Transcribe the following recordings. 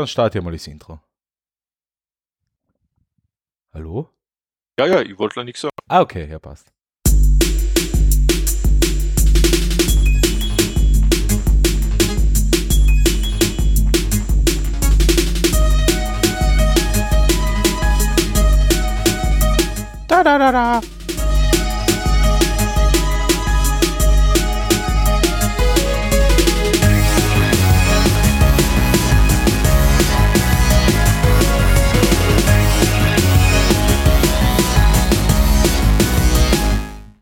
dann starte ich mal das Intro. Hallo? Ja, ja, ich wollte noch nichts sagen. Ah, okay, ja, passt. Da, da, da, da.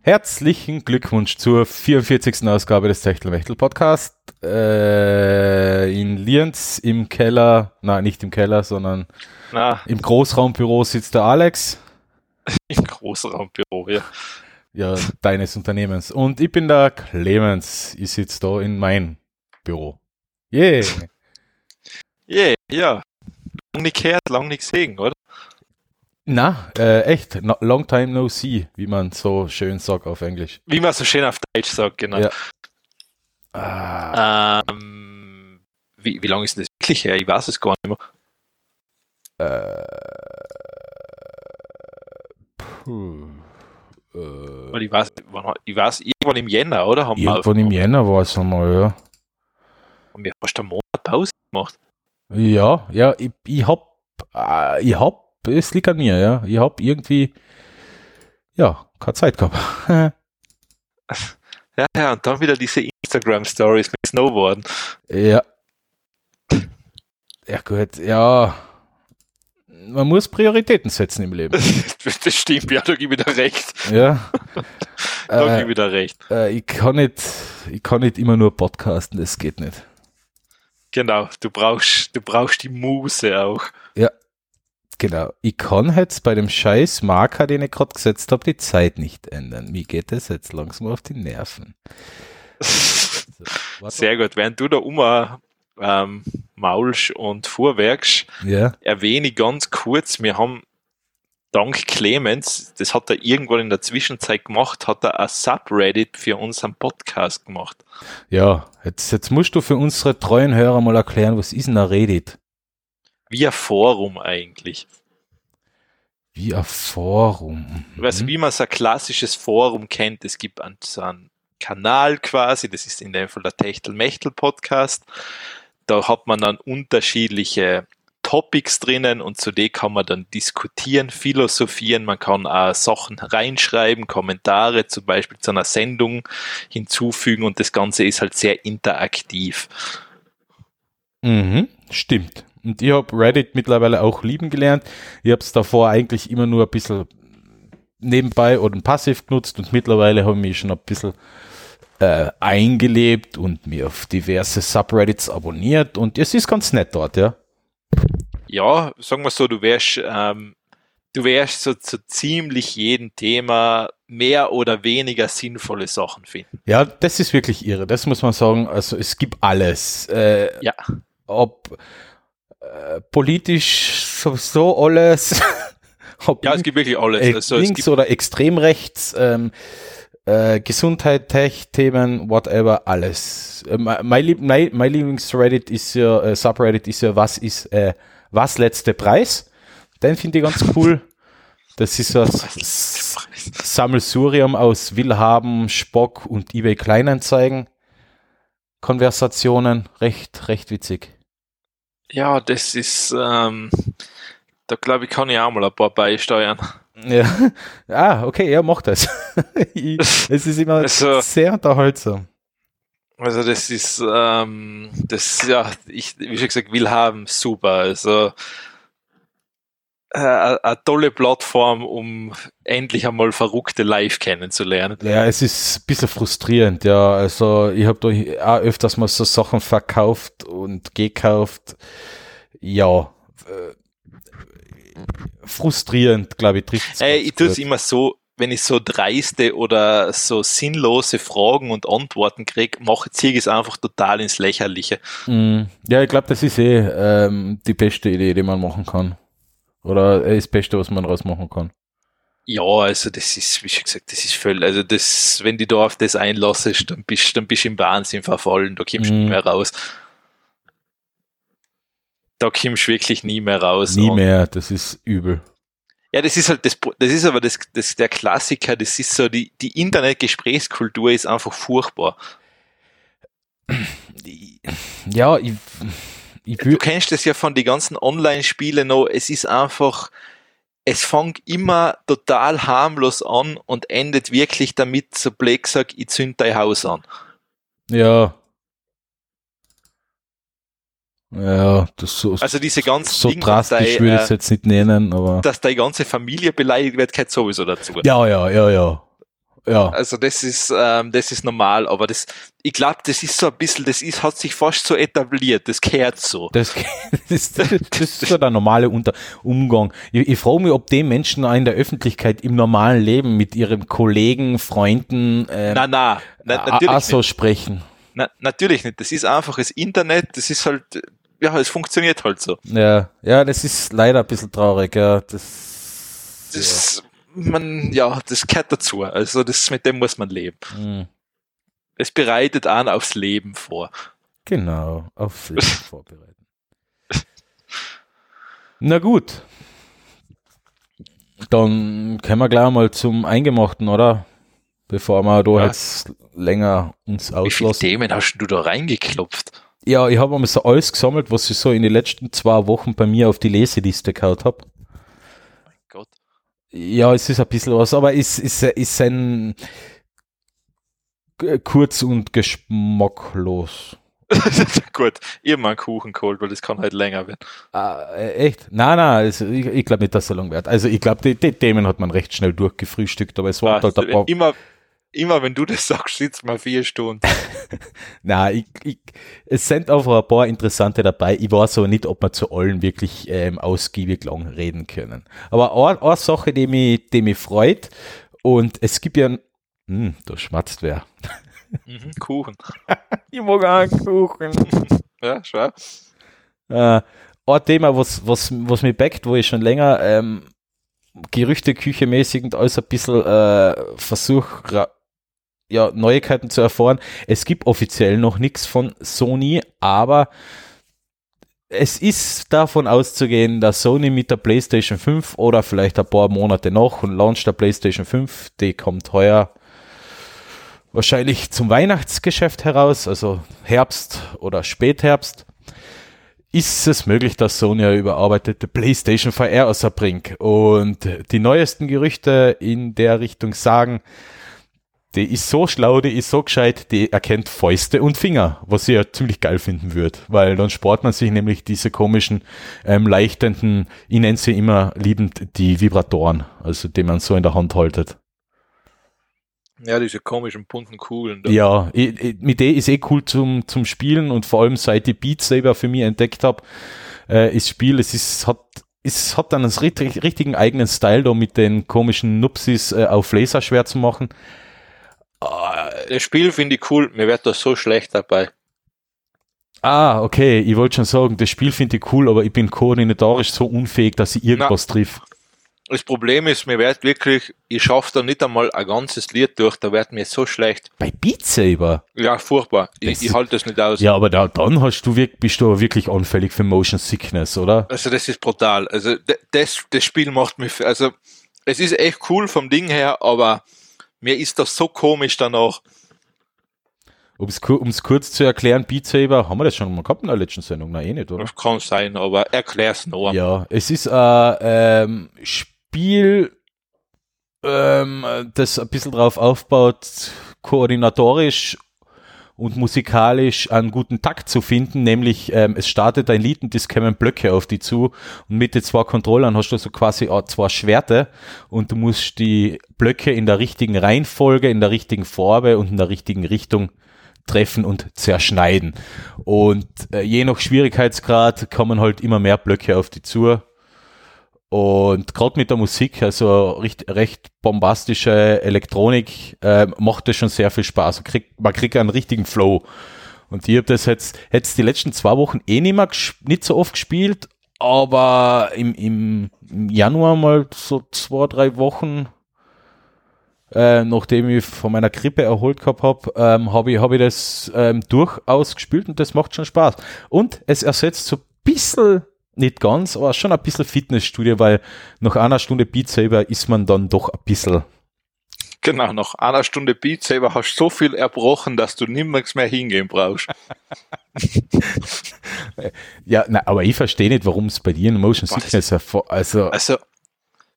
Herzlichen Glückwunsch zur 44. Ausgabe des Techtelmechtel Podcast. Äh, in Lienz im Keller, nein, nicht im Keller, sondern Na, im Großraumbüro sitzt der Alex. im Großraumbüro, ja. Ja, deines Unternehmens. Und ich bin der Clemens. Ich sitze da in mein Büro. Yeah. Yeah, ja. Lang nicht gehört, lang nicht gesehen, oder? Na, äh, echt, no, long time no see, wie man so schön sagt auf Englisch. Wie man so schön auf Deutsch sagt, genau. Ja. Ah, Ähm, wie, wie lange ist denn das wirklich her? Ich weiß es gar nicht mehr. äh, puh, äh, Weil ich weiß, wann, ich weiß, irgendwann im Jänner, oder? Haben wir, irgendwann im Jänner war es einmal, ja. haben wir fast einen Monat Pause gemacht. Ja, ja, ich, ich hab, äh, ich hab, es liegt an mir, ja. Ich hab irgendwie, ja, keine Zeit gehabt. Ja, ja, und dann wieder diese Instagram-Stories mit Snowboarden. ja. Ja, gut, ja. Man muss Prioritäten setzen im Leben. das stimmt, ja, da gebe ich dir recht. ja. Da Äh, gebe ich dir recht. äh, ich kann nicht, ich kann nicht immer nur podcasten, das geht nicht. Genau, du brauchst, du brauchst die Muse auch. Genau. Ich kann jetzt bei dem scheiß Marker, den ich gerade gesetzt habe, die Zeit nicht ändern. Mir geht das jetzt langsam auf die Nerven. So, warte. Sehr gut. Während du da um ähm, maulst und fuhrwerkst, Ja. erwähne ich ganz kurz, wir haben dank Clemens, das hat er irgendwann in der Zwischenzeit gemacht, hat er ein Subreddit für unseren Podcast gemacht. Ja, jetzt, jetzt musst du für unsere treuen Hörer mal erklären, was ist denn ein Reddit? Wie ein Forum eigentlich. Wie ein Forum. Mhm. Also wie man so ein klassisches Forum kennt, es gibt einen, so einen Kanal quasi, das ist in dem Fall der Techtel-Mechtel-Podcast. Da hat man dann unterschiedliche Topics drinnen und zu denen kann man dann diskutieren, philosophieren, man kann auch Sachen reinschreiben, Kommentare zum Beispiel zu einer Sendung hinzufügen und das Ganze ist halt sehr interaktiv. Mhm, stimmt. Und ich habe Reddit mittlerweile auch lieben gelernt. Ich habe es davor eigentlich immer nur ein bisschen nebenbei oder passiv genutzt und mittlerweile habe ich mich schon ein bisschen äh, eingelebt und mir auf diverse Subreddits abonniert und es ist ganz nett dort, ja. Ja, sagen wir so, du wärst, ähm, du wärst so zu ziemlich jedem Thema mehr oder weniger sinnvolle Sachen finden. Ja, das ist wirklich irre, das muss man sagen. Also es gibt alles. Äh, Ja. Ob äh, politisch sowieso alles. ob Ja, es gibt wirklich alles. äh, Also, es links gibt, oder extrem rechts, ähm, äh, Gesundheit, Tech-Themen, whatever, alles. Äh, mein, mein, mein, Lieblings-Reddit ist ja, äh, Subreddit ist ja, was ist, äh, was letzte Preis? Den finde ich ganz cool. Das ist so ein Sammelsurium aus Willhaben, Spock und eBay Kleinanzeigen. Konversationen, recht, recht witzig. Ja, das ist, ähm, da glaube ich, kann ich auch mal ein paar beisteuern. Ja. Ah, okay, er macht das. Ich- es ist immer Also- sehr unterhaltsam. Also das ist, ähm, das, ja, ich, wie schon gesagt, will haben, super. Also eine tolle Plattform, um endlich einmal Verrückte live kennenzulernen. Ja, es ist ein bisschen frustrierend, ja. Also ich habe da auch öfters mal so Sachen verkauft und gekauft. Ja, äh, frustrierend, glaube ich, trifft Ey, ich tue es immer so, wenn ich so dreiste oder so sinnlose Fragen und Antworten kriege, mache ich es einfach total ins Lächerliche. Mm, Ja, ich glaube, das ist eh ähm, die beste Idee, die man machen kann. Oder äh, das Beste, was man daraus machen kann. Ja, also das ist, wie schon gesagt, das ist völlig, also das, wenn du da auf das einlassest, dann bist, dann bist du im Wahnsinn verfallen, da kommst du Mhm. nicht mehr raus. da kommst du wirklich nie mehr raus. Nie mehr, das ist übel. Ja, das ist halt das, das ist aber das, das der Klassiker, das ist so, die, die Internetgesprächskultur ist einfach furchtbar. Ja, ich Du kennst das ja von den ganzen Online-Spielen noch, es ist einfach, es fängt immer total harmlos an und endet wirklich damit, so blöd gesagt, ich zünd dein Haus an. ja. Ja, das so, Also diese ganzen so Dinge, drastisch dass würde ich dein, es jetzt nicht nennen, aber. äh, dass deine ganze Familie beleidigt wird, gehört sowieso dazu. Ja, ja, ja, ja. Ja. Also das ist, ähm, das ist normal, aber das, ich glaube, das ist so ein bisschen, das ist, hat sich fast so etabliert, das gehört so. Das, das, das ist so der normale Unter Umgang. Ich, ich frage mich, ob die Menschen auch in der Öffentlichkeit im normalen Leben mit ihren Kollegen, Freunden äh, Na, na, na natürlich auch so nicht. sprechen. Na, natürlich nicht. Das ist einfach das Internet, das ist halt, ja, es funktioniert halt so. Ja, ja, das ist leider ein bisschen traurig. Ja, das, Das, man, ja, das gehört dazu. Also das, mit dem muss man leben. ja. Hm, Es bereitet einen aufs Leben vor. genau, auf Leben vorbereiten. Na gut. Dann können wir gleich mal zum Eingemachten, oder? Bevor wir da Ja. jetzt länger uns Wie viele auslassen. Themen hast du da reingeklopft? Ja, ich habe einmal so alles gesammelt, was ich so in den letzten zwei Wochen bei mir auf die Leseliste gehauen habe. Ja, es ist ein bisschen was, aber es ist, ist ein kurz und geschmacklos. Gut, ich hab mal einen Kuchen geholt, weil das kann halt länger werden. Ah, äh, echt? Nein, nein, also ich, ich glaube nicht, dass es so lang wird. Also ich glaube, die, die Themen hat man recht schnell durchgefrühstückt, aber es war halt ein paar, immer, immer wenn du das sagst, sitzt mal vier Stunden. Nein, ich, ich, es sind einfach ein paar interessante dabei. Ich weiß aber nicht, ob wir zu allen wirklich ähm, ausgiebig lang reden können. Aber eine, eine Sache, die mich, die mich freut, und es gibt ja, ein- hm, da schmatzt wer. Mhm, Kuchen. Ich mag auch einen Kuchen. Ja, schau. Äh, ein Thema, was, was, was mich backt, wo ich schon länger ähm, Gerüchte küchemäßig und alles ein bisschen äh, versuche, ra- ja, Neuigkeiten zu erfahren. Es gibt offiziell noch nichts von Sony, aber es ist davon auszugehen, dass Sony mit der PlayStation 5 oder vielleicht ein paar Monate noch und Launch der PlayStation 5, die kommt heuer wahrscheinlich zum Weihnachtsgeschäft heraus, also Herbst oder Spätherbst, ist es möglich, dass Sony eine überarbeitete PlayStation VR rausbringt. Und die neuesten Gerüchte in der Richtung sagen, die ist so schlau, die ist so gescheit, die erkennt Fäuste und Finger, was ich ja ziemlich geil finden würde, weil dann spart man sich nämlich diese komischen, ähm, leichtenden, ich nenne sie immer liebend die Vibratoren, also die man so in der Hand haltet. Ja, diese komischen bunten Kugeln. da. Ja, ich, ich, mit der ist eh cool zum, zum Spielen und vor allem seit ich Beat Saber für mich entdeckt habe, äh, ist Spiel, es ist, hat, es hat dann einen richtig, richtigen eigenen Style da mit den komischen Nupsis äh, auf Laser schwer zu machen. Das Spiel finde ich cool, mir wird das so schlecht dabei. Ah, okay, ich wollte schon sagen, das Spiel finde ich cool, aber ich bin koordinatorisch so unfähig, dass ich irgendwas triff. Das Problem ist, mir wird wirklich, ich schaffe da nicht einmal ein ganzes Lied durch, da wird mir so schlecht. Bei Beat Saber? Ja, furchtbar. Das- Ich, ich halte das nicht aus. Ja, aber da, dann hast du, wirk- bist du aber wirklich anfällig für Motion Sickness, oder? Also das ist brutal. Also das, das Spiel macht mich, also es ist echt cool vom Ding her, aber mir ist das so komisch danach. Um es kurz zu erklären, Beat Saber, haben wir das schon mal gehabt in der letzten Sendung? Nein, eh nicht, oder? Das kann sein, aber erklär's noch. Ja, es ist ein ähm, Spiel, ähm, das ein bisschen drauf aufbaut, koordinatorisch und musikalisch einen guten Takt zu finden, nämlich ähm, es startet ein Lied und es kommen Blöcke auf die zu und mit den zwei Controllern hast du so quasi auch zwei Schwerte und du musst die Blöcke in der richtigen Reihenfolge, in der richtigen Farbe und in der richtigen Richtung treffen und zerschneiden. Und äh, je nach Schwierigkeitsgrad kommen halt immer mehr Blöcke auf die zu. Und gerade mit der Musik, also recht, recht bombastische Elektronik, äh, macht das schon sehr viel Spaß. Man kriegt, man kriegt einen richtigen Flow. Und ich habe das jetzt, jetzt die letzten zwei Wochen eh nicht, mehr, nicht so oft gespielt, aber im, im, im Januar mal so zwei, drei Wochen, äh, nachdem ich von meiner Grippe erholt gehabt habe, ähm, habe ich, hab ich das ähm, durchaus gespielt und das macht schon Spaß. Und es ersetzt so ein bisschen, nicht ganz, aber schon ein bisschen Fitnessstudio, weil nach einer Stunde Beat Saber ist man dann doch ein bisschen Genau, nach einer Stunde Beat Saber hast du so viel erbrochen, dass du niemals mehr hingehen brauchst. ja, na, aber ich verstehe nicht, warum es bei dir in Motion? Sickness also, Also,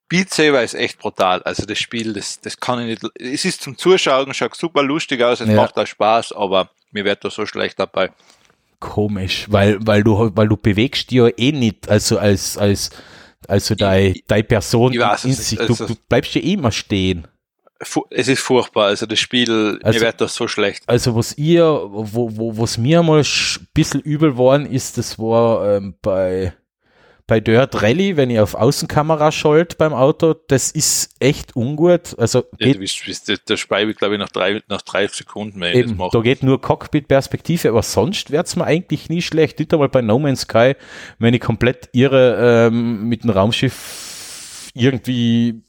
Beat Saber ist echt brutal. Also das Spiel, das, das kann ich nicht. Es ist zum Zuschauen, schaut super lustig aus, es Ja. macht auch Spaß, aber mir wird da so schlecht dabei. Komisch, weil, weil du, weil du bewegst dich ja eh nicht, also als, als, also deine, deine Person weiß, in sich, es du, du bleibst ja eh immer stehen. Es ist furchtbar. Also das Spiel, Also- mir wird das so schlecht. Also was ihr, wo, wo, was mir mal ein bisschen übel worden ist, das war ähm, bei, bei Dirt Rally, wenn ich auf Außenkamera schalt beim Auto, das ist echt ungut. Also Ja, du bist, bist, der- der Speibe, glaube ich, nach drei, nach drei Sekunden, das eben, da geht nur Cockpit-Perspektive, aber sonst wird's mir eigentlich nie schlecht. Nicht einmal bei No Man's Sky, wenn ich komplett irre ähm, mit dem Raumschiff irgendwie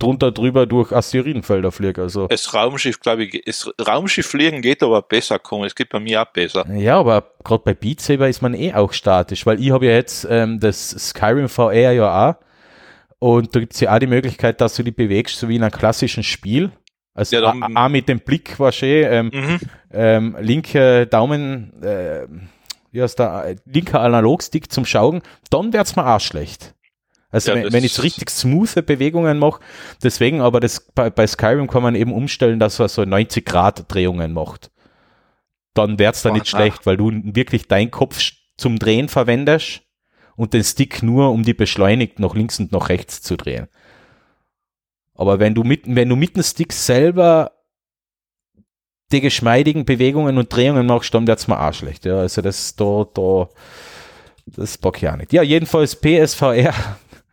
drunter drüber durch Asteroidenfelder fliege. Also Das Raumschiff, glaube ich, das Raumschiff fliegen geht aber besser kommen. Es geht bei mir auch besser. Ja, aber gerade bei Beat Saber ist man eh auch statisch, weil ich habe ja jetzt ähm, das Skyrim VR ja auch und da gibt's ja auch die Möglichkeit, dass du die bewegst, so wie in einem klassischen Spiel. Also Ja, dann- auch mit dem Blick war schön, ähm, Mhm. ähm, linke Daumen, äh, wie heißt der, äh, linker Analogstick zum Schauen, dann wird's mir auch schlecht. Also Ja, wenn, wenn ich so richtig smooth Bewegungen mache, deswegen aber das bei, bei Skyrim kann man eben umstellen, dass er so 90 Grad Drehungen macht. Dann wird's da nicht schlecht, weil du wirklich deinen Kopf zum Drehen verwendest und den Stick nur, um die beschleunigt nach links und nach rechts zu drehen. Aber wenn du mit, wenn du mit dem Stick selber die geschmeidigen Bewegungen und Drehungen machst, dann wird's mir auch schlecht. Ja, also das da, da, das bock ich auch nicht. Ja, jedenfalls PSVR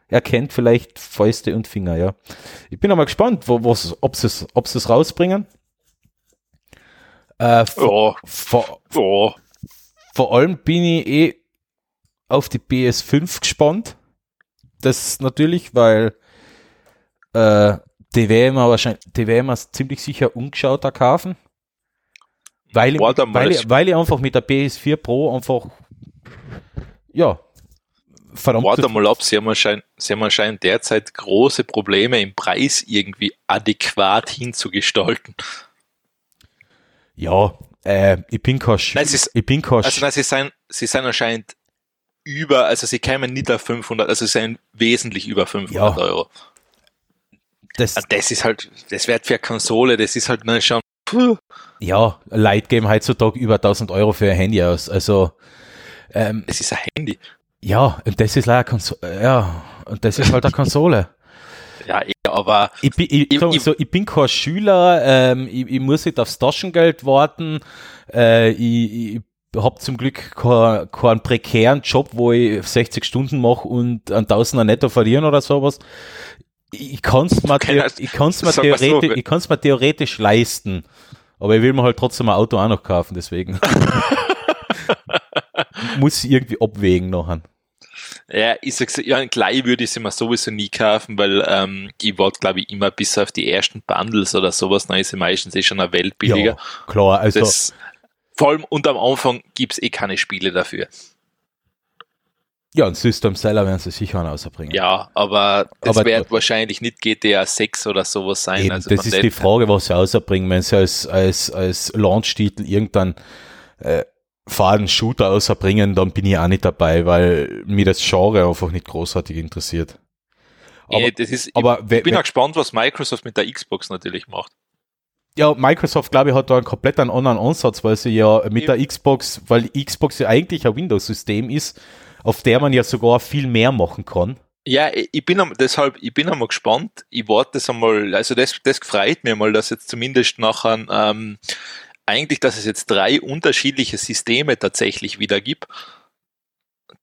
erkennt vielleicht Fäuste und Finger, ja. Ich bin aber gespannt, wo, was, ob sie es, ob es rausbringen. Äh, vor, Ja, vor, ja. vor allem bin ich eh auf die PS5 gespannt. Das natürlich, weil äh, die werden wir wahrscheinlich, die werden wir ziemlich sicher ungeschauter kaufen. Weil ich, weil, ich, weil ich einfach mit der PS4 Pro einfach ja verdammt Warte mal ab, sie haben, anscheinend, sie haben anscheinend derzeit große Probleme im Preis irgendwie adäquat hinzugestalten. ja äh, ich bin kein Schü- Nein, ist- ich bin kein Also Sch- nein, sie sind, sie sind anscheinend über, also sie kämen nicht auf 500, also sie sind wesentlich über 500 Ja. Euro. das, Und das ist halt, das wird für eine Konsole, das ist halt dann schon, puh, ja Light geben heutzutage über 1000 Euro für ein Handy aus also ähm, es ist ein Handy. Ja, und das ist leider Konsole. Ja, und das ist halt eine Konsole. Ja, eh, aber Ich bin, ich, Ich- so, ich bin kein Schüler, ähm, ich, ich muss nicht aufs Taschengeld warten. Äh, ich, ich habe zum Glück keinen keinen prekären Job, wo ich 60 Stunden mache und ein Tausender netto verlieren oder sowas. Ich kann es mir, Okay, theo- ich kann's mir, theoretisch, wenn- ich kann's mir theoretisch leisten. Aber ich will mir halt trotzdem ein Auto auch noch kaufen, deswegen. muss ich irgendwie abwägen nachher. Ja, ich sag's, ja, gleich würde ich sie mir sowieso nie kaufen, weil ähm, ich warte, glaube ich, immer bis auf die ersten Bundles oder sowas, dann ist sie meistens eh schon eine Welt billiger. Ja, klar, also. Das, vor allem und am Anfang gibt's eh keine Spiele dafür. Ja, und System Seller werden sie sicher auch rausbringen. Ja, aber das Aber- wird wahrscheinlich nicht GTA 6 oder sowas sein. Eben, also das ist die Frage, was sie rausbringen, wenn sie als, als, als Launch-Titel irgendeinen äh, faden Shooter rausbringen, dann bin ich auch nicht dabei, weil mir das Genre einfach nicht großartig interessiert. Aber, das ist, aber ich we- bin auch gespannt, was Microsoft mit der Xbox natürlich macht. ja, Microsoft, glaube ich, hat da einen komplett einen anderen Ansatz, weil sie ja mit der Xbox, weil Xbox ja eigentlich ein Windows-System ist, auf der man ja sogar viel mehr machen kann. Ja, ich ich bin am, deshalb, ich bin einmal gespannt. Ich warte das einmal, also das, das freut mir mal, dass jetzt zumindest nachher, ähm, eigentlich, dass es jetzt drei unterschiedliche Systeme tatsächlich wieder gibt,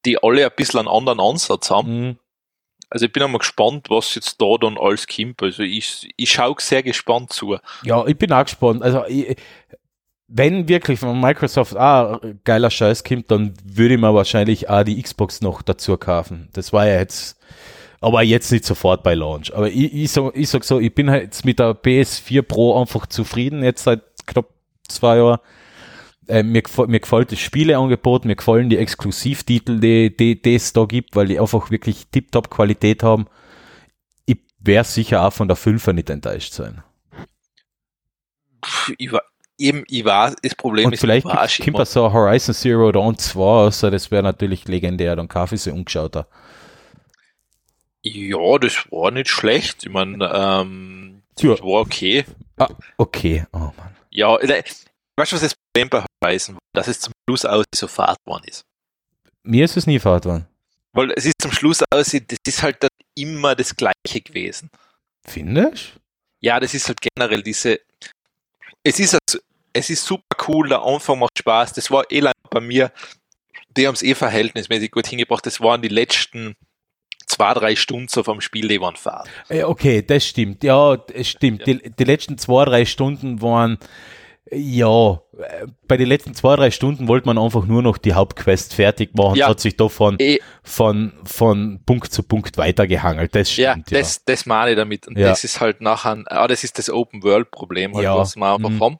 die alle ein bisschen einen anderen Ansatz haben. Mhm. Also ich bin einmal gespannt, was jetzt da dann alles kommt. Also ich, ich schaue sehr gespannt zu. Ja, ich bin auch gespannt. Also, ich, wenn wirklich von Microsoft auch geiler Scheiß kommt, dann würde ich mir wahrscheinlich auch die Xbox noch dazu kaufen. Das war ja jetzt, aber jetzt nicht sofort bei Launch. Aber ich, ich, sag, ich sag so, ich bin halt jetzt mit der PS4 Pro einfach zufrieden, jetzt seit knapp zwei Jahren. Äh, mir, gefällt, mir gefällt das Spieleangebot, mir gefallen die Exklusivtitel, die, die, die es da gibt, weil die einfach wirklich tiptop Qualität haben. Ich werde sicher auch von der Fünfer nicht enttäuscht sein. Ich war, eben, ich war, das Problem Und ist, vielleicht kommt da so Horizon Zero Dawn 2 raus, das wäre natürlich legendär, dann ich sie umgeschaut. Ja, das war nicht schlecht. Ich meine, ähm, das war okay. Ah, okay, oh Mann. Ja, äh, weißt du, was das Problem bei Horizon war? Dass es zum Schluss aus so fad worden ist. Mir ist es nie fahrt worden. Weil es ist zum Schluss aus, das ist halt dann immer das Gleiche gewesen. Findest Ja, das ist halt generell diese, es ist, also- es ist super cool, der Anfang macht Spaß, das war eh bei mir, die haben es eh verhältnismäßig gut hingebracht, das waren die letzten zwei, drei Stunden so vom Spiel, die waren fad. Äh, Okay, das stimmt. Ja, es stimmt. Die, die letzten zwei, drei Stunden waren, ja, äh, bei den letzten zwei, drei Stunden wollte man einfach nur noch die Hauptquest fertig machen. Ja. hat sich da von, Eh, von, von Punkt zu Punkt weitergehangelt. Das ja, stimmt. Ja, das, das meine ich damit. Und Ja. das ist halt nachher, ah, das ist das Open-World-Problem, halt, Ja. was wir einfach Mhm. haben.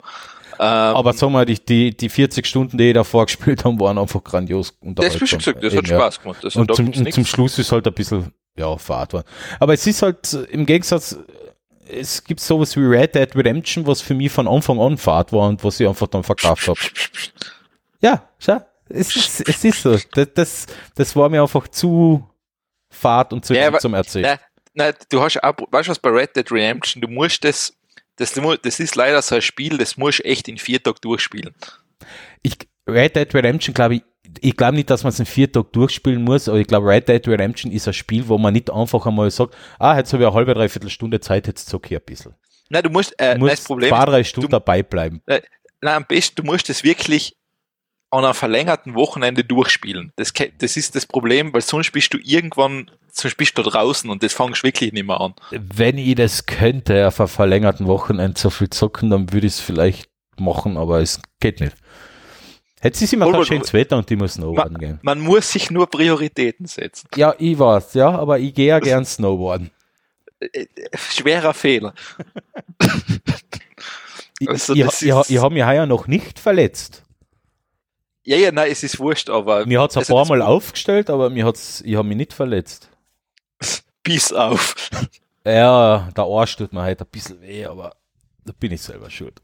Ähm, Aber sagen wir, die, die, die 40 Stunden, die ich davor gespielt haben, waren einfach grandios das unterhaltsam. hast du gesagt, das hat Eben, ja. Spaß gemacht. Das Und zum, und zum Schluss ist halt ein bisschen, ja, Fahrt war. Aber es ist halt im Gegensatz, es gibt sowas wie Red Dead Redemption, was für mich von Anfang an Fahrt war und was ich einfach dann verkauft habe. Ja, schau, es ist, es ist so. Das, das, das war mir einfach zu Fahrt und zu Ja, aber- zum Erzählen. Nein, nein, du hast auch, weißt du was bei Red Dead Redemption, du musst das, das, das ist leider so ein Spiel, das musst du echt in vier Tagen durchspielen. Ich, Red Dead Redemption, glaube ich, ich glaube nicht, dass man es in vier Tagen durchspielen muss, aber ich glaube, Red Dead Redemption ist ein Spiel, wo man nicht einfach einmal sagt, ah, jetzt habe ich eine halbe, dreiviertel Stunde Zeit, jetzt zocke ich ein bisschen. Nein, du musst, äh, Du nein, musst das Problem ist, drei Stunden du- dabei bleiben. nein, am besten, du musst das wirklich an einem verlängerten Wochenende durchspielen. Das, das ist das Problem, weil sonst bist du irgendwann, sonst bist du draußen und das fangst wirklich nicht mehr an. Wenn ich das könnte, auf einem verlängerten Wochenende so viel zocken, dann würde ich es vielleicht machen, aber es geht nicht. Jetzt ist immer kein schönes Wetter und die muss snowboarden gehen. Man muss sich nur Prioritäten setzen. Ja, ich weiß, ja, aber ich gehe ja gern snowboarden. Äh, äh, Schwerer Fehler. Ich, Also ich, ich, ist- ich habe mich heuer noch nicht verletzt. Ja, ja, nein, es ist wurscht, aber Mir hat es ein Also paar Mal aufgestellt, aber mir hat's, ich habe mich nicht verletzt. Bis auf. Ja, der Arsch tut mir halt ein bisschen weh, aber da bin ich selber schuld.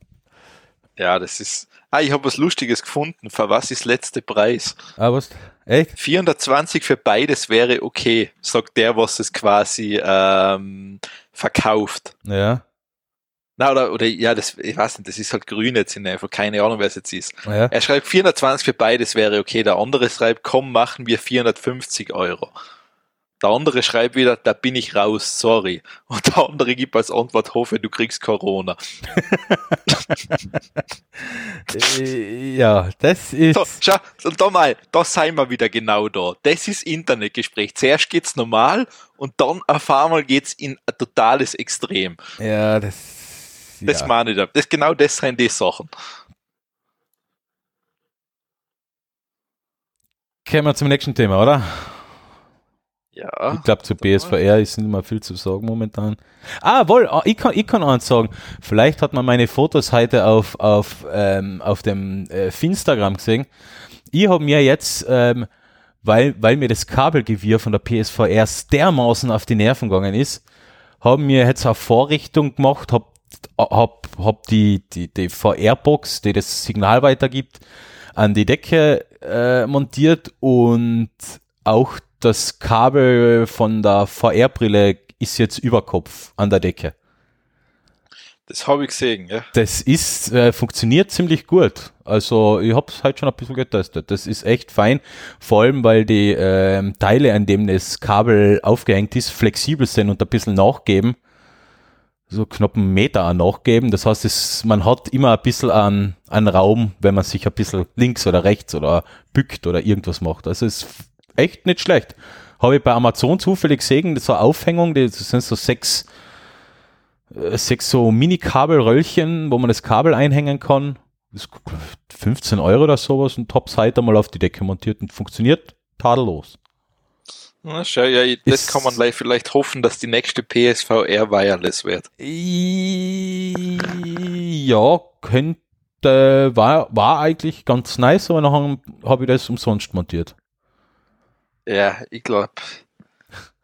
Ja, das ist. Ah, ich habe was Lustiges gefunden. Für was ist letzte Preis? Aber was? Echt? 420 für beides wäre okay, sagt der, was es quasi ähm, verkauft. Ja. Na, oder, oder ja, das, ich weiß nicht, das ist halt grün jetzt in einfach, keine Ahnung, wer es jetzt ist. ja. Er schreibt 420 für beides wäre okay, der andere schreibt, komm, machen wir 450 Euro. Der andere schreibt wieder, da bin ich raus, sorry. Und der andere gibt als Antwort, hoffe, du kriegst Corona. Äh, ja, das ist. So, schau, und da mal, da sind wir wieder genau da. Das ist Internetgespräch. Zuerst geht's normal und dann auf einmal geht's in ein totales Extrem. Ja, das. Das ja. meine ich da. Das, genau das sind die Sachen. Kommen wir zum nächsten Thema, oder? Ja. Ich glaube, zu BSVR ist nicht mehr viel zu sagen momentan. Ah, wohl, ah, ich kann, ich kann eins sagen. Vielleicht hat man meine Fotos heute auf, auf, ähm, auf dem äh, Finstagram gesehen. Ich habe mir jetzt, ähm, weil, weil mir das Kabelgewirr von der PSVR dermaßen auf die Nerven gegangen ist, haben mir jetzt eine Vorrichtung gemacht, hab, hab, hab die, die, die VR-Box, die das Signal weitergibt, an die Decke äh, montiert und auch das Kabel von der VR-Brille ist jetzt über Kopf an der Decke. Das habe ich gesehen, ja. Das ist, äh, funktioniert ziemlich gut. Also ich habe es halt schon ein bisschen getestet. Das ist echt fein, vor allem weil die ähm, Teile, an denen das Kabel aufgehängt ist, flexibel sind und ein bisschen nachgeben. So knapp einen Meter an nachgeben. Das heißt, es, man hat immer ein bisschen an, an Raum, wenn man sich ein bisschen links oder rechts oder bückt oder irgendwas macht. Also es echt nicht schlecht. Habe ich bei Amazon zufällig gesehen, das eine Aufhängung, das sind so sechs, äh, sechs so Mini-Kabelröllchen, wo man das Kabel einhängen kann. Das ist 15 Euro oder sowas und Top-Seite mal auf die Decke montiert und funktioniert tadellos. Na, schau, ja, das Ist- kann man vielleicht hoffen, dass die nächste PSVR wireless wird. Ja, könnte war, war eigentlich ganz nice, aber nachher habe ich das umsonst montiert. Ja, ich glaube,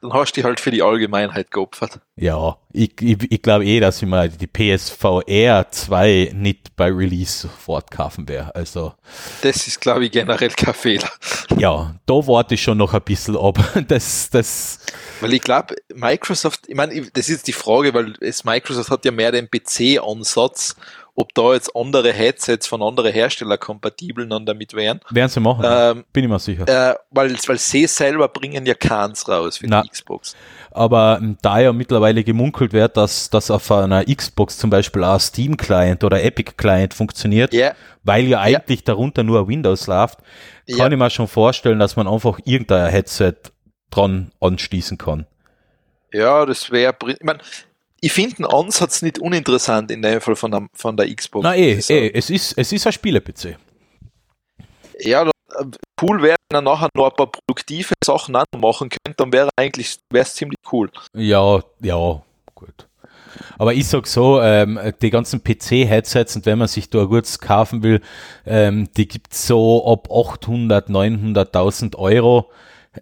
dann hast du dich halt für die Allgemeinheit geopfert. Ja, ich, ich, ich glaube eh, dass ich mal die PSVR 2 nicht bei Release sofort kaufen werde. Also. Das ist, glaube ich, generell kein Fehler. Ja, da warte ich schon noch ein bisschen ab. Das, das. Weil ich glaube, Microsoft, ich meine, das ist die Frage, weil es Microsoft hat ja mehr den PC-Ansatz ob da jetzt andere Headsets von anderen Herstellern kompatibel dann damit wären. Werden sie machen, ähm, bin ich mir sicher. Äh, weil, weil sie selber bringen ja keins raus für Na, die Xbox. Aber ähm, da ja mittlerweile gemunkelt wird, dass das auf einer Xbox zum Beispiel auch Steam Client oder Epic Client funktioniert, yeah. weil ja eigentlich yeah. darunter nur Windows läuft, kann yeah. ich mir schon vorstellen, dass man einfach irgendein Headset dran anschließen kann. Ja, das wäre, ich meine, ich finde den Ansatz nicht uninteressant in dem Fall von der, von der Xbox. Na eh, eh, es ist, es ist ein Spiele-PC. Ja, cool wäre, wenn er nachher noch ein paar produktive Sachen machen könnte, dann wäre eigentlich, wäre es ziemlich cool. Ja, ja, gut. Aber ich sag so, ähm, die ganzen PC-Headsets und wenn man sich da kurz kaufen will, ähm, die gibt's so ab 800, 900.000 Euro.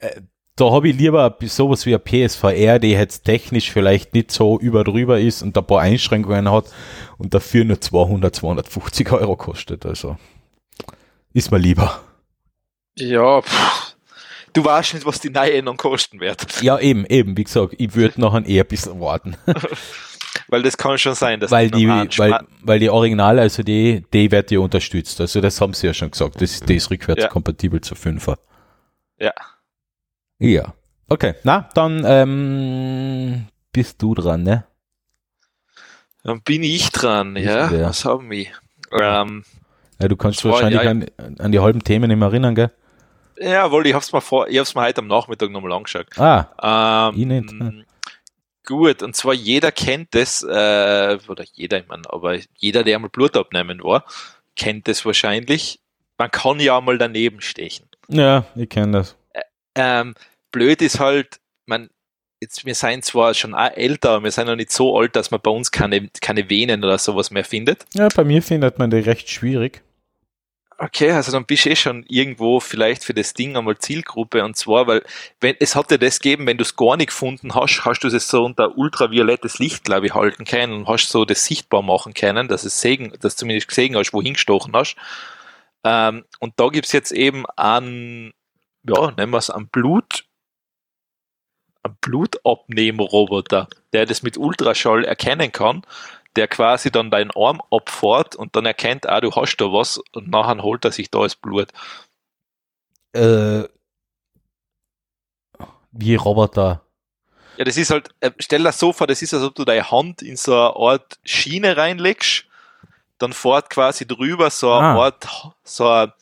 Äh, da habe ich lieber sowas wie ein PSVR, die jetzt technisch vielleicht nicht so über drüber ist und ein paar Einschränkungen hat und dafür nur 200, 250 Euro kostet. Also ist mir lieber. Ja, pff. du weißt nicht, was die neue noch kosten wird. Ja, eben, eben, wie gesagt, ich würde noch ein eher ein bisschen warten. weil das kann schon sein, dass weil die, weil, weil die Originale, also die, die wird ja unterstützt. Also das haben sie ja schon gesagt. Das, die ist rückwärtskompatibel ja. zu 5er. Ja. Ja. Okay, na, dann ähm, bist du dran, ne? Dann bin ich dran, ja. ja. Was haben wir? Ähm, ja, du kannst wahrscheinlich ja, an, an, die halben Themen nicht mehr erinnern, gell? Ja, wohl, ich hab's mal vor, ich hab's mal heute am Nachmittag nochmal angeschaut. Ah, ähm, ich nicht. Gut, und zwar jeder kennt das, äh, oder jeder, ich meine, aber jeder, der einmal Blut abnehmen war, kennt das wahrscheinlich. Man kann ja mal daneben stechen. Ja, ich kenne das. Ähm, blöd ist halt, man, jetzt, wir sind zwar schon älter, aber wir sind noch nicht so alt, dass man bei uns keine, keine Venen oder sowas mehr findet. Ja, bei mir findet man die recht schwierig. Okay, also dann bist du eh schon irgendwo vielleicht für das Ding einmal Zielgruppe und zwar, weil wenn es hat dir das gegeben, wenn du es gar nicht gefunden hast, hast du es so unter ultraviolettes Licht, glaube ich, halten können und hast so das sichtbar machen können, dass es sehen, dass du zumindest gesehen hast, wohin gestochen hast. Ähm, und da gibt es jetzt eben einen ja, nennen wir es am Blut, am Blutabnehmroboter, der das mit Ultraschall erkennen kann, der quasi dann deinen Arm abfährt und dann erkennt, ah, du hast da was und nachher holt er sich da das Blut. Äh, wie Roboter. Ja, das ist halt, äh, stell dir das so vor, das ist, als ob du deine Hand in so eine Art Schiene reinlegst, dann fährt quasi drüber so eine ah. Art, so eine,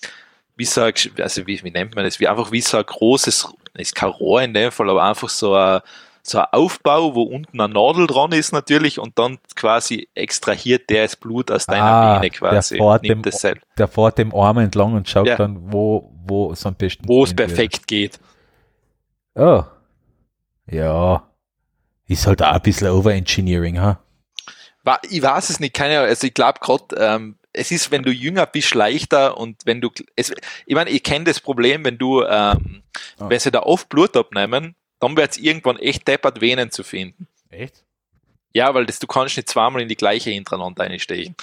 wie so ein, also wie, wie nennt man das, wie einfach wie so ein großes, ist kein Rohr in dem Fall, aber einfach so ein, so ein Aufbau, wo unten eine Nadel dran ist natürlich und dann quasi extrahiert der das Blut aus deiner ah, Vene quasi. Der fährt, dem, der fährt dem Arm entlang und schaut ja. dann, wo, wo es am besten Wo es perfekt wird. geht. Oh. Ja. Ist halt auch ein bisschen Overengineering, ha? Ich weiß es nicht, keine Ahnung. Also ich glaube gerade, ähm, es ist, wenn du jünger bist, leichter und wenn du, es, ich meine, ich kenne das Problem, wenn du, ähm, oh. wenn sie da oft Blut abnehmen, dann wird es irgendwann echt deppert, Venen zu finden. Echt? Ja, weil das, du kannst nicht zweimal in die gleiche hintereinander einstechen.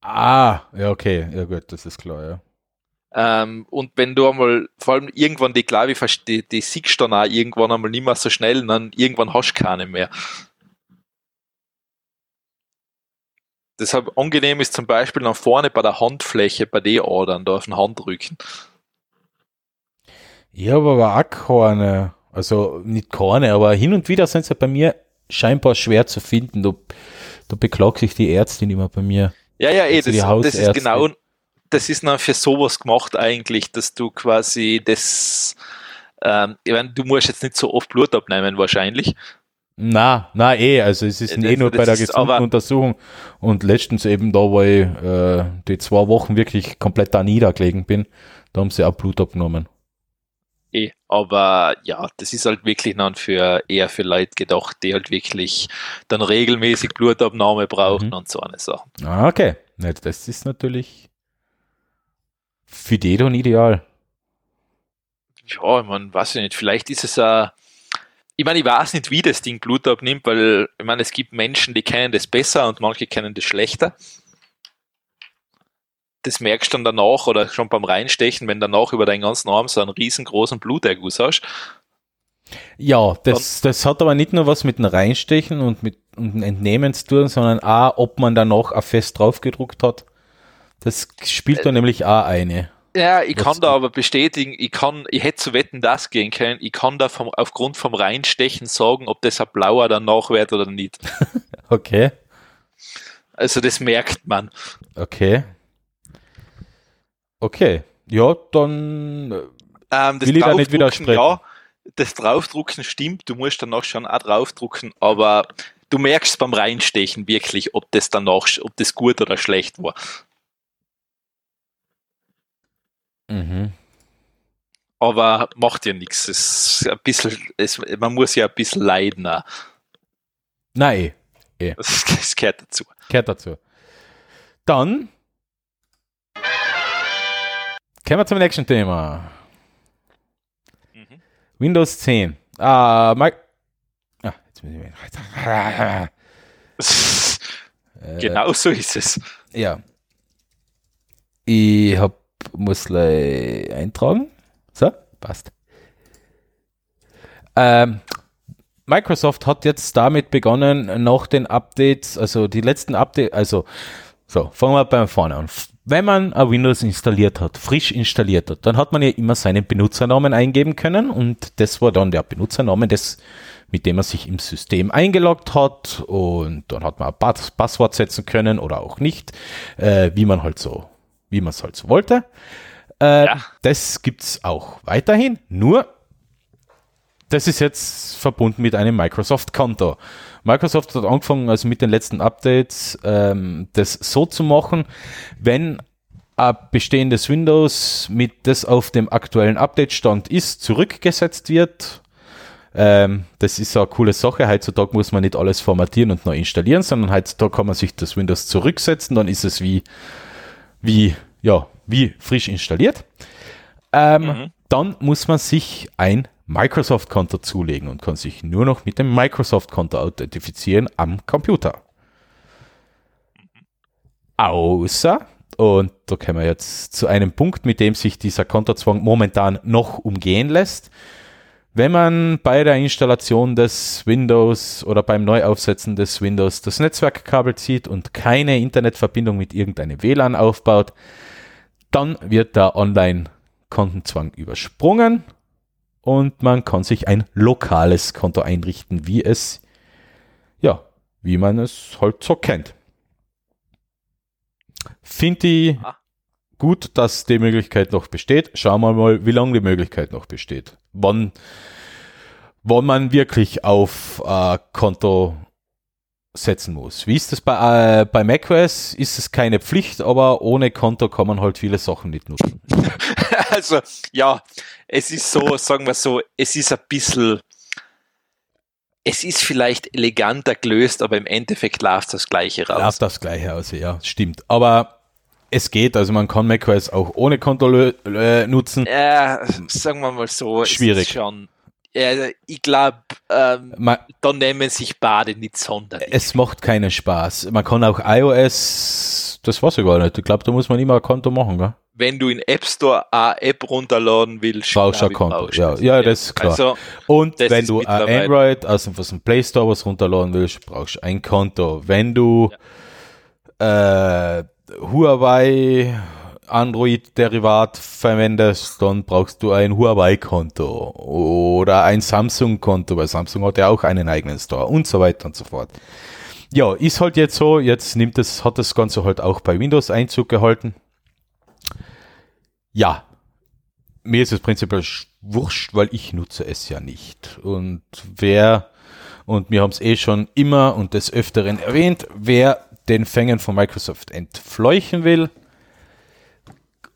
Ah, ja, okay, ja gut, das ist klar, ja. Ähm, und wenn du einmal, vor allem irgendwann die Klavi, die, die siehst dann auch irgendwann einmal nicht mehr so schnell, dann irgendwann hast du keine mehr. Deshalb angenehm ist zum Beispiel nach vorne bei der Handfläche, bei den Adern, da auf den Handrücken. Ich habe aber auch keine, also nicht keine, aber hin und wieder sind sie bei mir scheinbar schwer zu finden. Da, da beklagt sich die Ärztin immer bei mir. Ja, ja, eh, also das, das ist genau, das ist dann für sowas gemacht eigentlich, dass du quasi das, ähm, ich meine, du musst jetzt nicht so oft Blut abnehmen wahrscheinlich, na, na eh, also es ist eh nur bei der gesunden Untersuchung und letztens eben da, wo ich äh, die zwei Wochen wirklich komplett da niedergelegen bin, da haben sie auch Blut abgenommen. Eh, aber ja, das ist halt wirklich dann für eher für Leute gedacht, die halt wirklich dann regelmäßig Blutabnahme brauchen Mhm. und so eine Sachen. Ah, okay. Ja, das ist natürlich für die dann ideal. Ja, man weiß ja nicht, vielleicht ist es ein. Ich meine, ich weiß nicht, wie das Ding Blut abnimmt, weil ich meine, es gibt Menschen, die kennen das besser und manche kennen das schlechter. Das merkst du dann danach oder schon beim Reinstechen, wenn danach über deinen ganzen Arm so einen riesengroßen Bluterguss hast. Ja, das, das hat aber nicht nur was mit dem Reinstechen und mit und dem Entnehmen zu tun, sondern auch, ob man da noch ein Fest draufgedruckt hat. Das spielt da nämlich auch eine. Ja, ich kann da aber bestätigen, ich kann, ich hätte zu wetten das gehen können, ich kann da vom, aufgrund vom Reinstechen sagen, ob das ein blauer danach wird oder nicht. Okay, Also das merkt man. okay. Okay, ja, dann äh, Ähm, das Will ich da nicht widersprechen. Ja, das Draufdrucken stimmt, du musst danach schon auch draufdrucken, aber du merkst beim Reinstechen wirklich, ob das danach, ob das gut oder schlecht war. Mhm. Aber macht ja nichts. Es ist ein bisschen, es, man muss ja ein bisschen leiden. auch. nein, Das, das gehört dazu. gehört dazu. Dann kommen wir zum nächsten Thema. Mhm. Windows 10. Ah, Mike. Ah, jetzt muss ich Äh, genau so ist es. Ja. Ich hab, muss gleich eintragen. So, passt. Ähm, Microsoft hat jetzt damit begonnen, nach den Updates, also die letzten Updates, also, so, fangen wir bei vorne an. Wenn man ein Windows installiert hat, frisch installiert hat, dann hat man ja immer seinen Benutzernamen eingeben können und das war dann der Benutzername, des, mit dem man sich im System eingeloggt hat und dann hat man ein Pass Passwort setzen können oder auch nicht, äh, wie man halt so, wie man es halt so wollte. Äh, Ja. Das gibt's auch weiterhin, nur das ist jetzt verbunden mit einem Microsoft-Konto. Microsoft hat angefangen, also mit den letzten Updates, ähm, das so zu machen, wenn ein bestehendes Windows mit das auf dem aktuellen Update-Stand ist, zurückgesetzt wird. Ähm, das ist eine coole Sache. Heutzutage muss man nicht alles formatieren und neu installieren, sondern heutzutage kann man sich das Windows zurücksetzen, dann ist es wie, wie, ja, wie frisch installiert. Ähm, Mhm. Dann muss man sich ein Microsoft-Konto zulegen und kann sich nur noch mit dem Microsoft-Konto authentifizieren am Computer. Außer, und da kommen wir jetzt zu einem Punkt, mit dem sich dieser Kontozwang momentan noch umgehen lässt. Wenn man bei der Installation des Windows oder beim Neuaufsetzen des Windows das Netzwerkkabel zieht und keine Internetverbindung mit irgendeinem WLAN aufbaut, dann wird der Online-Kontenzwang übersprungen und man kann sich ein lokales Konto einrichten, wie es, ja, wie man es halt so kennt. Finde ich Ah. Gut, dass die Möglichkeit noch besteht. Schauen wir mal, wie lange die Möglichkeit noch besteht. Wann, wann man wirklich auf äh, Konto setzen muss. Wie ist das bei, äh, bei macOS? Ist es keine Pflicht, aber ohne Konto kann man halt viele Sachen nicht nutzen. Also, ja, es ist so, sagen wir so, es ist ein bisschen, es ist vielleicht eleganter gelöst, aber im Endeffekt läuft das Gleiche raus. Läuft das gleiche aus, ja, stimmt. Aber es geht, also man kann macOS auch ohne Konto lö- äh, nutzen. Ja, sagen wir mal so, Schwierig. schon, ja, ich glaube, ähm, da nehmen sich beide nicht sonderlich. es macht keinen Spaß. Man kann auch iOS, das weiß ich gar nicht. Ich glaube, da muss man immer ein Konto machen, gell? Wenn du in App Store eine App runterladen willst, Brauchst du ein Konto. Ja, das. ja, das ist klar. Also, Und wenn du ein Android aus dem, aus dem Play Store was runterladen willst, brauchst du ein Konto. Wenn du äh, Huawei Android-Derivat verwendest, dann brauchst du ein Huawei-Konto oder ein Samsung-Konto, weil Samsung hat ja auch einen eigenen Store und so weiter und so fort. Ja, ist halt jetzt so, jetzt nimmt es, hat das Ganze halt auch bei Windows Einzug gehalten. Ja, mir ist es prinzipiell sch- wurscht, weil ich nutze es ja nicht. Und wer, und wir haben es eh schon immer und des Öfteren erwähnt, wer den Fängen von Microsoft entfleuchen will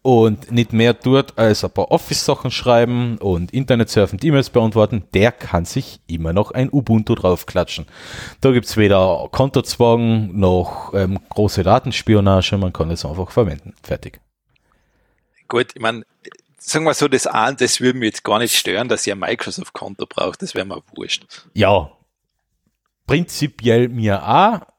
und nicht mehr tut, als ein paar Office-Sachen schreiben und Internet surfen, E-Mails beantworten, der kann sich immer noch ein Ubuntu draufklatschen. Da gibt's weder Kontozwang noch ähm, große Datenspionage, man kann es einfach verwenden. Fertig. Gut, ich meine, sagen wir so, das an, das würde mich jetzt gar nicht stören, dass ihr ein Microsoft-Konto braucht, das wäre mir wurscht. Ja, prinzipiell mir auch.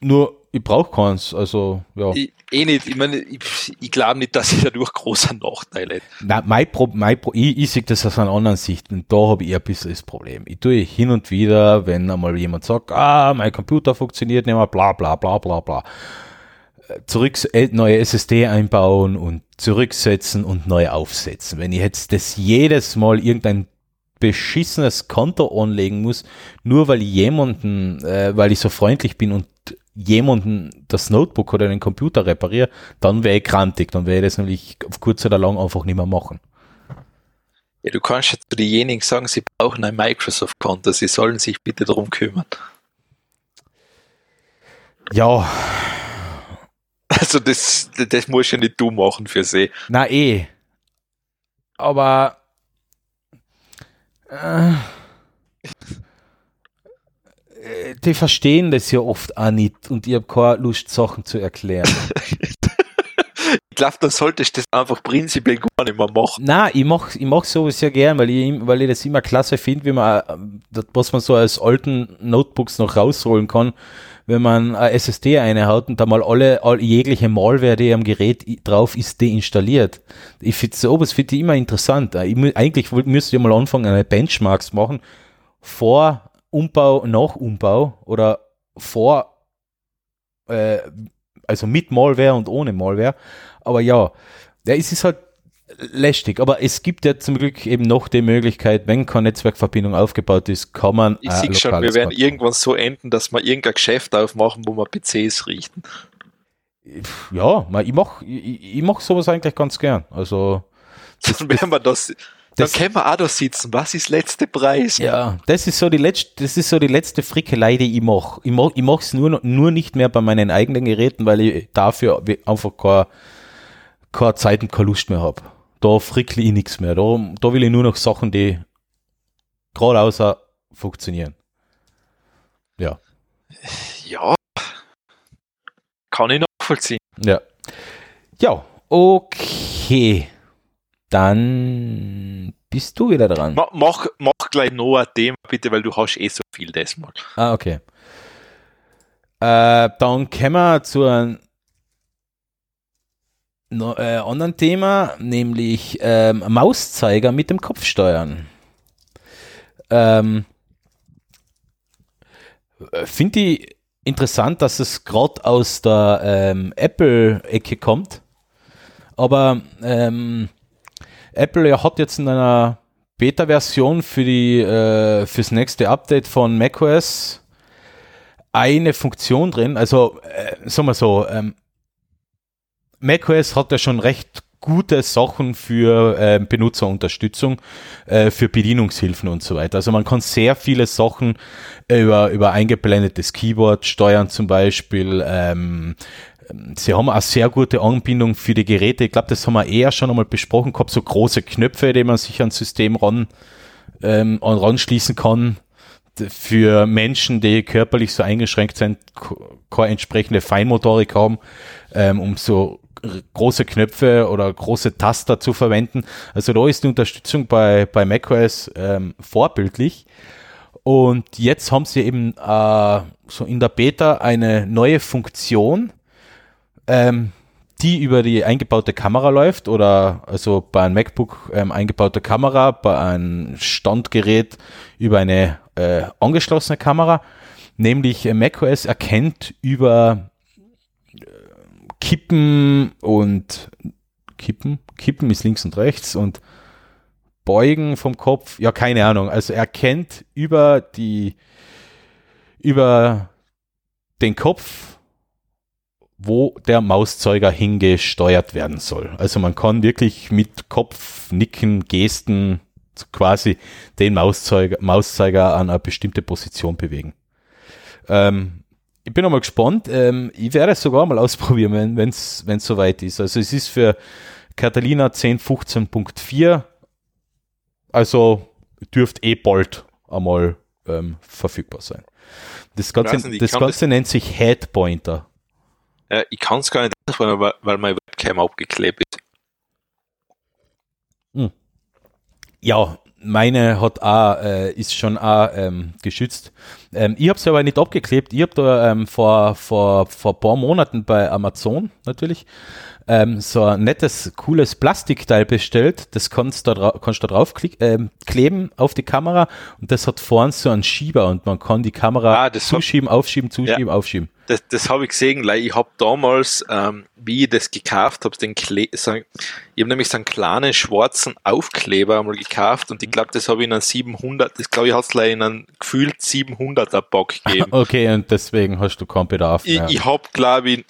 Nur ich brauche keins, also ja. Ich, eh nicht, ich meine, ich, ich glaube nicht, dass ich dadurch große Nachteile hätte. Nein, mein Pro, mein Pro, ich, ich sehe das aus einer anderen Sicht und da habe ich ein bisschen das Problem. Ich tue hin und wieder, wenn einmal jemand sagt, ah, mein Computer funktioniert nicht mehr, bla bla bla bla bla. Zurück, äh, neue SSD einbauen und zurücksetzen und neu aufsetzen. Wenn ich jetzt das jedes Mal irgendein beschissenes Konto anlegen muss, nur weil ich jemanden, äh, weil ich so freundlich bin und jemanden das Notebook oder den Computer repariere, dann wäre ich krantig, dann wäre ich das nämlich auf kurz oder lang einfach nicht mehr machen. Ja, du kannst ja zu denjenigen sagen, sie brauchen ein Microsoft-Konto, sie sollen sich bitte darum kümmern. Ja. Also das, das muss ja nicht du machen für sie. Na eh. Aber äh, äh, die verstehen das ja oft auch nicht und ich habe keine Lust, Sachen zu erklären. ich glaube, dann solltest du das einfach prinzipiell gar nicht mehr machen. Nein, ich mache ich mach sowas ja gern, weil ich, weil ich das immer klasse finde, wie man, äh, was man so als alten Notebooks noch rausholen kann, wenn man eine SSD einhaut und da mal alle, alle jegliche Malware, die am Gerät drauf ist, deinstalliert. Ich finde sowas finde ich immer interessant. Ich, eigentlich müsste ich mal anfangen, eine Benchmarks machen vor Umbau, nach Umbau oder vor, äh, also mit Malware und ohne Malware. Aber ja, ja, es ist halt lästig. Aber es gibt ja zum Glück eben noch die Möglichkeit, wenn keine Netzwerkverbindung aufgebaut ist, kann man. Ich sehe schon, wir werden irgendwann so enden, dass wir irgendein Geschäft aufmachen, wo wir PCs richten. Ja, ich mache ich, ich mach sowas eigentlich ganz gern. Also. Dann werden wir das, dann können wir auch da sitzen. Was ist letzte Preis? Ja, das ist so die letzte, das ist so die letzte Frickelei, die ich mache. Ich mache ich mach's nur, nur nicht mehr bei meinen eigenen Geräten, weil ich dafür einfach keine, keine Zeit und keine Lust mehr habe. Da frickle ich nichts mehr. Da, da will ich nur noch Sachen, die gerade außer funktionieren. Ja. Ja. Kann ich nachvollziehen. Ja. Ja, okay. Dann bist du wieder dran. Mach, mach, mach gleich noch ein Thema, bitte, weil du hast eh so viel das mal. Ah, okay. Äh, dann kommen wir zu einem no, äh, anderen Thema, nämlich ähm, Mauszeiger mit dem Kopf steuern. Ähm, Finde ich interessant, dass es gerade aus der ähm, Apple-Ecke kommt. Aber ähm, Apple ja, hat jetzt in einer Beta-Version für die äh, fürs nächste Update von macOS eine Funktion drin. Also äh, sagen wir so, ähm, macOS hat ja schon recht gute Sachen für äh, Benutzerunterstützung, äh, für Bedienungshilfen und so weiter. Also man kann sehr viele Sachen über, über eingeblendetes Keyboard steuern zum Beispiel, ähm, Sie haben eine sehr gute Anbindung für die Geräte. Ich glaube, das haben wir eher schon einmal besprochen gehabt, so große Knöpfe, die man sich ans System ran, ähm, ranschließen kann. Für Menschen, die körperlich so eingeschränkt sind, keine entsprechende Feinmotorik haben, ähm, um so große Knöpfe oder große Taster zu verwenden. Also da ist die Unterstützung bei, bei macOS ähm, vorbildlich. Und jetzt haben sie eben äh, so in der Beta eine neue Funktion, ähm, die über die eingebaute Kamera läuft oder also bei einem MacBook ähm, eingebaute Kamera, bei einem Standgerät über eine äh, angeschlossene Kamera, nämlich äh, macOS erkennt über Kippen und Kippen, Kippen ist links und rechts und Beugen vom Kopf, ja keine Ahnung, also erkennt über die über den Kopf wo der Mauszeuger hingesteuert werden soll. Also man kann wirklich mit Kopf, Nicken, Gesten quasi den Mauszeuger, Mauszeiger an eine bestimmte Position bewegen. Ähm, ich bin noch mal gespannt. Ähm, ich werde es sogar mal ausprobieren, wenn es soweit ist. Also es ist für Catalina 10.15.4, also dürfte eh bald einmal ähm, verfügbar sein. Das Ganze, nicht, das Ganze das nennt sich Headpointer. Ja, ich kann es gar nicht ausprobieren, weil, weil meine Webcam abgeklebt ist. Hm. Ja, meine hat auch, äh, ist schon auch ähm, geschützt. Ähm, ich habe sie aber nicht abgeklebt. Ich habe da ähm, vor, vor, vor paar Monaten bei Amazon natürlich ähm, so ein nettes, cooles Plastikteil bestellt. Das kannst du da, kannst da drauf ähm, kleben auf die Kamera und das hat vorne so einen Schieber und man kann die Kamera ah, zuschieben, hab, aufschieben, zuschieben, ja, aufschieben. Das, das habe ich gesehen, weil ich habe damals, ähm, wie ich das gekauft habe, den Kle so, ich habe nämlich so einen kleinen schwarzen Aufkleber einmal gekauft und ich glaube, das habe ich in einem 700, das glaube ich, hat es in einem gefühlt 700er Pack gegeben. okay, und deswegen hast du keinen Bedarf mehr. Ich, ich habe, glaube ich,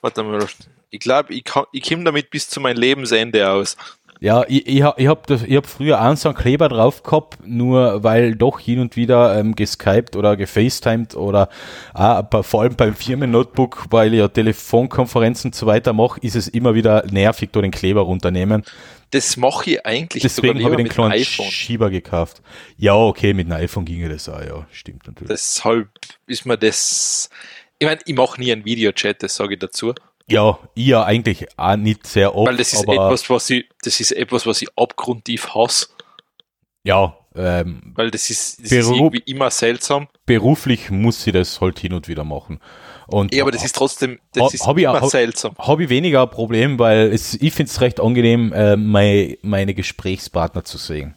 warte mal, ich glaube, ich, ich komme damit bis zu meinem Lebensende aus. Ja, ich, ich, ich habe hab früher auch so einen Kleber drauf gehabt, nur weil doch hin und wieder ähm, geskypt oder gefacetimed oder auch, vor allem beim Firmen-Notebook, weil ich ja Telefonkonferenzen und so weiter mache, ist es immer wieder nervig, da den Kleber runternehmen. Das mache ich eigentlich Deswegen habe ich den kleinen Schieber gekauft. Ja, okay, mit einem iPhone ginge das auch, ja, stimmt natürlich. Deshalb ist mir das, ich meine, ich mache nie einen Videochat, das sage ich dazu. Ja, ich ja eigentlich auch nicht sehr oft. Weil das ist etwas, was ich, das ist etwas, was ich abgrundtief hasse. Ja, ähm, Weil das ist, das ist irgendwie immer seltsam. Beruflich muss sie das halt hin und wieder machen. Und ja, aber das ist trotzdem, das ist immer ich, seltsam. Habe ich weniger ein Problem, weil es, ich finde es recht angenehm, äh, meine, meine Gesprächspartner zu sehen.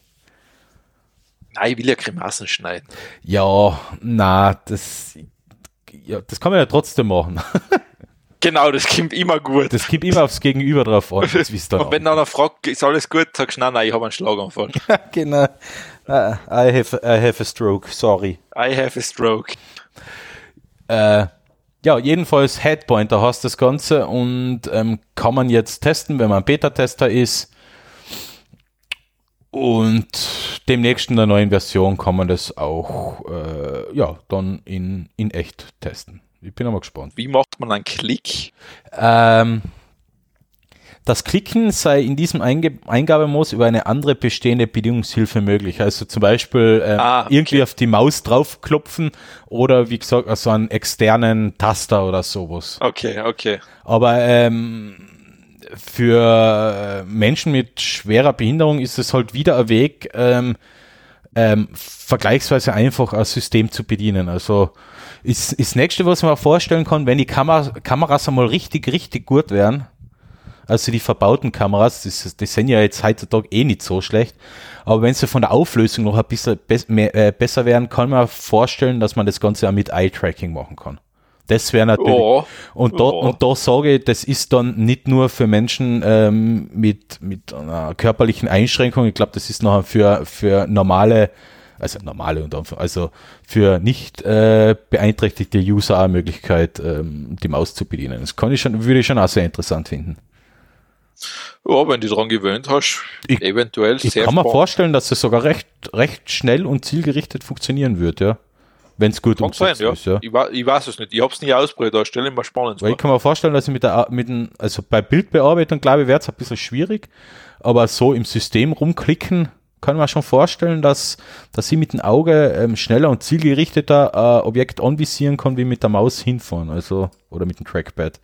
Nein, ich will ja Grimassen schneiden. Ja, na, das, ja, das kann man ja trotzdem machen. Genau, das kommt immer gut. Das kommt immer aufs Gegenüber drauf an. Und wenn einer fragt, ist alles gut, sagst du, nein, nein, ich habe einen Schlaganfall. genau. Uh, I, have, I have a stroke, sorry. I have a stroke. Äh, ja, jedenfalls Headpointer hast das Ganze und ähm, kann man jetzt testen, wenn man Beta-Tester ist. Und demnächst in der neuen Version kann man das auch äh, ja, dann in, in echt testen. Ich bin aber gespannt. Wie macht man einen Klick? Ähm, das Klicken sei in diesem Einge Eingabemodus über eine andere bestehende Bedienungshilfe möglich. Also zum Beispiel ähm, ah, okay. irgendwie auf die Maus draufklopfen oder wie gesagt, also einen externen Taster oder sowas. Okay, okay. Aber ähm, für Menschen mit schwerer Behinderung ist es halt wieder ein Weg, ähm, ähm, vergleichsweise einfach ein System zu bedienen. Also ist, ist das nächste, was man vorstellen kann, wenn die Kamera, Kameras einmal richtig, richtig gut wären. Also die verbauten Kameras, das, das sind ja jetzt heutzutage eh nicht so schlecht. Aber wenn sie von der Auflösung noch ein bisschen be mehr, äh, besser wären, kann man vorstellen, dass man das Ganze auch mit Eye-Tracking machen kann. Das wäre natürlich. Oh, und, da, oh. und da sage ich, das ist dann nicht nur für Menschen ähm, mit, mit einer körperlichen Einschränkung. Ich glaube, das ist noch für, für normale also normale und also für nicht äh, beeinträchtigte User eine Möglichkeit, ähm, die Maus zu bedienen. Das kann ich schon, würde ich schon auch sehr interessant finden. Ja, wenn du daran gewöhnt hast, ich, eventuell ich sehr Ich kann mir vorstellen, dass es sogar recht, recht schnell und zielgerichtet funktionieren wird, ja. Wenn es gut umgesetzt ja. ist, ja. Ich, ich, weiß es nicht, ich habe es nie ausprobiert, da stelle ich mir spannend Weil Ich kann mir vorstellen, dass ich mit der, mit dem, also bei Bildbearbeitung, glaube ich, wäre es ein bisschen schwierig, aber so im System rumklicken, kann man schon vorstellen, dass, dass sie mit dem Auge ähm, schneller und zielgerichteter äh, Objekt anvisieren kann, wie mit der Maus hinfahren, also oder mit dem Trackpad.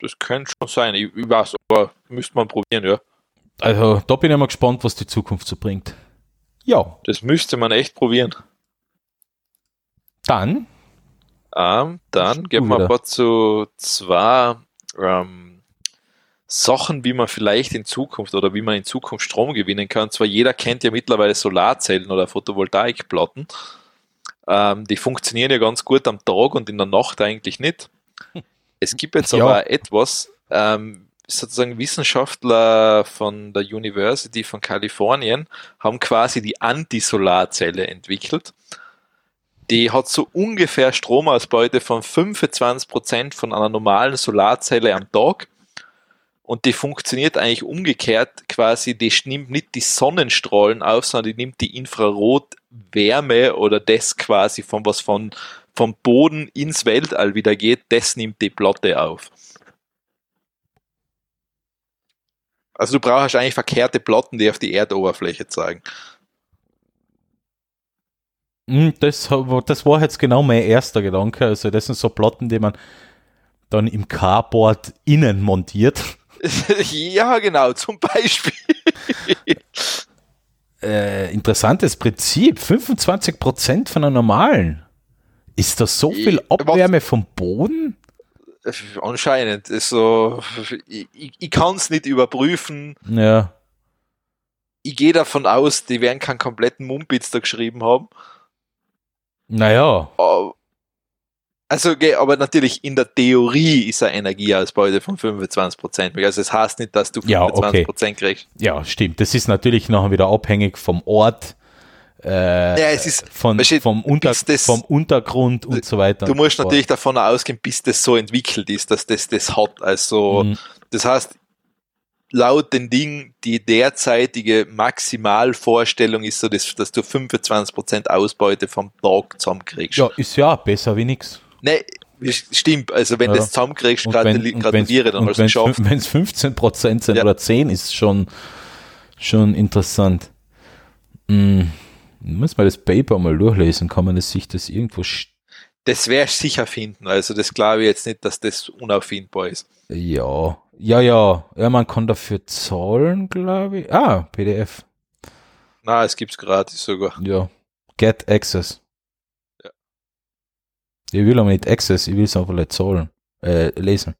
Das könnte schon sein, ich, ich weiß, aber müsste man probieren, ja. Also da bin ich mal gespannt, was die Zukunft so bringt. Ja. Das müsste man echt probieren. Dann? Ähm, dann gehen wir aber zu zwei ähm, Sachen, wie man vielleicht in Zukunft oder wie man in Zukunft Strom gewinnen kann. Zwar jeder kennt ja mittlerweile Solarzellen oder Photovoltaikplatten. Ähm, die funktionieren ja ganz gut am Tag und in der Nacht eigentlich nicht. Es gibt jetzt ja. aber etwas, ähm, sozusagen Wissenschaftler von der University von Kalifornien haben quasi die Anti-Solarzelle entwickelt. Die hat so ungefähr Stromausbeute von 25% von einer normalen Solarzelle am Tag und die funktioniert eigentlich umgekehrt quasi, die nimmt nicht die Sonnenstrahlen auf, sondern die nimmt die Infrarotwärme oder das quasi von was von vom Boden ins Weltall wieder geht, das nimmt die Platte auf. Also du brauchst eigentlich verkehrte Platten, die auf die Erdoberfläche zeigen. Hm, das, das war jetzt genau mein erster Gedanke. Also das sind so Platten, die man dann im Carboard innen montiert. ja, genau, zum Beispiel. äh, interessantes Prinzip. 25% von einer normalen. Ist das so viel Abwärme vom Boden? Anscheinend. Ist so, ich, ich kann es nicht überprüfen. Ja. Ich gehe davon aus, die werden keinen kompletten Mumpitz da geschrieben haben. Naja. Also, okay, aber natürlich in der Theorie ist eine Energieausbeute von 25%. Also es das heißt nicht, dass du 25% ja, okay. kriegst. Ja, stimmt. Das ist natürlich nachher wieder abhängig vom Ort, äh, ja, es ist, von, weißt du, vom, Unter, das, vom Untergrund und so weiter. Du musst natürlich davon ausgehen, bis das so entwickelt ist, dass das das hat. Also, mhm. das heißt, laut den Ding, die derzeitige Maximalvorstellung ist so, dass, dass du 25% Ausbeute vom Tag zusammenkriegst. Ja, ist ja besser wie nichts. Ne, stimmt. Also wenn ja. du das zusammenkriegst, gratuliere, dann hast du es geschafft. Wenn es 15% sind ja. oder 10, ist schon, schon interessant. Hm. Muss man das Paper mal durchlesen, kann man das, sich das irgendwo das wäre sicher finden. Also das glaube ich jetzt nicht, dass das unauffindbar ist. Ja, ja, ja. Ja, man kann dafür zahlen, glaube ich. Ah, PDF. Na, es gibt's gratis sogar. Ja. Get Access. Ich will aber nicht Access, ich will es einfach nicht zahlen. Äh, lesen.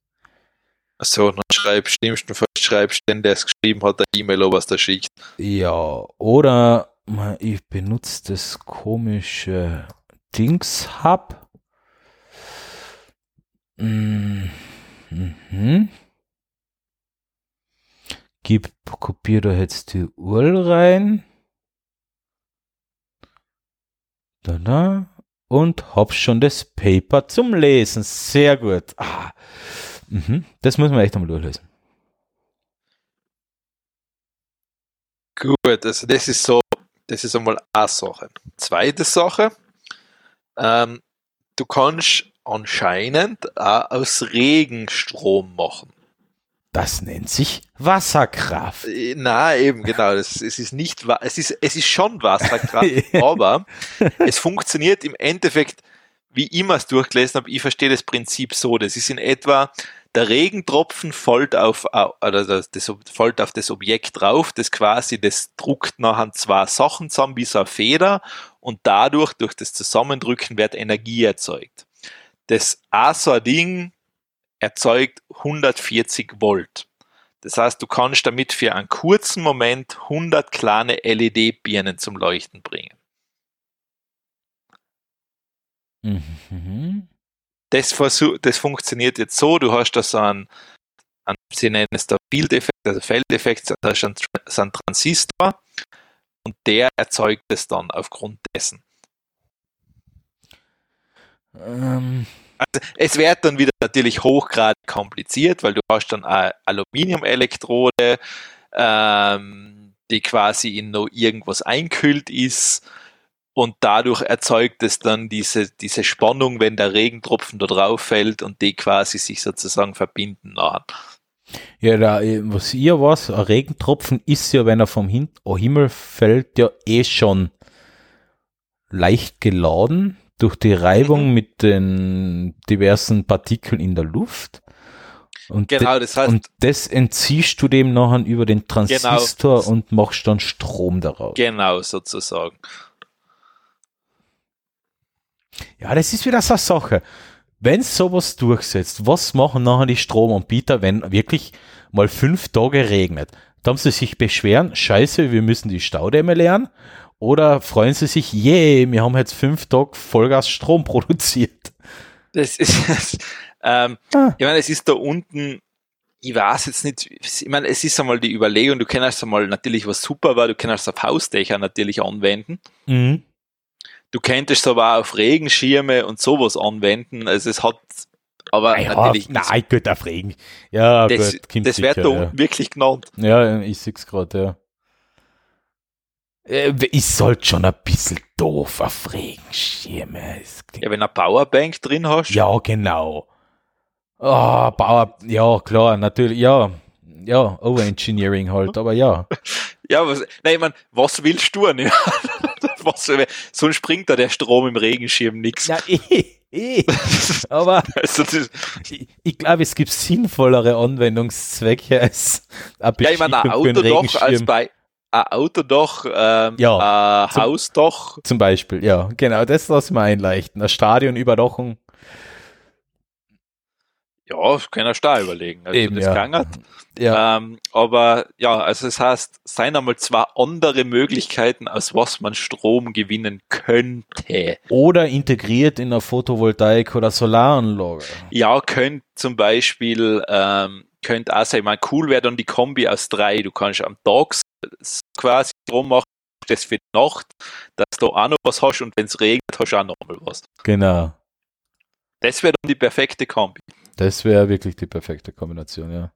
Achso, dann schreibst, nimmst du schreibst den, der es geschrieben hat, der E-Mail, ob es da schickt. Ja, oder ich benutze das komische Dings Hub. Mhm. Gib, kopiere da jetzt die URL rein. Da, da. Und hab schon das Paper zum Lesen. Sehr gut. Ah. Mhm. Das muss man echt einmal durchlesen. Gut, also das ist so das ist einmal eine Sache. Zweite Sache, ähm, du kannst anscheinend auch aus Regenstrom machen. Das nennt sich Wasserkraft. Äh, na, eben, genau. Das, es ist nicht, es ist, es ist schon Wasserkraft, aber es funktioniert im Endeffekt, wie ich es durchgelesen habe. Ich verstehe das Prinzip so. Das ist in etwa, der Regentropfen folgt auf, oder das, das folgt auf das Objekt drauf, das quasi, das druckt nachher zwei Sachen zusammen wie so eine Feder und dadurch, durch das Zusammendrücken, wird Energie erzeugt. Das auch so ein Ding erzeugt 140 Volt. Das heißt, du kannst damit für einen kurzen Moment 100 kleine LED-Birnen zum Leuchten bringen. Mhm das, versuch, das funktioniert jetzt so, du hast da so einen, einen sie nennen es da Field-Effekt, also Feldeffekt, da ist ein, so ein Transistor und der erzeugt es dann aufgrund dessen. Ähm. Also es wird dann wieder natürlich hochgradig kompliziert, weil du hast dann eine Aluminiumelektrode, ähm, die quasi in noch irgendwas einkühlt ist und dadurch erzeugt es dann diese, diese Spannung, wenn der Regentropfen da drauf fällt und die quasi sich sozusagen verbinden nachher. Ja, da, was ihr was, ein Regentropfen ist ja, wenn er vom Hin oh, Himmel fällt, ja eh schon leicht geladen durch die Reibung mhm. mit den diversen Partikeln in der Luft. Und genau, das heißt, und das entziehst du dem nachher über den Transistor genau, und machst dann Strom daraus. Genau, sozusagen. Ja, das ist wieder so eine Sache. Wenn sowas durchsetzt, was machen nachher die Stromanbieter, wenn wirklich mal fünf Tage regnet? Dann sie sich beschweren, scheiße, wir müssen die Staudämme leeren. Oder freuen sie sich, je, yeah, wir haben jetzt fünf Tage Vollgas Strom produziert. Das ist, ähm, ah. ich meine, es ist da unten, ich weiß jetzt nicht, ich meine, es ist einmal die Überlegung, du kannst einmal natürlich, was super war, du kannst auf Hausdächer natürlich anwenden. Mhm. Du könntest aber auch auf Regenschirme und sowas anwenden. Also es hat aber ja, natürlich. Nein, gut, auf Regen. Ja, das, gut, das wird da ja. wirklich genannt. Ja, ich sehe es gerade, ja. Äh, ist halt schon ein bisschen doof auf Regenschirme. Ja, wenn du eine Powerbank drin hast. Ja, genau. Oh, Power, ja, klar, natürlich, ja. Ja, Overengineering halt, aber ja. Ja, was, nein, ich mein, was willst du nicht? was, sonst springt da der Strom im Regenschirm nix. Ja, eh, eh. Aber also ich, ich glaube, es gibt sinnvollere Anwendungszwecke als eine Ja, ich meine, ein Auto doch als bei ein Autodach, ähm, ja, ein zum, Hausdach. Zum Beispiel, ja, genau, das lassen wir einleichten. Eine Stadionüberdachung. Ja, kann er da überlegen. Also Eben, das ja. Gangert. Ja. Ähm, aber ja, also es heißt, seien einmal zwei andere Möglichkeiten, aus was man Strom gewinnen könnte. Oder integriert in einer Photovoltaik- oder Solaranlage. Ja, könnte zum Beispiel, ähm, könnte auch sein, man cool wäre dann die Kombi aus drei. Du kannst am Tag quasi Strom machen, das für die Nacht, dass du auch noch was hast und wenn es regnet, hast du auch noch mal was. Genau. Das wäre dann die perfekte Kombi. Das wäre wirklich die perfekte Kombination, ja.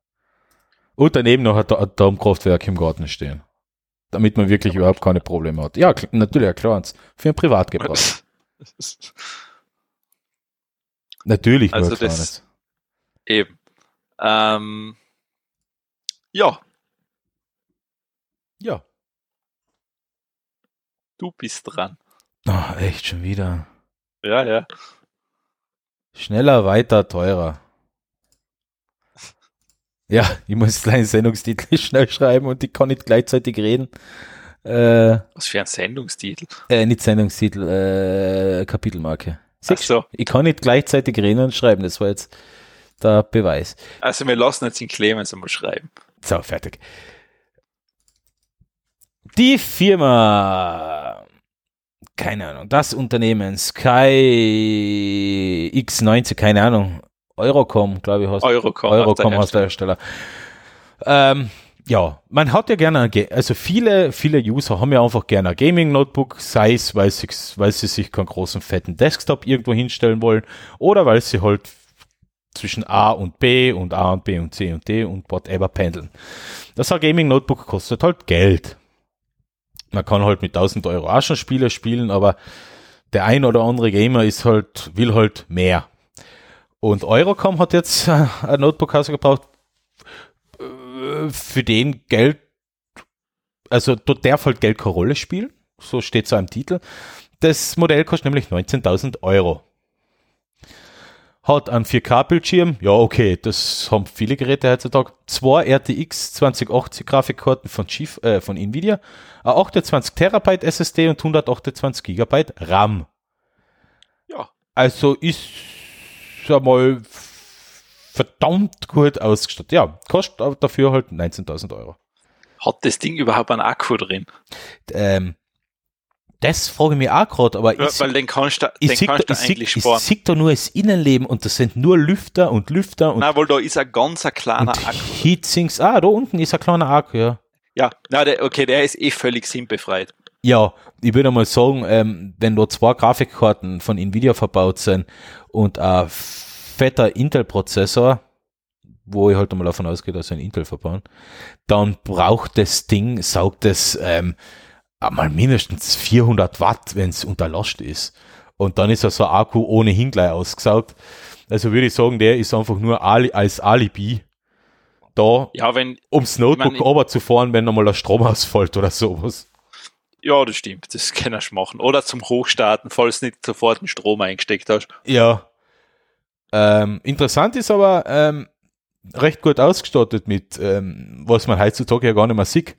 Und daneben noch ein Atomkraftwerk im Garten stehen. Damit man wirklich ja. überhaupt keine Probleme hat. Ja, natürlich, klar. Für einen Privatgebrauch. natürlich also das Eben. Ähm, ja. Ja. Du bist dran. Oh, echt schon wieder. Ja, ja. Schneller, weiter, teurer. Ja, ich muss einen Sendungstitel schnell schreiben und ich kann nicht gleichzeitig reden. Äh, Was für ein Sendungstitel? Äh, nicht Sendungstitel, äh, Kapitelmarke. Ach so. Ich kann nicht gleichzeitig reden und schreiben, das war jetzt der Beweis. Also wir lassen jetzt den Clemens einmal schreiben. So, fertig. Die Firma, keine Ahnung, das Unternehmen Sky X90, keine Ahnung, Eurocom, glaube ich, heißt Eurocom, Eurocom heißt der Hersteller. Ähm, ja, man hat ja gerne, also viele, viele User haben ja einfach gerne ein Gaming-Notebook, sei es, weil sie, weil sie sich keinen großen fetten Desktop irgendwo hinstellen wollen oder weil sie halt zwischen A und B und A und B und C und D und whatever pendeln. Das Gaming-Notebook kostet halt Geld. Man kann halt mit 1000 Euro auch schon Spiele spielen, aber der ein oder andere Gamer ist halt, will halt mehr. Und Eurocom hat jetzt äh, ein Notebook rausgebracht, äh, für den Geld, also dort darf halt Geld keine Rolle spielen, so steht es so im Titel. Das Modell kostet nämlich 19.000 Euro. Hat einen 4K-Bildschirm, ja okay, das haben viele Geräte heutzutage. Zwei RTX 2080 Grafikkarten von, Chief, äh, von Nvidia, 28 Terabyte SSD und 128 Gigabyte RAM. Ja. Also ist ja mal verdammt gut ausgestattet. Ja, kostet dafür halt 19.000 Euro. Hat das Ding überhaupt einen Akku drin? Ähm, das frage ich mich auch gerade, aber ja, ich, weil den kannst du, den kannst da, du eigentlich ich, sparen. Ich sehe da nur das Innenleben und das sind nur Lüfter und Lüfter und. Nein, weil da ist ein ganz ein kleiner Akku. Heatsinks, ah, da unten ist ein kleiner Akku, ja. Ja, na, der, okay, der ist eh völlig sinnbefreit. Ja, ich würde mal sagen, ähm, wenn da zwei Grafikkarten von Nvidia verbaut sind und ein fetter Intel-Prozessor, wo ich halt mal davon ausgehe, dass sie ein Intel verbauen, dann braucht das Ding, saugt es ähm, mal mindestens 400 Watt, wenn es unter Last ist. Und dann ist ja so ein Akku ohnehin gleich ausgesaugt. Also würde ich sagen, der ist einfach nur Ali als Alibi da, ja, wenn, ums Notebook ich mein, zu fahren, wenn nochmal der Strom ausfällt oder sowas. Ja, das stimmt. Das kann ich machen. Oder zum Hochstarten, falls nicht sofort den Strom eingesteckt hast. Ja. Ähm, interessant ist aber ähm, recht gut ausgestattet mit, ähm, was man heutzutage ja gar nicht mehr sieht.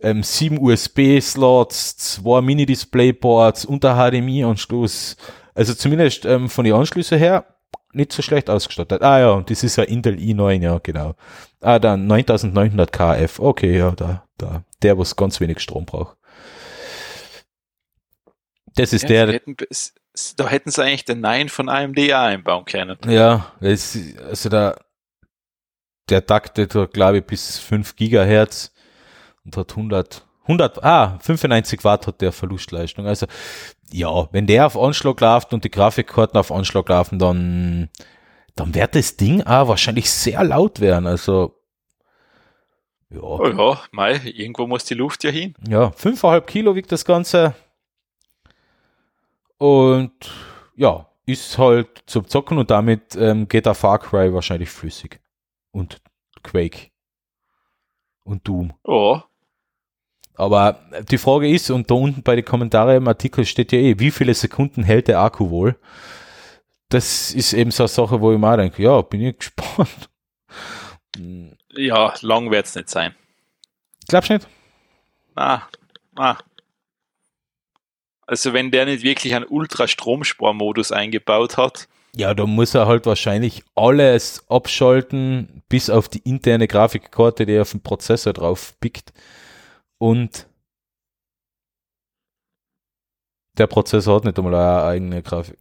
Ähm, sieben USB-Slots, zwei Mini-Display-Boards und der HDMI-Anschluss. Also zumindest ähm, von den Anschlüssen her nicht so schlecht ausgestattet. Ah ja, und das ist ja Intel i9, ja genau. Ah, dann 9900 KF. Okay, ja, da, da, der, was ganz wenig Strom braucht. Das ist ja, der. Hätten, da hätten sie eigentlich den Nein von AMD einbauen können. Ja, es, also da, der taktet, glaube ich, bis 5 Gigahertz und hat 100, 100, ah, 95 Watt hat der Verlustleistung. Also, ja, wenn der auf Anschlag läuft und die Grafikkarten auf Anschlag laufen, dann, dann wird das Ding auch wahrscheinlich sehr laut werden. Also, Ja, Oh ja, mei, irgendwo muss die Luft ja hin. ja 5,5 Kilo wiegt das Ganze. Und ja, ist halt zum Zocken und damit ähm, geht der Far Cry wahrscheinlich flüssig. Und Quake. Und Doom. Oh, Aber die Frage ist, und da unten bei den Kommentaren im Artikel steht ja eh, wie viele Sekunden hält der Akku wohl? Das ist eben so eine Sache, wo ich mal denke, ja, bin ich gespannt. Ja, lang wird's nicht sein. Glaubst du nicht? Na, na. Also wenn der nicht wirklich einen Ultrastromsparmodus eingebaut hat, Ja, da muss er halt wahrscheinlich alles abschalten, bis auf die interne Grafikkarte, die auf den Prozessor drauf pickt. Und der Prozessor hat nicht einmal eine eigene Grafik.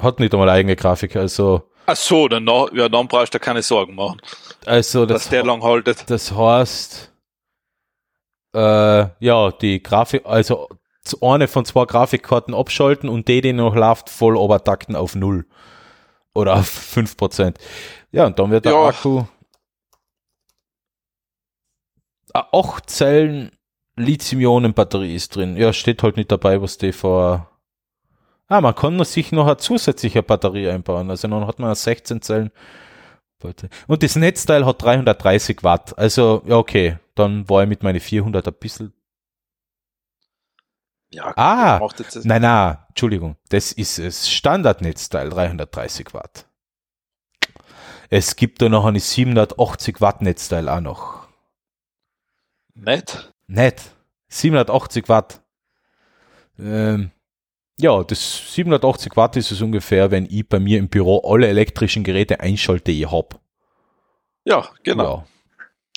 Hat nicht einmal eine eigene Grafik, also, ach so, dann, na- ja, dann brauchst du dir keine Sorgen machen, also das, dass der lang haltet. das heißt, äh, ja, die Grafik, also eine von zwei Grafikkarten abschalten und die, die noch läuft, voll obertakten auf null Oder auf 5%. Ja, und dann wird der Ja. Akku 8 Zellen Lithium-Ionen-Batterie ist drin. Ja, steht halt nicht dabei, was die vor. Ah, man kann sich noch eine zusätzliche Batterie einbauen. Also dann hat man eine 16 Zellen. Und das Netzteil hat 330 Watt. Also, ja, okay. Dann war ich mit meinen 400 ein bisschen. Ja, Ah, Nein, nein, Entschuldigung. Das ist das Standardnetzteil, 330 Watt. Es gibt da noch ein 780 Watt Netzteil auch noch. nicht. Nicht. 780 Watt. Ähm, ja, das 780 Watt ist es ungefähr, wenn ich bei mir im Büro alle elektrischen Geräte einschalte, die ich hab. Ja, genau. Ja.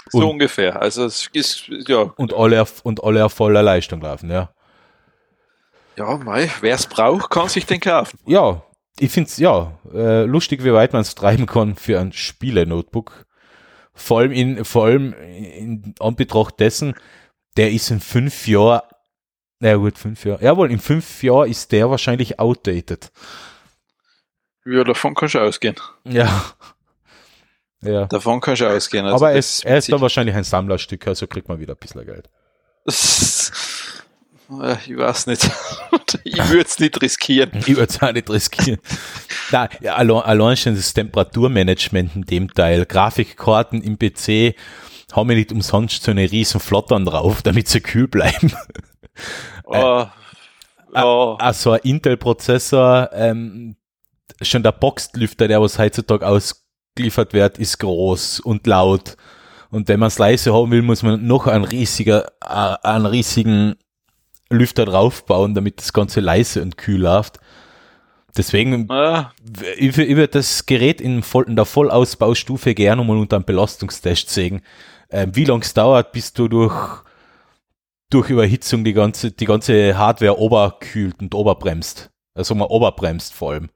So Und- ungefähr. Also es ist, ja, Und alle auf, und alle auf voller Leistung laufen, ja. ja, mei, wer es braucht, kann sich den kaufen. Ja, ich find's ja äh, lustig, wie weit man es treiben kann für ein Spiele-Notebook. Vor allem in, vor allem in Anbetracht dessen, der ist in fünf Jahren, na gut, fünf Jahre, jawohl, in fünf Jahren ist der wahrscheinlich outdated. Ja, davon kannst du ausgehen. Ja. Ja. Davon kannst du ausgehen. Also Aber er ist, er ist dann wahrscheinlich ein Sammlerstück, also kriegt man wieder ein bisschen Geld. Ich weiß nicht. ich würde es nicht riskieren. Ich würde es auch nicht riskieren. Nein, ja, allein, allein schon das Temperaturmanagement in dem Teil. Grafikkarten im PC haben wir nicht umsonst so eine riesen Flottern drauf, damit sie kühl bleiben. Oh, oh, Also ein Intel-Prozessor, ähm, schon der Boxlüfter, der was heutzutage ausgeliefert wird, ist groß und laut. Und wenn man es leise haben will, muss man noch einen riesiger, äh, einen riesigen Lüfter draufbauen, damit das Ganze leise und kühl läuft. Deswegen ah, ich, ich würde das Gerät in, voll, in der Vollausbaustufe gerne mal unter einem Belastungstest sehen. Ähm, wie lange es dauert, bis du durch, durch Überhitzung die ganze, die ganze Hardware oberkühlt und oberbremst. Also mal oberbremst vor allem.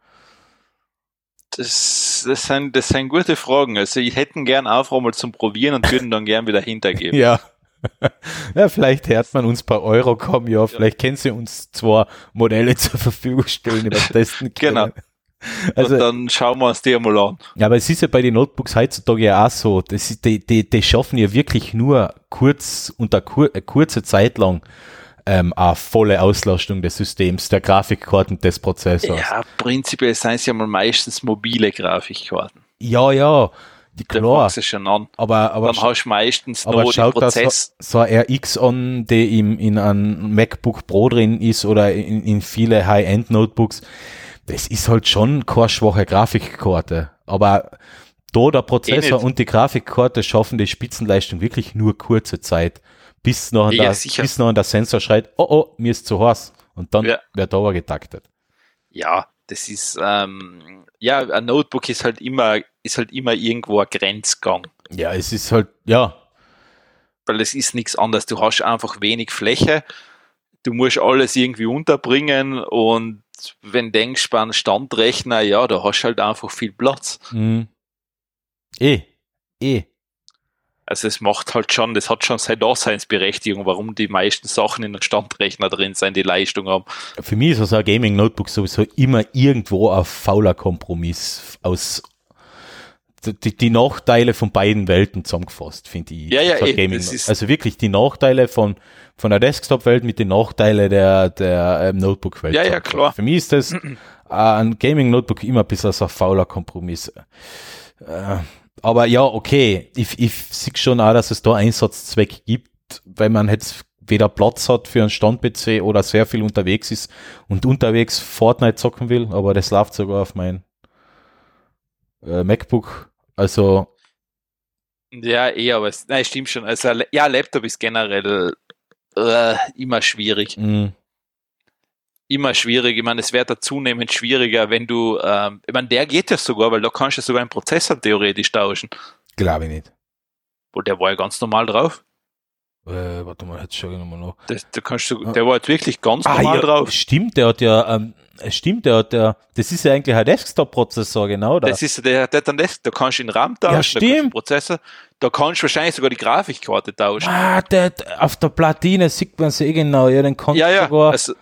das, das, sind, das sind gute Fragen. Also ich hätte ihn gern auch mal zum Probieren und würden dann gern wieder hintergeben. Ja. ja, vielleicht hört man uns bei Eurocom, ja, vielleicht können sie uns zwei Modelle zur Verfügung stellen, die wir testen können. Genau. Also, und dann schauen wir uns die einmal an. Ja, aber es ist ja bei den Notebooks heutzutage ja auch so. Das ist, die, die, die schaffen ja wirklich nur kurz, unter kur, äh, kurze Zeit lang ähm, eine volle Auslastung des Systems, der Grafikkarten des Prozessors. Ja, prinzipiell sind es ja mal meistens mobile Grafikkarten. ja, ja die Da klar. du schon an. Aber, aber, dann hast du meistens aber noch den schaut so, Prozess. so ein RX an, die im, in einem MacBook Pro drin ist oder in, in viele High-End-Notebooks. Das ist halt schon keine schwache Grafikkarte. Aber da der Prozessor und die Grafikkarte schaffen die Spitzenleistung wirklich nur kurze Zeit. Bis noch, Ja, der, bis noch der Sensor schreit, oh oh, mir ist zu heiß. Und dann Ja. wird aber getaktet. Ja, das ist, ähm, ja, ein Notebook ist halt immer, ist halt immer irgendwo ein Grenzgang. Ja, es ist halt, ja, Weil es ist nichts anderes. Du hast einfach wenig Fläche. Du musst alles irgendwie unterbringen und wenn denkst bei einem Standrechner, ja, da hast du halt einfach viel Platz. mh. eh, eh. Also es macht halt schon, das hat schon seine Daseinsberechtigung, warum die meisten Sachen in einem Standrechner drin sind, die Leistung haben. Für mich ist also ein Gaming-Notebook sowieso immer irgendwo ein fauler Kompromiss aus die, die Nachteile von beiden Welten zusammengefasst, finde ich. Ja, ja, das ist- also wirklich die Nachteile von, von der Desktop-Welt mit den Nachteilen der, der ähm, Notebook-Welt. Ja, ja, klar. Für mich ist das äh, ein Gaming-Notebook immer ein bisschen so ein fauler Kompromiss. Äh, aber ja, okay, ich, ich sehe schon auch, dass es da Einsatzzweck gibt, weil man jetzt weder Platz hat für einen Stand-PC oder sehr viel unterwegs ist und unterwegs Fortnite zocken will, aber das läuft sogar auf mein äh, MacBook. Also, Ja, eh, aber es, nein, stimmt schon. Also, ja, Laptop ist generell äh, immer schwierig. mh, Immer schwierig. Ich meine, es wird da zunehmend schwieriger, wenn du, ähm, ich meine, der geht ja sogar, weil da kannst du sogar einen Prozessor theoretisch tauschen. glaube ich nicht. Wo der war ja ganz normal drauf. Äh, warte mal, jetzt schaue ich nochmal nach. Das, da kannst du, der war jetzt wirklich ganz Ah, normal ja, drauf. stimmt, der hat ja, ähm, äh, stimmt, der hat ja, das ist ja eigentlich ein Desktop-Prozessor, genau, da. Das ist der, der dann das, da kannst du den RAM tauschen, da kannst du stimmt. Prozessor, da kannst du wahrscheinlich sogar die Grafikkarte tauschen. Ah, der, der, auf der Platine sieht man sehr genau, ja, den kannst ja, du ja, sogar. also,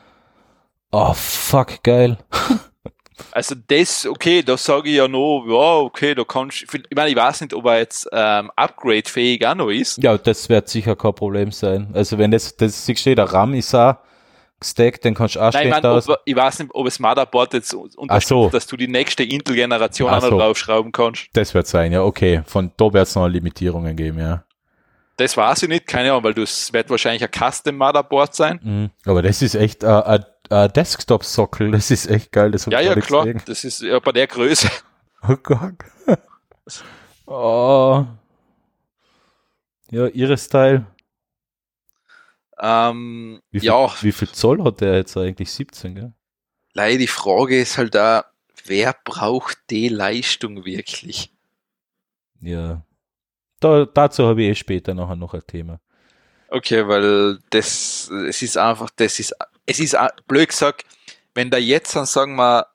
oh, fuck, geil. also das, okay, da sage ich ja noch, ja, okay, da kannst ich meine, ich weiß nicht, ob er jetzt ähm, upgrade-fähig auch noch ist. Ja, das wird sicher kein Problem sein. Also, wenn das, das siehst du, der RAM ist auch gestackt, den kannst du auch Nein, ich, aus. ob, ich weiß nicht, ob das Motherboard jetzt unterstützt, Ach so. dass du die nächste Intel-Generation auch noch so. draufschrauben kannst. Das wird sein, ja, okay. Von da wird es noch Limitierungen geben, ja. Das weiß ich nicht, keine Ahnung, weil das wird wahrscheinlich ein Custom-Motherboard sein. Mhm. Aber das ist echt äh, ein ein Desktop-Sockel, das ist echt geil. Das Ja, ja, klar, gesehen. das ist ja bei der Größe. Oh Gott. oh. Ja, ihre Style. Ähm, Wie viel, ja, wie viel Zoll hat der jetzt eigentlich? 17, gell? leider die Frage ist halt da, wer braucht die Leistung wirklich? Ja. Da, dazu habe ich eh später nachher noch ein Thema. Okay, weil das, es ist einfach, das ist, es ist blöd gesagt, wenn da jetzt dann sagen wir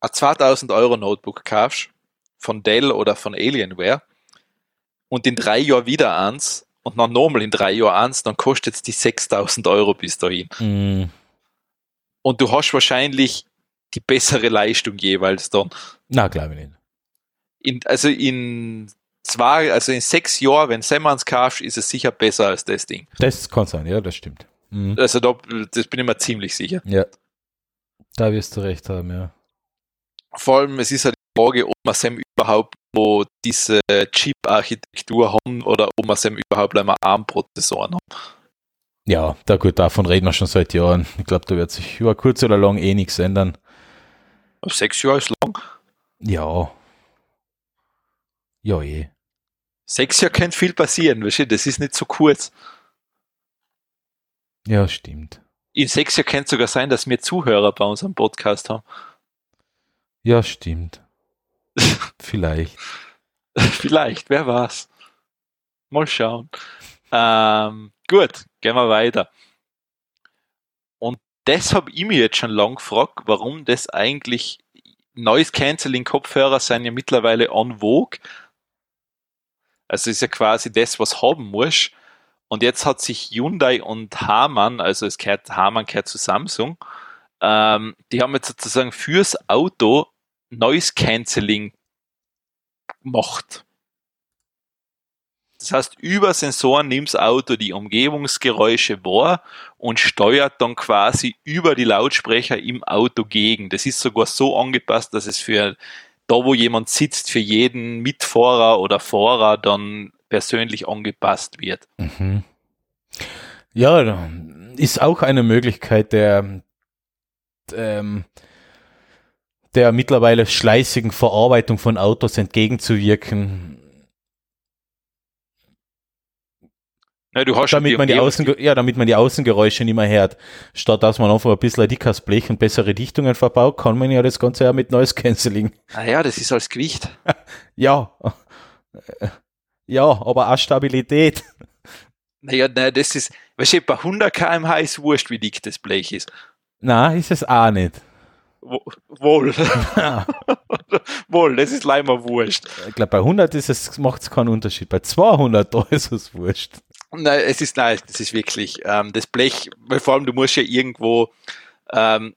ein 2000 Euro Notebook kaufst von Dell oder von Alienware und in drei Jahren wieder eins und dann nochmal in drei Jahren eins, dann kostet es die 6000 Euro bis dahin. Mhm. Und du hast wahrscheinlich die bessere Leistung jeweils dann. Na, glaube ich nicht. In, also in zwei, also in sechs Jahren, wenn Semmans kaufst, ist es sicher besser als das Ding. Das kann sein, ja, das stimmt. Mhm. Also da, das bin ich mir ziemlich sicher. Ja. Da wirst du recht haben, ja. Vor allem, es ist halt die Frage, ob man Sam überhaupt wo diese Chip-Architektur haben oder ob man Sam überhaupt einmal ARM-Prozessoren haben. Ja, da gut, davon reden wir schon seit Jahren. Ich glaube, da wird sich über kurz oder lang eh nichts ändern. Sechs Jahre ist lang. Ja. Ja, eh. Sechs Jahre kann viel passieren, weißt du, das ist nicht so kurz. Ja, stimmt. In sechs Jahren kann es sogar sein, dass wir Zuhörer bei unserem Podcast haben. Ja, stimmt. Vielleicht. Vielleicht, wer weiß. Mal schauen. Ähm, gut, gehen wir weiter. Und das habe ich mir jetzt schon lang gefragt, warum das eigentlich Noise Cancelling Kopfhörer sind ja mittlerweile en vogue. Also ist ja quasi das, was haben muss. Und jetzt hat sich Hyundai und Harman, also es gehört, Harman gehört zu Samsung, ähm, die haben jetzt sozusagen fürs Auto Noise Cancelling gemacht. Das heißt, über Sensoren nimmt das Auto die Umgebungsgeräusche wahr und steuert dann quasi über die Lautsprecher im Auto gegen. Das ist sogar so angepasst, dass es für da, wo jemand sitzt, für jeden Mitfahrer oder Fahrer dann persönlich angepasst wird. Mhm. Ja, ist auch eine Möglichkeit der, ähm, der mittlerweile schleißigen Verarbeitung von Autos entgegenzuwirken. Ja, du hast Damit man die, Außen, ja, damit man die Außengeräusche nicht mehr hört. Statt dass man einfach ein bisschen ein dickeres Blech und bessere Dichtungen verbaut, kann man ja das Ganze ja mit Noise Cancelling. Naja, das ist als Gewicht. Ja. Ja, aber auch Stabilität. Naja, nein, das ist, weißt du, bei 100 km/h ist wurscht, wie dick das Blech ist. Na, ist es auch nicht. Wo- Wohl. Wohl, das ist leider wurscht. Ich glaube, bei 100 ist es, macht es keinen Unterschied. Bei 200, da ist es wurscht. Nein, es ist, nein, das ist wirklich, ähm, das Blech, weil vor allem du musst ja irgendwo, ähm,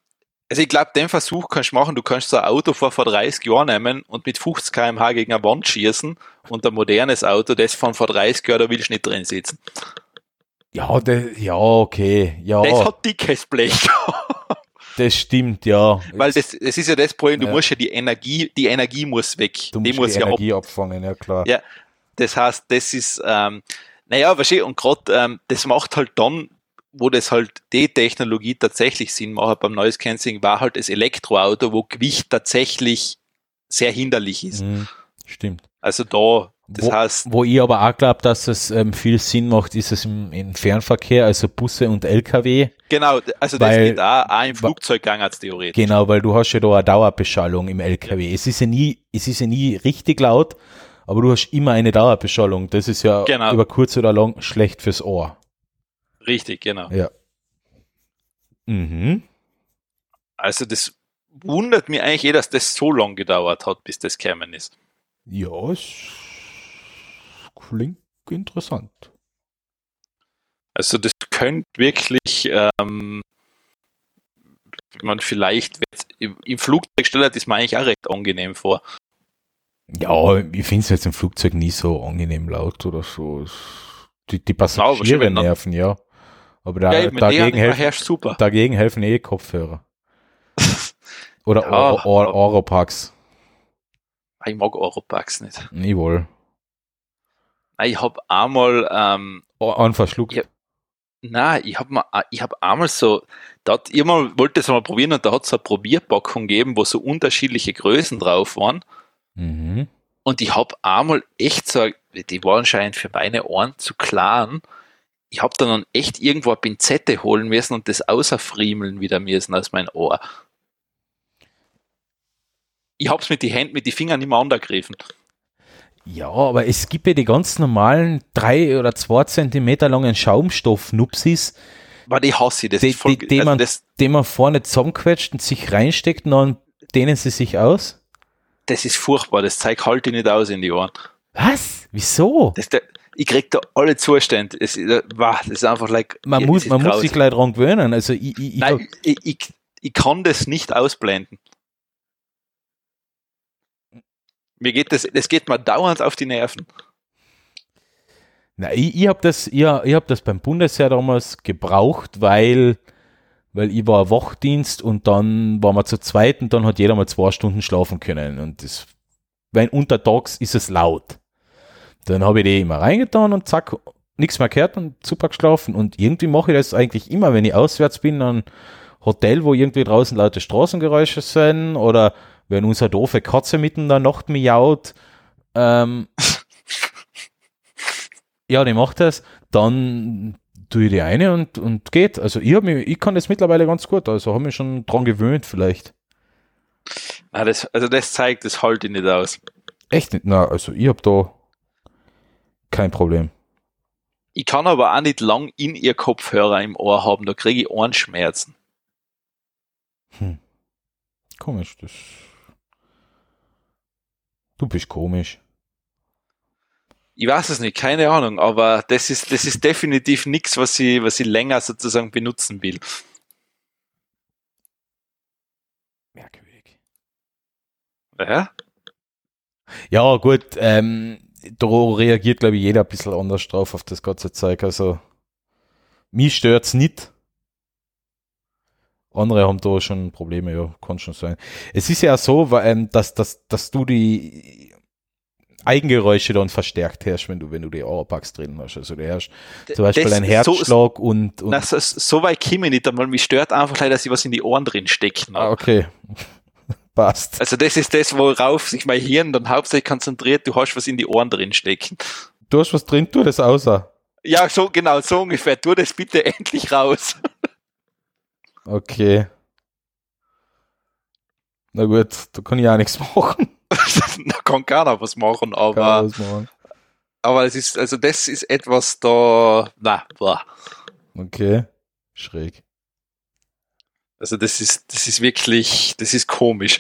Also ich glaube, den Versuch kannst du machen, du kannst so ein Auto vor, vor 30 Jahren nehmen und mit 50 km/h gegen eine Wand schießen und ein modernes Auto, das von vor 30 Jahren, da willst du nicht drin sitzen. Ja, de, ja, okay. Ja, Das hat dickes Blech. Das stimmt, ja. Weil das, das ist ja das Problem, du Ja. musst ja die Energie, die Energie muss weg. du die musst muss die ja ab. Energie abfangen, ja klar. Ja, das heißt, das ist, ähm, naja, wahrscheinlich, und gerade ähm, das macht halt dann, wo das halt die Technologie tatsächlich Sinn macht beim Noise Cancelling, war halt das Elektroauto, wo Gewicht tatsächlich sehr hinderlich ist. Mhm, stimmt. Also da, das wo, heißt, wo ich aber auch glaube, dass es ähm, viel Sinn macht, ist es im, im Fernverkehr, also Busse und LKW. genau, also das weil- geht auch, auch im wa- Flugzeug gegangen als theoretisch. Genau, weil du hast ja da eine Dauerbeschallung im LKW. Es ist ja nie, es ist ja nie richtig laut, aber du hast immer eine Dauerbeschallung. Das ist ja Genau. über kurz oder lang schlecht fürs Ohr. Richtig, genau. Ja. Mhm. Also das wundert mich eigentlich eh, dass das so lang gedauert hat, bis das gekommen ist. Ja, es klingt interessant. Also das könnte wirklich, ähm, man vielleicht im, im Flugzeug stellt das mir eigentlich auch recht angenehm vor. Ja, ich finde es jetzt im Flugzeug nie so angenehm laut oder so. Die, die schön, Passagiere dann- nerven, ja. Aber da, ja, dagegen, helfen, herrscht super. dagegen helfen eh Kopfhörer. Oder Ja, Oropax. Ich mag Europax nicht. Nie wohl. Ich habe einmal, ähm, Anverschluckt. Na, ich habe mal, ich habe einmal so, da hat, ich mal, wollte es mal probieren und da hat es eine Probierpackung gegeben, wo so unterschiedliche Größen drauf waren. Mhm. Und ich habe einmal echt so, die waren anscheinend für meine Ohren zu klein. Ich habe dann echt irgendwo eine Pinzette holen müssen und das außerfriemeln wieder müssen aus meinem Ohr. Ich hab's mit die Händen, mit die Fingern nicht mehr angegriffen. Ja, aber es gibt ja die ganz normalen drei oder zwei Zentimeter langen Schaumstoff-Nupsis, Aber die hasse ich. Das Die- ist voll, die- die also man- das, den man vorne zusammenquetscht und sich reinsteckt und dann dehnen sie sich aus. das ist furchtbar. Das zeigt halt ich nicht aus in die Ohren. Was? Wieso? Das, der, ich krieg da alle Zustände. Es, ist- wow, das ist einfach like. Man, muss, man muss sich gleich dran gewöhnen. Also ich, ich, ich Nein, ich, ich, ich kann das nicht ausblenden. Mir geht das, das geht mir dauernd auf die Nerven. Na, ich, ich habe das, ich, ich hab das beim Bundesheer damals gebraucht, weil, weil ich war Wachdienst und dann waren wir zu zweit und dann hat jeder mal zwei Stunden schlafen können. Und das, wenn untertags ist es laut. Dann habe ich die immer reingetan und zack, nichts mehr gehört und super geschlafen. Und irgendwie mache ich das eigentlich immer, wenn ich auswärts bin, an Hotel, wo irgendwie draußen laute Straßengeräusche sind oder wenn unsere doofe Katze mitten in der Nacht miaut. Ähm, ja, die macht das, dann tue ich die eine und, und geht. Also ich, hab mich, ich kann das mittlerweile ganz gut, also habe mich schon dran gewöhnt vielleicht. Ah, das, also das zeigt, das halte ich nicht aus. Echt nicht, na, also ich habe da kein Problem. Ich kann aber auch nicht lang in ihr Kopfhörer im Ohr haben, da kriege ich Ohrenschmerzen. Komisch, das. Du bist komisch. Ich weiß es nicht, keine Ahnung, aber das ist, das ist definitiv nichts, was ich, was ich länger sozusagen benutzen will. Merkwürdig. Ja? Ja, gut, ähm, da reagiert, glaube ich, jeder ein bisschen anders drauf auf das ganze Zeug. Also, mich stört's nicht. Andere haben da schon Probleme, ja, kann schon sein. Es ist ja so, ähm, dass, dass, dass du die Eigengeräusche dann verstärkt hörst, wenn du, wenn du die Auerpacks drin hast. Also du hörst zum Beispiel Das- ein so- Herzschlag und, und Na, so, so weit komme ich nicht einmal. Mich stört einfach leider, dass ich was in die Ohren drin stecke. ah, okay. Passt. Also das ist das, worauf sich mein Hirn dann hauptsächlich konzentriert. Du hast was in die Ohren drin stecken. Du hast was drin, tu das außer. Ja, so genau, so ungefähr. Tu das bitte endlich raus. Okay. Na gut, da kann ich auch nichts machen. da kann keiner was machen, aber, was machen. aber es ist, also das ist etwas da, na, boah. Okay. Schräg. Also das ist, das ist wirklich, das ist komisch.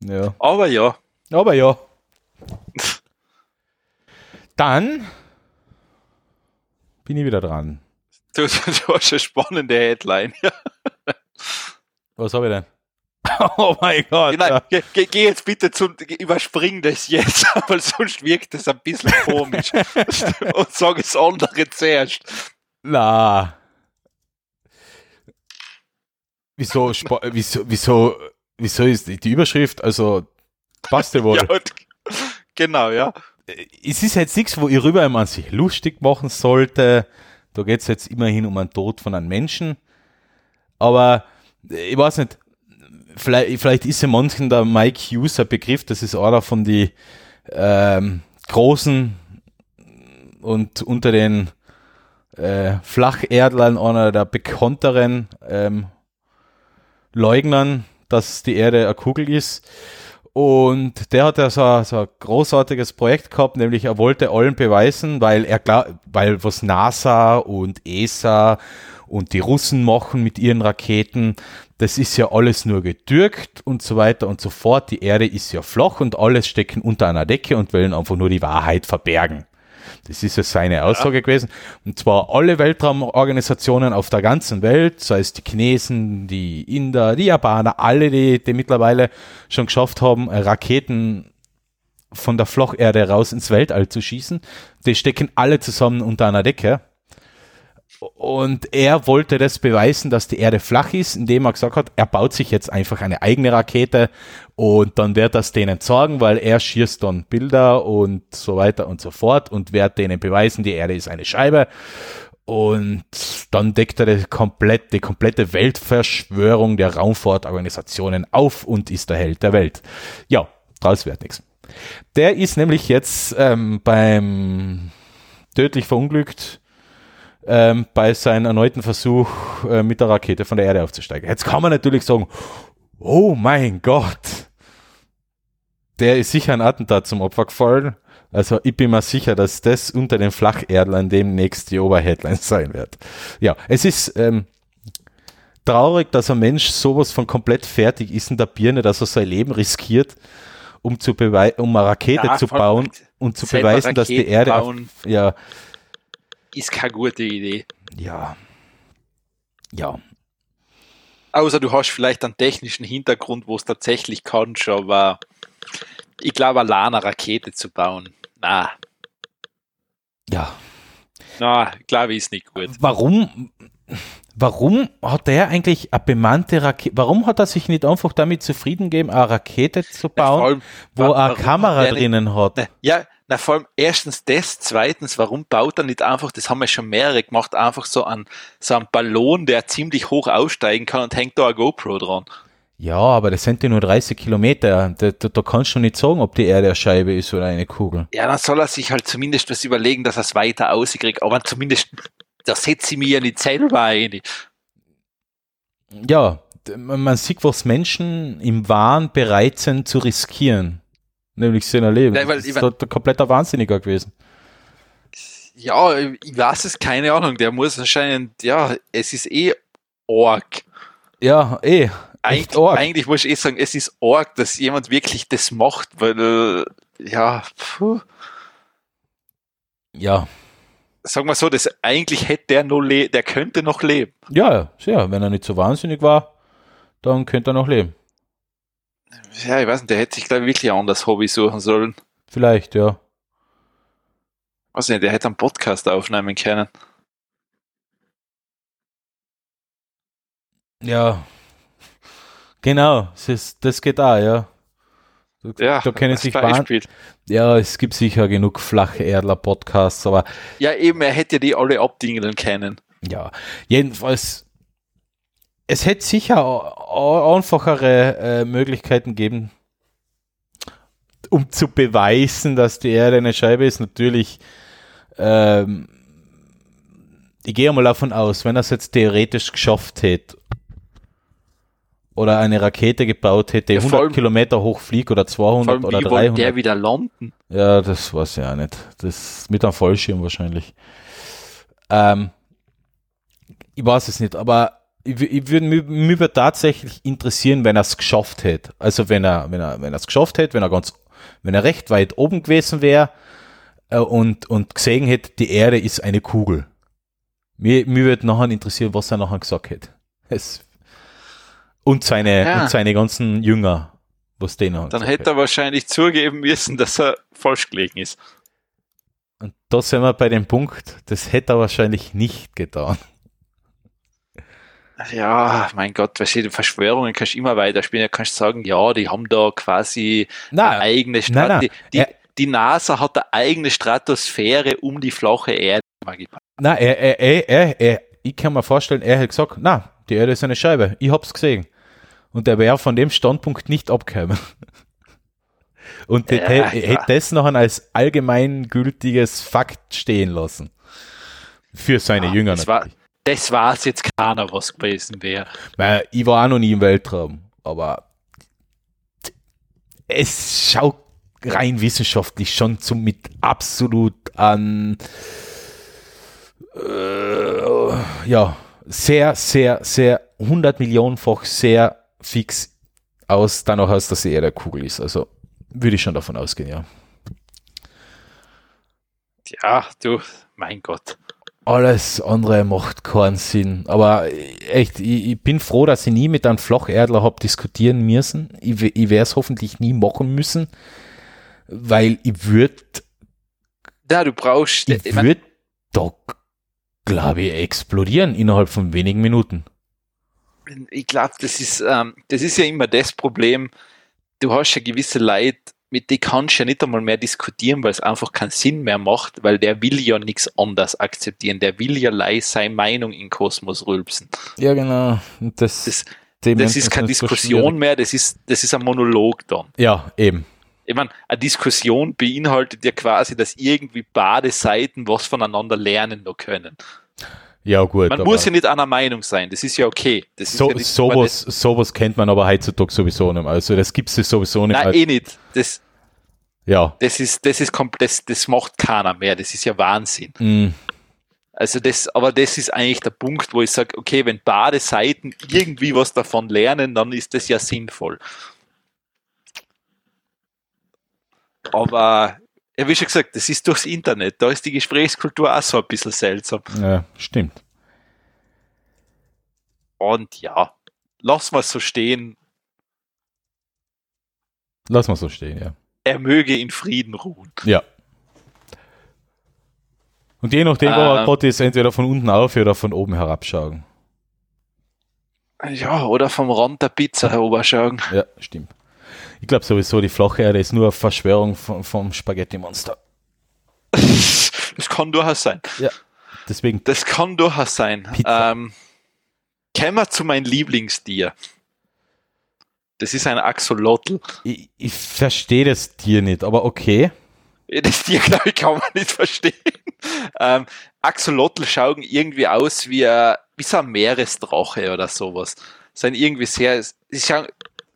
Ja. Aber ja, Aber ja. Dann bin ich wieder dran. Du, du hast eine spannende Headline. Was habe ich denn? Oh mein Gott. Nein, ja. geh, geh, geh jetzt bitte zum, überspring das jetzt, weil sonst wirkt das ein bisschen komisch. Und sag das andere zuerst. Na. Wieso, wieso, wieso, wieso ist die Überschrift, also passt ja wohl. Ja, genau, ja. Es ist jetzt nichts, wo ich rüber man sich lustig machen sollte. Da geht es jetzt immerhin um einen Tod von einem Menschen. Aber äh, ich weiß nicht, vielleicht, vielleicht ist ja manchen der Mike ein Begriff, das ist einer von die ähm, großen und unter den äh, Flacherdlern einer der bekannteren ähm, Leugnern, dass die Erde eine Kugel ist. Und der hat ja so, ein- so ein großartiges Projekt gehabt, nämlich er wollte allen beweisen, weil er klar, weil was NASA und ESA und die Russen machen mit ihren Raketen, das ist ja alles nur getürkt und so weiter und so fort. Die Erde ist ja flach und alles stecken unter einer Decke und wollen einfach nur die Wahrheit verbergen. Das ist ja seine Aussage gewesen. Und zwar alle Weltraumorganisationen auf der ganzen Welt, sei es die Chinesen, die Inder, die Japaner, alle, die, die mittlerweile schon geschafft haben, Raketen von der Flacherde raus ins Weltall zu schießen, die stecken alle zusammen unter einer Decke. Und er wollte das beweisen, dass die Erde flach ist, indem er gesagt hat, er baut sich jetzt einfach eine eigene Rakete und dann wird das denen sagen, weil er schießt dann Bilder und so weiter und so fort und wird denen beweisen, die Erde ist eine Scheibe. Und dann deckt er die, komplett, die komplette Weltverschwörung der Raumfahrtorganisationen auf und ist der Held der Welt. Ja, draus wird nichts. Der ist nämlich jetzt ähm, beim tödlich verunglückt ähm, bei seinem erneuten Versuch, äh, mit der Rakete von der Erde aufzusteigen. Jetzt kann man natürlich sagen, oh mein Gott, der ist sicher ein Attentat zum Opfer gefallen. Also ich bin mir sicher, dass das unter den Flacherdlern demnächst die Oberheadline sein wird. Ja, es ist ähm, traurig, dass ein Mensch sowas von komplett fertig ist in der Birne, dass er sein Leben riskiert, um, zu um eine Rakete Ja, zu bauen und zu beweisen, dass die Raketen Erde auf, bauen. ja, Ist keine gute Idee. ja, ja, Außer du hast vielleicht einen technischen Hintergrund, wo es tatsächlich kannst, aber ich glaube, allein eine Rakete zu bauen, na, ja. na, glaube ich, ist nicht gut. Warum, warum hat der eigentlich eine bemannte Rakete, warum hat er sich nicht einfach damit zufrieden gegeben, eine Rakete zu bauen, vor allem, wo er Kamera drinnen hat? Ja, na, vor allem erstens das, zweitens, warum baut er nicht einfach, das haben wir schon mehrere gemacht, einfach so einen, so einen Ballon, der ziemlich hoch aussteigen kann und hängt da eine GoPro dran. Ja, aber das sind ja nur 30 Kilometer. Da, da, da kannst du nicht sagen, ob die Erde eine Scheibe ist oder eine Kugel. Ja, dann soll er sich halt zumindest was überlegen, dass er es weiter auskriegt, aber zumindest, da setze ich mich ja nicht selber ein. Ja, man sieht, was Menschen im Wahn bereit sind zu riskieren. Nämlich sein Leben. Nein, weil das ist der kompletter Wahnsinniger gewesen. Ja, ich weiß es, keine Ahnung, der muss anscheinend, ja, es ist eh arg. Ja, eh. Eigentlich, arg. eigentlich muss ich eh sagen, es ist arg, dass jemand wirklich das macht, weil, äh, ja, puh. Ja, Sag mal so, das eigentlich hätte der noch der könnte noch leben. ja, sehr. Wenn er nicht so wahnsinnig war, dann könnte er noch leben. Ja, ich weiß nicht, der hätte sich, glaube ich, wirklich ein anderes Hobby suchen sollen. Vielleicht, ja. Weiß nicht, der hätte einen Podcast aufnehmen können. Ja. Genau, das, ist, das geht auch, ja. Da, Ja, da können sich Beispiel. Ja, es gibt sicher genug flache Erdler-Podcasts, aber Ja, eben, er hätte die alle abdingeln können. ja, jedenfalls, es hätte sicher einfachere äh, Möglichkeiten geben, um zu beweisen, dass die Erde eine Scheibe ist. Natürlich, ähm, ich gehe mal davon aus, wenn er es jetzt theoretisch geschafft hätte oder eine Rakete gebaut hätte, die Ja, vor 100 allem- Kilometer hoch fliegt oder Vor 200 allem, oder wie wollte 300. der wieder landen? Ja, das weiß ich auch nicht. Das mit einem Fallschirm wahrscheinlich. Ähm, ich weiß es nicht, aber ich, ich würde mich, mich würde tatsächlich interessieren, wenn er es geschafft hätte. Also wenn er, wenn er, wenn er es geschafft hätte, wenn er ganz, wenn er recht weit oben gewesen wäre äh, und und gesehen hätte, die Erde ist eine Kugel. Mir, mir wird nachher interessieren, was er nachher gesagt hat. Es, und seine, Ja. und seine ganzen Jünger, was denen Dann hätte er wahrscheinlich zugeben müssen, dass er falsch gelegen ist. Und da sind wir bei dem Punkt, das hätte er wahrscheinlich nicht getan. Ja, mein Gott, weißt du, Verschwörungen kannst du immer weiterspielen. Da kannst du sagen, ja, die haben da quasi Na, eine eigene nein, Strat nein. die, die, NASA hat eine eigene Stratosphäre um die flache Erde na, er, er, er, er, ich kann mir vorstellen, er hat gesagt, na, die Erde ist eine Scheibe, ich hab's gesehen. Und er wäre von dem Standpunkt nicht abgekommen. Und Ja, hätte, ja. das noch als allgemeingültiges Fakt stehen lassen. Für seine Ah, Jünger das war- Das weiß jetzt keiner, was gewesen wäre. Weil ich war auch noch nie im Weltraum, aber es schaut rein wissenschaftlich schon zum mit absolut an äh, ja sehr sehr sehr 100 Millionenfach sehr fix aus danach aus, dass die Erde eine Kugel ist. Also würde ich schon davon ausgehen, ja. Ja, du, mein Gott. Alles andere macht keinen Sinn. Aber echt, ich, ich bin froh, dass ich nie mit einem Flacherdler habe diskutieren müssen. Ich, ich werde es hoffentlich nie machen müssen, weil ich würde Ja, du brauchst, ich ich mein, würd da, glaube ich, explodieren innerhalb von wenigen Minuten. ich glaube, das ist, ähm, das ist ja immer das Problem. Du hast ja gewisse Leute, mit denen kannst du ja nicht einmal mehr diskutieren, weil es einfach keinen Sinn mehr macht, weil der will ja nichts anderes akzeptieren. Der will ja leih seine Meinung in Kosmos rülpsen. Ja, genau. Das, Das- dem Das ist keine so Diskussion mehr, das ist, das ist ein Monolog dann. Ja, eben. Ich meine, eine Diskussion beinhaltet ja quasi, dass irgendwie beide Seiten was voneinander lernen noch können. Ja, gut. Man muss ja nicht einer Meinung sein, das ist ja okay. Das so, ja sowas, sowas kennt man aber heutzutage sowieso nicht mehr. Also das gibt es sowieso nicht Nein, mehr. eh nicht. Das, Ja. das ist, das ist komplett, das, das macht keiner mehr. Das ist ja Wahnsinn. Mm. Also das, aber das ist eigentlich der Punkt, wo ich sage, okay, wenn beide Seiten irgendwie was davon lernen, dann ist das ja sinnvoll. Aber, ja, wie schon gesagt, das ist durchs Internet. Da ist die Gesprächskultur auch so ein bisschen seltsam. Ja, stimmt. Und ja, lass mal so stehen. Lass mal so stehen, ja. Er möge in Frieden ruhen. Ja. Und je nachdem, wo er Ähm. gerade ist, entweder von unten auf oder von oben herabschauen. Ja, oder vom Rand der Pizza herüberschauen. Ja, stimmt. Ich glaube sowieso, die flache Erde ist nur eine Verschwörung vom, vom Spaghetti-Monster. Das kann durchaus sein. Deswegen, Das kann durchaus sein. Pizza. Ähm, kommen wir zu meinem Lieblingstier. Das ist ein Axolotl. ich, ich verstehe das Tier nicht, aber okay. Das Tier, glaube ich, kann man nicht verstehen. Ähm, Axolotl schauen irgendwie aus wie, ein- wie so ein Meeresdrache oder sowas. Sind irgendwie sehr, sie, schauen,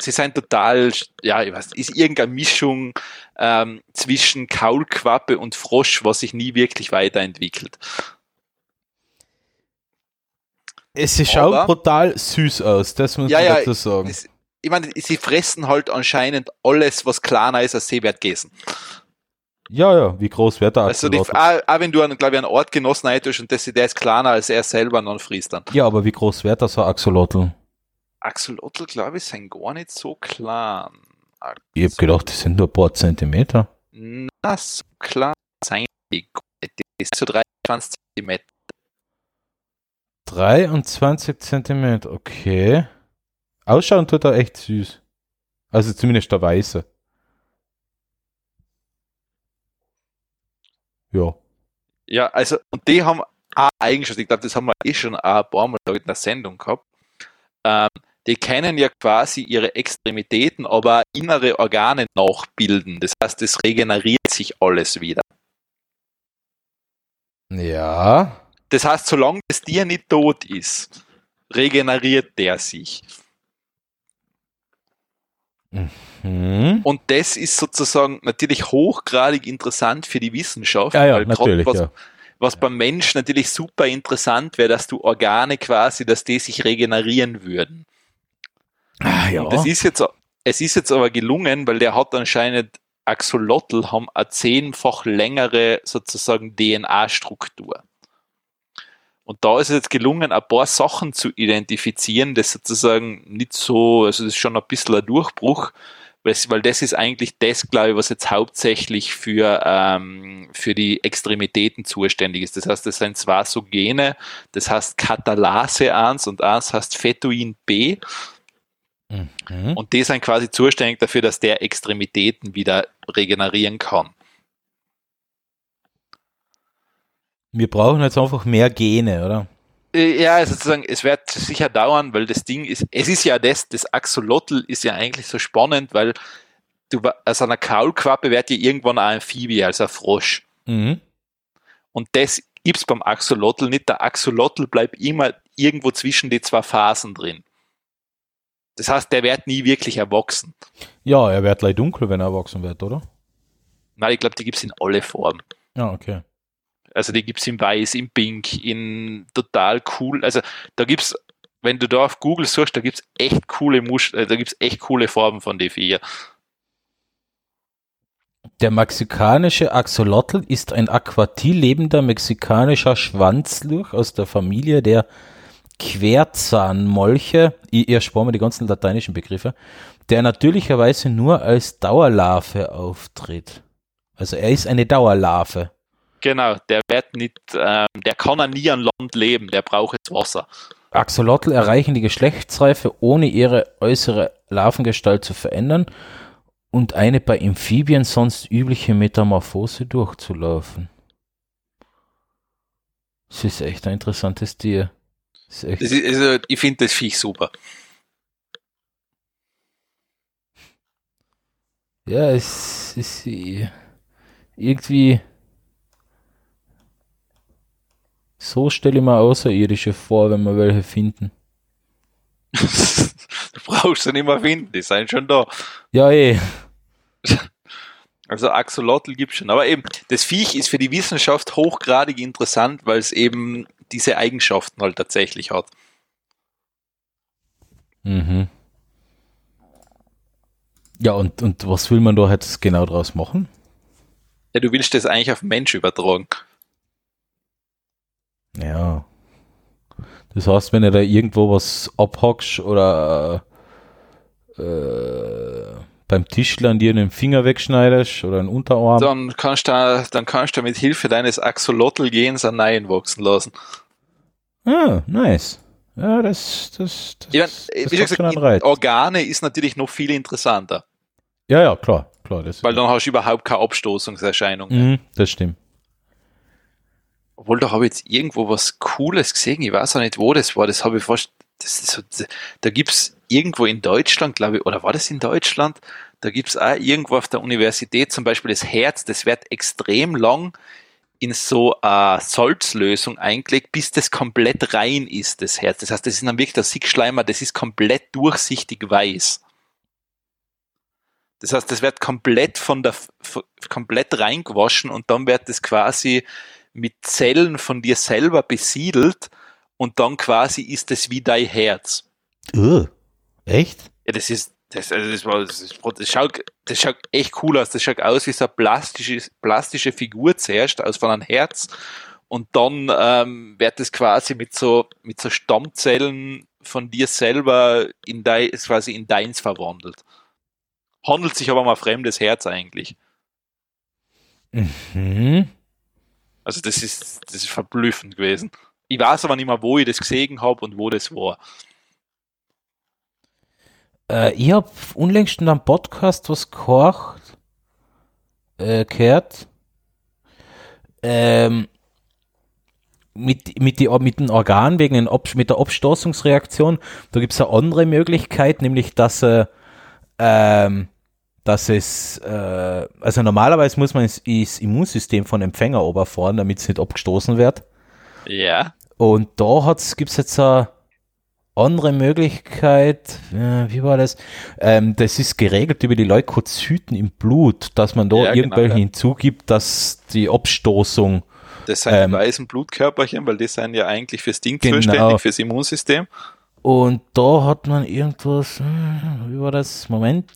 sie sind total, ja, ich weiß, ist irgendeine Mischung ähm, zwischen Kaulquappe und Frosch, was sich nie wirklich weiterentwickelt. Es schaut Aber- brutal süß aus, das muss Ja, ich ja, dazu sagen. Das, ich meine, sie fressen halt anscheinend alles, was kleiner ist als Seewertgesen. Ja, ja, wie groß wird der Also, die, Axolotl? auch, auch wenn du, einen, glaube ich, einen Ortgenossen reintust und das, der ist kleiner als er selber, dann frisst dann. Ja, aber wie groß wird das so Axolotl? Axolotl, glaube ich, sind gar nicht so klein. Ich habe gedacht, das sind nur ein paar Zentimeter. Na, so klein sein die. Das ist so 23 Zentimeter. 23 Zentimeter, okay. Ausschauen tut er echt süß. Also zumindest der Weiße. Ja. Ja, also, und die haben auch Eigenschaften, ich glaube, das haben wir eh schon ein paar Mal in der Sendung gehabt. Ähm, die können ja quasi ihre Extremitäten, aber innere Organe nachbilden. Das heißt, es regeneriert sich alles wieder. Ja. Das heißt, solange das Tier nicht tot ist, regeneriert der sich. Hm. Und das ist sozusagen natürlich hochgradig interessant für die Wissenschaft. Ja, ja, natürlich, was, ja. was beim Mensch natürlich super interessant wäre, dass du Organe quasi, dass die sich regenerieren würden. Ah, ja. Das ist jetzt, es ist jetzt aber gelungen, weil der hat anscheinend Axolotl haben eine zehnfach längere sozusagen DNA-Struktur. Und da ist es jetzt gelungen, ein paar Sachen zu identifizieren, das sozusagen nicht so, also das ist schon ein bisschen ein Durchbruch, weil das ist eigentlich das, glaube ich, was jetzt hauptsächlich für, ähm, für die Extremitäten zuständig ist. Das heißt, das sind zwar so Gene, das heißt Katalase 1 und 1 heißt Fetoin B. Mhm. Und die sind quasi zuständig dafür, dass der Extremitäten wieder regenerieren kann. Wir brauchen jetzt einfach mehr Gene, oder? Äh, ja, also sozusagen, es wird sicher dauern, weil das Ding ist, es ist ja das, das Axolotl ist ja eigentlich so spannend, weil du, aus einer Kaulquappe wird ja irgendwann ein Amphibie, also ein Frosch. Mhm. Und das gibt's beim Axolotl nicht. Der Axolotl bleibt immer irgendwo zwischen die zwei Phasen drin. Das heißt, der wird nie wirklich erwachsen. Ja, er wird leicht dunkel, wenn er erwachsen wird, oder? Nein, ich glaube, die gibt's in alle Formen. Ja, okay. Also die gibt es in Weiß, in Pink, in total cool. Also da gibt es, wenn du da auf Google suchst, da gibt es echt coole Musch äh, da gibt's echt coole Farben von den vier. Der mexikanische Axolotl ist ein aquatil lebender mexikanischer Schwanzlurch aus der Familie der Querzahnmolche. Ich erspare mir die ganzen lateinischen Begriffe, der natürlicherweise nur als Dauerlarve auftritt. Also er ist eine Dauerlarve. Genau, der wird nicht, ähm, der kann ja nie an Land leben, der braucht jetzt Wasser. Axolotl erreichen die Geschlechtsreife, ohne ihre äußere Larvengestalt zu verändern und eine bei Amphibien sonst übliche Metamorphose durchzulaufen. Das ist echt ein interessantes Tier. Ist ist, also, ich finde das Viech super. Ja, es ist irgendwie So stelle ich mir Außerirdische vor, wenn wir welche finden. du brauchst sie nicht mehr finden, die sind schon da. Ja, eh. Also Axolotl gibt es schon. Aber eben, das Viech ist für die Wissenschaft hochgradig interessant, weil es eben diese Eigenschaften halt tatsächlich hat. Mhm. Ja, und, und was will man da jetzt genau draus machen? Ja, du willst das eigentlich auf Mensch übertragen. Ja. Das heißt, wenn du da irgendwo was abhackst oder äh, beim Tischler dir einen Finger wegschneidest oder einen Unterarm. Dann kannst du, dann kannst du mit Hilfe deines Axolotl-Gens einen neuen wachsen lassen. Ah, nice. Ja, das, das, das, ja, das wie gesagt, Organe ist natürlich noch viel interessanter. Ja, ja, klar, klar. Weil dann hast du überhaupt keine Abstoßungserscheinung. Mhm, das stimmt obwohl da habe ich jetzt irgendwo was Cooles gesehen, ich weiß auch nicht, wo das war, das habe ich fast, das so, da gibt's irgendwo in Deutschland, glaube ich, oder war das in Deutschland? Da gibt's auch irgendwo auf der Universität zum Beispiel das Herz, das wird extrem lang in so eine Salzlösung eingelegt, bis das komplett rein ist, das Herz. Das heißt, das ist dann wirklich der Sickschleimer, das ist komplett durchsichtig weiß. Das heißt, das wird komplett von der, komplett reingewaschen und dann wird das quasi mit Zellen von dir selber besiedelt und dann quasi ist es wie dein Herz. Uh, echt? Ja, das ist, das, also das, war, das, ist, das, schaut, das schaut echt cool aus. Das schaut aus wie so eine plastische, plastische Figur zuerst, aus von einem Herz. Und dann ähm, wird es quasi mit so, mit so Stammzellen von dir selber in dein, quasi in deins verwandelt. Handelt sich aber um ein fremdes Herz eigentlich. Mhm. Also das ist, das ist verblüffend gewesen. Ich weiß aber nicht mehr, wo ich das gesehen habe und wo das war. Äh, ich habe unlängst in einem Podcast was gekocht, äh, gehört. Ähm, mit, mit, die, mit den Organen wegen den Ob, mit der Abstoßungsreaktion, da gibt es eine andere Möglichkeit, nämlich dass äh, ähm, dass es, äh, also normalerweise muss man das, das Immunsystem von Empfänger oberfahren, damit es nicht abgestoßen wird. Ja. Und da gibt es jetzt eine andere Möglichkeit, äh, wie war das? Ähm, das ist geregelt über die Leukozyten im Blut, dass man da ja, genau, irgendwelche genau, ja. hinzugibt, dass die Abstoßung das sind ähm, die weißen Blutkörperchen, weil die sind ja eigentlich fürs Ding genau. zuständig, fürs Immunsystem. Und da hat man irgendwas, äh, wie war das? Moment.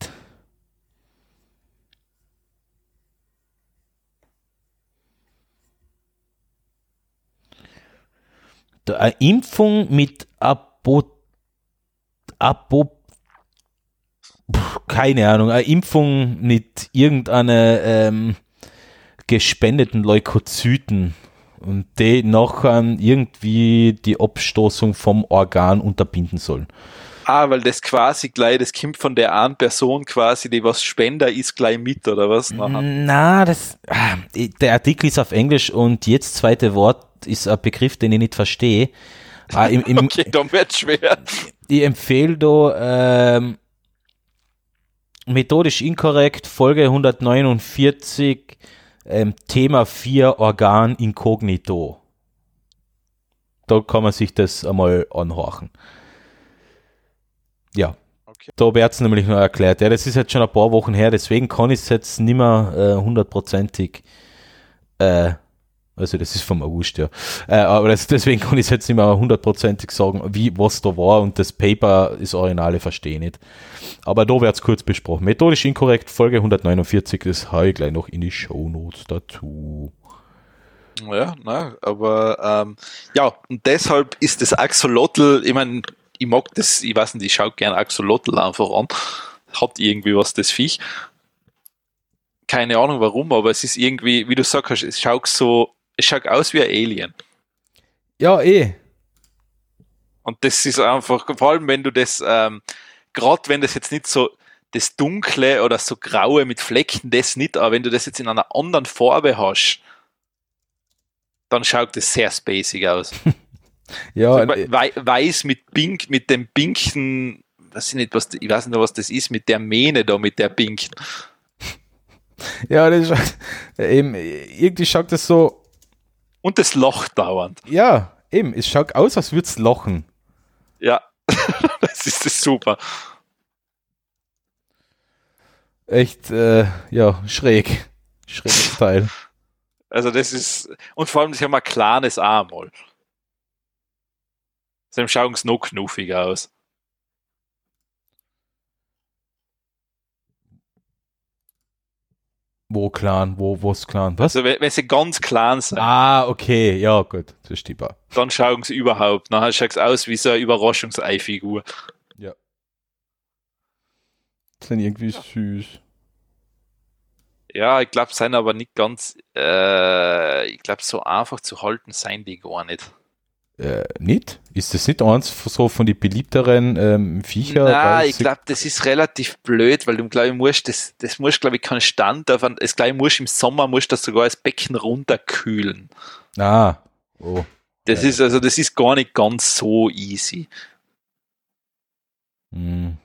eine Impfung mit Abo, Abo, keine Ahnung, eine Impfung mit irgendeiner ähm, gespendeten Leukozyten und die nachher irgendwie die Abstoßung vom Organ unterbinden sollen. Ah, weil das quasi gleich, das kommt von der einen Person quasi, die was Spender ist, gleich mit, oder was? Nachher? Na, das, ah, der Artikel ist auf Englisch und jetzt zweite Wort ist ein Begriff, den ich nicht verstehe. Ah, im, im, okay, dann wird schwer. Ich empfehle da, ähm, methodisch inkorrekt, Folge 149, ähm, Thema 4, Organ inkognito. Da kann man sich das einmal anhorchen. Ja. Okay. Da wird es nämlich noch erklärt. Ja, das ist jetzt schon ein paar Wochen her, deswegen kann ich es jetzt nicht mehr äh, hundertprozentig äh, also das ist vom August, ja. Äh, aber das, deswegen kann ich jetzt nicht mehr hundertprozentig sagen, wie was da war und das Paper, das Originale verstehe ich nicht. Aber da wird es kurz besprochen. Methodisch inkorrekt, Folge 149, das habe ich gleich noch in die Show Notes dazu. Ja, na, aber ähm, ja, und deshalb ist das Axolotl, ich meine, ich mag das, ich weiß nicht, ich schaue gerne Axolotl einfach an. Hat irgendwie was, das Viech. Keine Ahnung warum, aber es ist irgendwie, wie du sagst, es schaut so, es schaut aus wie ein Alien. Ja, eh. Und das ist einfach, vor allem wenn du das, ähm, gerade wenn das jetzt nicht so das Dunkle oder so Graue mit Flecken, das nicht, aber wenn du das jetzt in einer anderen Farbe hast, dann schaut das sehr spacig aus. ja, also, weiß mit Pink, mit dem pinken, weiß ich nicht, was, ich weiß nicht, was das ist, mit der Mähne da, mit der pinken. Ja, das ist, eben, irgendwie schaut das so. Und das Loch dauernd. Ja, eben, es schaut aus, als würde es lochen. Ja, das ist das super. Echt, äh, ja, schräg. Schräges Teil. Also das ist, und vor allem, das haben wir ein kleines A mal. Dann schauen es noch knuffig aus. Wo Clan? Wo, ist Clan? Was? Also wenn, sie ganz klein sind. Ah, okay, ja, gut, verstehe. Dann schauen sie überhaupt. Dann schaut es aus wie so eine Überraschungsei-Figur. Ja. Sind irgendwie süß. Ja, ich glaube, sind aber nicht ganz, äh, ich glaube, so einfach zu halten seien die gar nicht. Äh, nicht? Ist das nicht eins so von den beliebteren ähm, Viecher? Nein, ich glaube, das ist relativ blöd, weil du, glaube ich, musst, das, das musst, glaube ich, keinen Stand auf, das gleich musst im Sommer musst das sogar das Becken runterkühlen. Ah, oh. Das ja. ist, also, das ist gar nicht ganz so easy. Hm.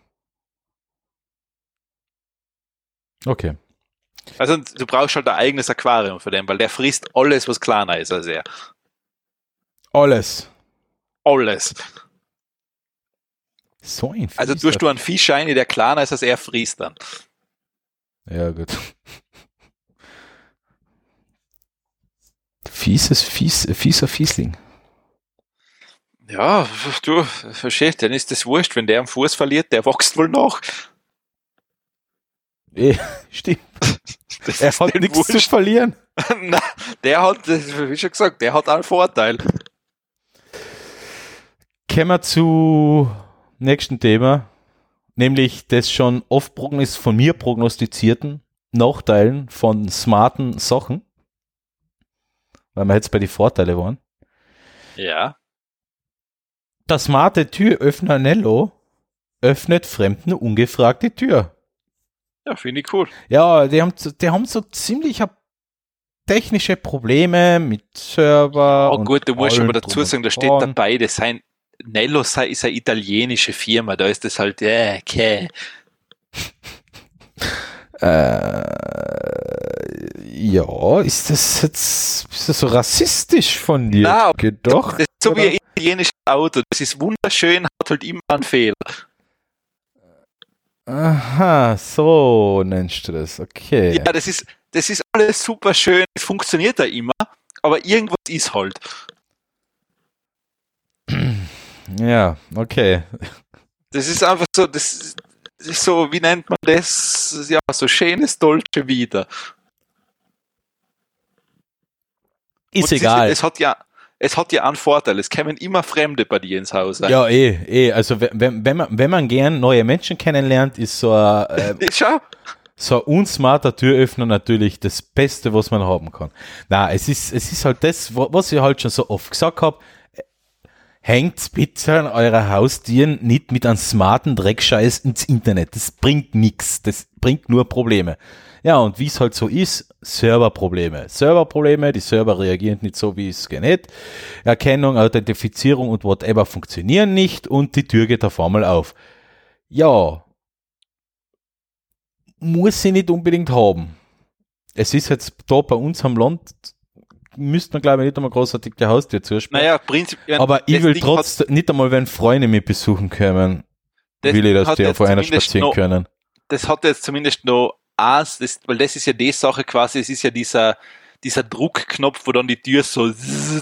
Okay. Also, du brauchst halt ein eigenes Aquarium für den, weil der frisst alles, was kleiner ist als er. Alles. Alles. So ein Also tust du einen Fisch ein, der kleiner ist als er frisst dann. Ja, gut. Fieses, fies, fieser Fiesling. Ja, du, verstehst, dann ist das wurscht, wenn der am Fuß verliert, der wächst wohl nach. Eh, stimmt. Das er hat nichts wurscht. zu verlieren. Na, der hat, wie schon gesagt, der hat einen Vorteil. Kommen wir zu nächsten Thema, nämlich das schon oft von mir prognostizierten Nachteilen von smarten Sachen, weil wir jetzt bei den Vorteile waren. Ja. Der smarte Türöffner Nello öffnet Fremden ungefragt die Tür. Ja, finde ich cool. Ja, die haben, die haben so ziemlich technische Probleme mit Server. Oh gut, du musst aber dazu sagen, da steht dabei, das sind Nello ist eine italienische Firma, da ist das halt, äh, okay. Äh, ja, ist das jetzt ist das so rassistisch von dir Nein, gedacht? Das ist so wie ein italienisches Auto, das ist wunderschön, hat halt immer einen Fehler. Aha, so nennst du das, okay. Ja, das ist, das ist alles super schön, es funktioniert da immer, aber irgendwas ist halt. Ja, okay. Das ist einfach so, das ist so, wie nennt man das? Ja, so schönes Dolce wieder. Ist Und egal. Es, es, hat ja, es hat ja einen Vorteil, es kämen immer Fremde bei dir ins Haus. Ja, eh, eh. Also wenn, wenn, man, wenn man gern neue Menschen kennenlernt, ist so ein, äh, so ein unsmarter Türöffner natürlich das Beste, was man haben kann. Na, es ist, es ist halt das, was ich halt schon so oft gesagt habe. Hängt bitte an eurer Haustieren nicht mit einem smarten Dreckscheiß ins Internet. Das bringt nichts. Das bringt nur Probleme. Ja, und wie es halt so ist, Serverprobleme. Serverprobleme, die Server reagieren nicht so, wie es geht. Erkennung, Authentifizierung und whatever funktionieren nicht und die Tür geht auf einmal auf. Ja, muss sie nicht unbedingt haben. Es ist jetzt da bei uns am Land, müsste man glaube ich nicht einmal großartig die Haustür zusperren. Naja, prinzipiell. Aber ich will trotzdem, nicht einmal, wenn Freunde mich besuchen können, will ich, dass die vor einer spazieren noch, können. Das hat jetzt zumindest noch eins, das, weil das ist ja die Sache quasi, es ist ja dieser, dieser Druckknopf, wo dann die Tür so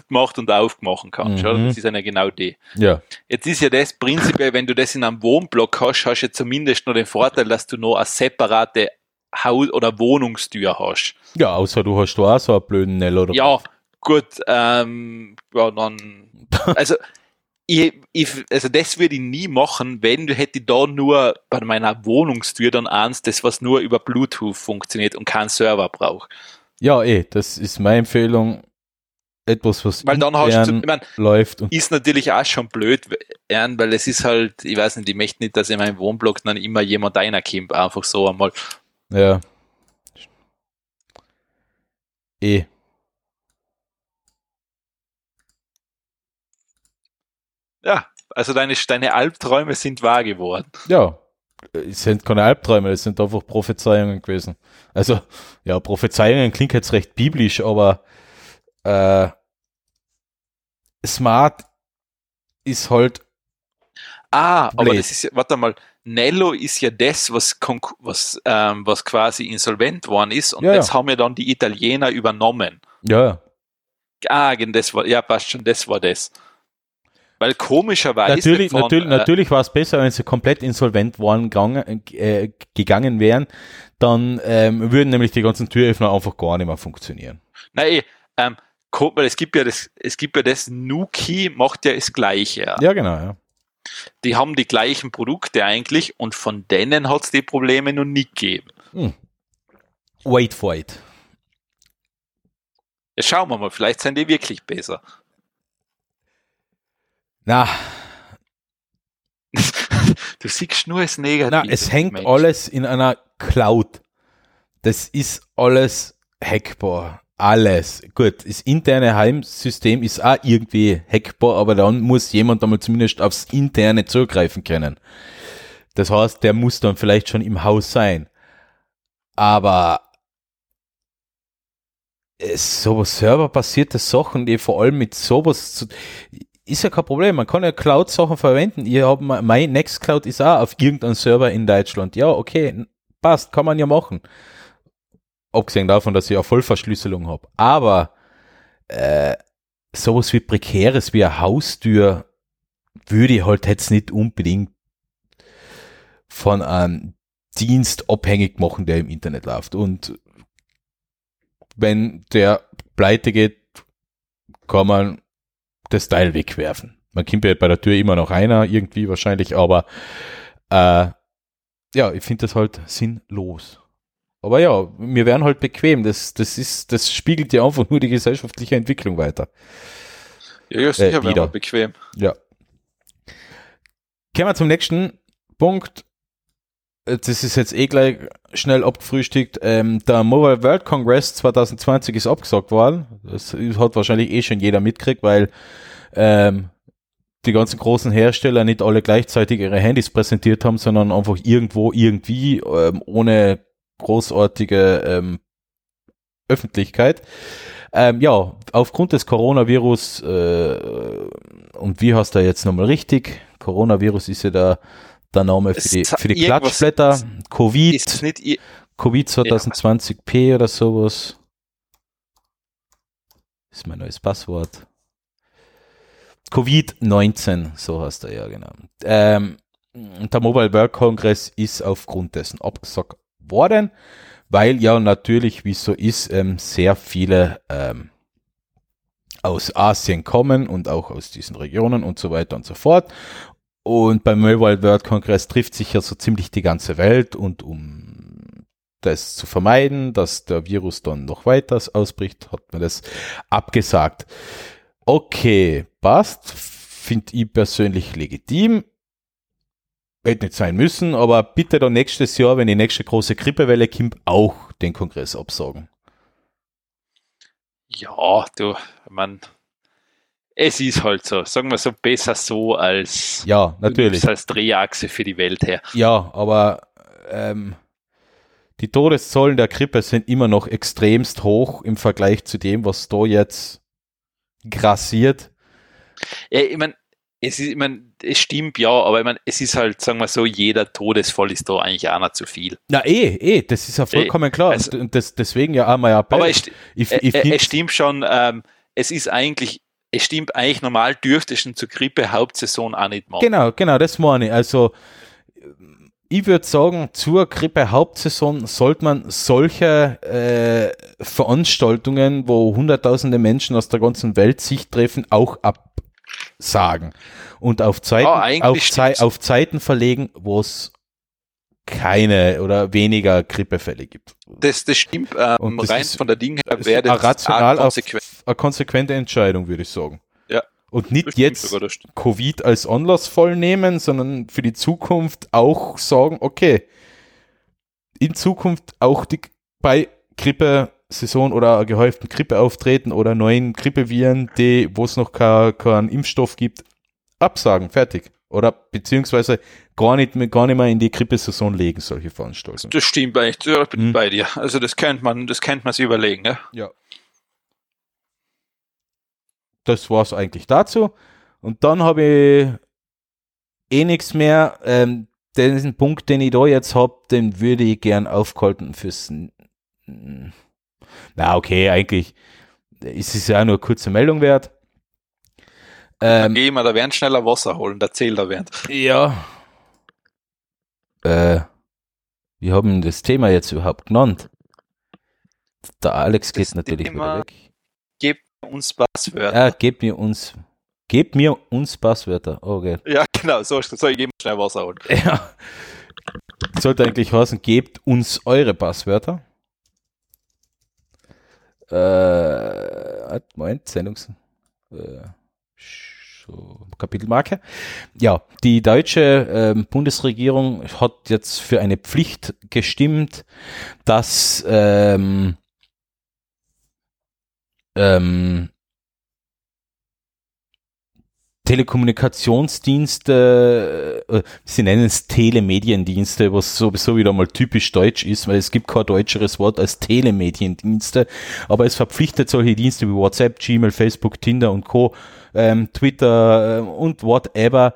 macht und aufmachen kann. Mhm. Das ist ja genau die. Ja. Jetzt ist ja das prinzipiell, wenn du das in einem Wohnblock hast, hast du ja zumindest noch den Vorteil, dass du noch eine separate Haus- oder Wohnungstür hast. Ja, außer du hast da auch so einen blöden Nell oder Ja, gut, ähm, ja, dann, also, ich, ich, also das würde ich nie machen, wenn du hätte da nur bei meiner Wohnungstür dann eins, das was nur über Bluetooth funktioniert und keinen Server braucht. Ja, eh, das ist meine Empfehlung. Etwas, was weil dann hast du, ich mein, läuft. Und ist natürlich auch schon blöd, weil es ist halt, ich weiß nicht, ich möchte nicht, dass in meinem Wohnblock dann immer jemand reinkommt, einfach so einmal. Ja. Eh. Ja, also deine, deine Albträume sind wahr geworden. Ja, es sind keine Albträume, es sind einfach Prophezeiungen gewesen. Also, ja, Prophezeiungen klingt jetzt recht biblisch, aber äh, smart ist halt. Ah, blöd. aber das ist ja, warte mal, Nello ist ja das, was, was, ähm, was quasi insolvent worden ist und ja, jetzt ja. haben ja dann die Italiener übernommen. Ja. Ah, das war, ja, passt schon, das war das. Weil komischerweise. Natürlich, von, natürlich, äh, natürlich war es besser, wenn sie komplett insolvent waren, gegangen, äh, gegangen wären. Dann ähm, würden nämlich die ganzen Türöffner einfach gar nicht mehr funktionieren. Nein, ähm, weil es gibt ja das, es gibt ja das, Nuki macht ja das Gleiche. Ja, ja genau, ja. Die haben die gleichen Produkte eigentlich und von denen hat es die Probleme noch nie gegeben. Hm. Wait for it. Ja, schauen wir mal, vielleicht sind die wirklich besser. Na. du siehst nur das Negative. Na, es hängt Mensch. alles in einer Cloud. Das ist alles hackbar. Alles. Gut, das interne Heimsystem ist auch irgendwie hackbar, aber dann muss jemand einmal zumindest aufs interne zugreifen können. Das heißt, der muss dann vielleicht schon im Haus sein. Aber sowas serverbasierte Sachen, die vor allem mit sowas zu, ist ja kein Problem. Man kann ja Cloud-Sachen verwenden. Ihr habt mein Nextcloud ist auch auf irgendeinem Server in Deutschland. Ja, okay, passt, kann man ja machen. Abgesehen davon, dass ich eine Vollverschlüsselung habe. Aber äh, sowas wie prekäres wie eine Haustür würde ich halt jetzt nicht unbedingt von einem Dienst abhängig machen, der im Internet läuft. Und wenn der pleite geht, kann man das Teil wegwerfen. Man kommt ja bei der Tür immer noch einer, irgendwie wahrscheinlich, aber äh, ja, ich finde das halt sinnlos. Aber ja, wir werden halt bequem. Das, das ist, das spiegelt ja einfach nur die gesellschaftliche Entwicklung weiter. Ja, ja sicher äh, wieder. bequem. Ja. Kommen wir zum nächsten Punkt. Das ist jetzt eh gleich schnell abgefrühstückt. Ähm, der Mobile World Congress 2020 ist abgesagt worden. Das hat wahrscheinlich eh schon jeder mitgekriegt, weil ähm, die ganzen großen Hersteller nicht alle gleichzeitig ihre Handys präsentiert haben, sondern einfach irgendwo irgendwie ähm, ohne großartige ähm, Öffentlichkeit. Ähm, ja, aufgrund des Coronavirus äh, und wie heißt er jetzt nochmal richtig? Coronavirus ist ja der, der Name für die, für die Klatschblätter. Covid. Covid 2020p oder sowas. Ist mein neues Passwort. Covid-19, so heißt er ja genau. Ähm, der Mobile World Congress ist aufgrund dessen abgesagt worden, weil ja natürlich, wie es so ist, ähm, sehr viele ähm, aus Asien kommen und auch aus diesen Regionen und so weiter und so fort. Und beim Mobile World Congress trifft sich ja so ziemlich die ganze Welt und um das zu vermeiden, dass der Virus dann noch weiter ausbricht, hat man das abgesagt. Okay, passt, finde ich persönlich legitim. Hätte nicht sein müssen, aber bitte dann nächstes Jahr, wenn die nächste große Grippewelle kommt, auch den Kongress absagen. Ja, du, man, es ist halt so, sagen wir so, besser so als, ja, natürlich. als Drehachse für die Welt her. Ja, aber ähm, die Todeszahlen der Grippe sind immer noch extremst hoch im Vergleich zu dem, was da jetzt grassiert. Ja, ich meine, es ist, ich mein, es stimmt ja, aber ich mein, es ist halt, sagen wir so, jeder Todesfall ist da eigentlich auch nicht zu viel. Na eh, eh, das ist ja vollkommen eh, klar. Also, und das, deswegen ja auch mal Appell. Aber es, ich, ich, ich es stimmt schon, ähm, es ist eigentlich, es stimmt eigentlich normal dürfte schon zur Grippe Hauptsaison auch nicht machen. Genau, genau, das meine ich. Also ich würde sagen, zur Grippe Hauptsaison sollte man solche äh, Veranstaltungen, wo hunderttausende Menschen aus der ganzen Welt sich treffen, auch absagen. Und auf Zeiten, oh, auf, Zei auf Zeiten verlegen, wo es keine oder weniger Grippefälle gibt. Das, das stimmt. Ähm, das rein ist, von der Dinge her wäre das rational konsequent. eine konsequente Entscheidung, würde ich sagen. Ja. Und nicht jetzt sogar, Covid als Anlass voll nehmen, sondern für die Zukunft auch sagen, okay, in Zukunft auch die, bei Grippe-Saison oder gehäuften Grippeauftreten oder neuen Grippeviren, die, wo es noch keinen kein Impfstoff gibt, absagen, fertig. Oder beziehungsweise gar nicht, mehr, gar nicht mehr in die Grippesaison legen, solche Veranstaltungen. Das stimmt bei, ich bin hm. bei dir. Also das könnte man, das könnte man sich überlegen, ja. Ja das war es eigentlich dazu. Und dann habe ich eh nichts mehr. Ähm, den Punkt, den ich da jetzt habe, den würde ich gern aufgehalten fürs. Na, okay, eigentlich ist es ja nur eine kurze Meldung wert. Ähm, geh mal, da werden schneller Wasser holen, erzähl da während. Ja. Äh, wir haben das Thema jetzt überhaupt genannt. Der Alex geht das natürlich Thema wieder weg uns Passwörter. Ja, gebt mir uns, gebt mir uns Passwörter. Okay. Ja, genau, so, so ich gebe schnell Wasser holen. Ja. Sollte eigentlich heißen, gebt uns eure Passwörter. Äh, Moment, Sendungs. Äh, Kapitelmarke. Ja, die deutsche äh, Bundesregierung hat jetzt für eine Pflicht gestimmt, dass ähm, ähm, Telekommunikationsdienste, äh, sie nennen es Telemediendienste, was sowieso wieder mal typisch deutsch ist, weil es gibt kein deutscheres Wort als Telemediendienste, aber es verpflichtet solche Dienste wie WhatsApp, Gmail, Facebook, Tinder und Co., ähm, Twitter äh, und whatever,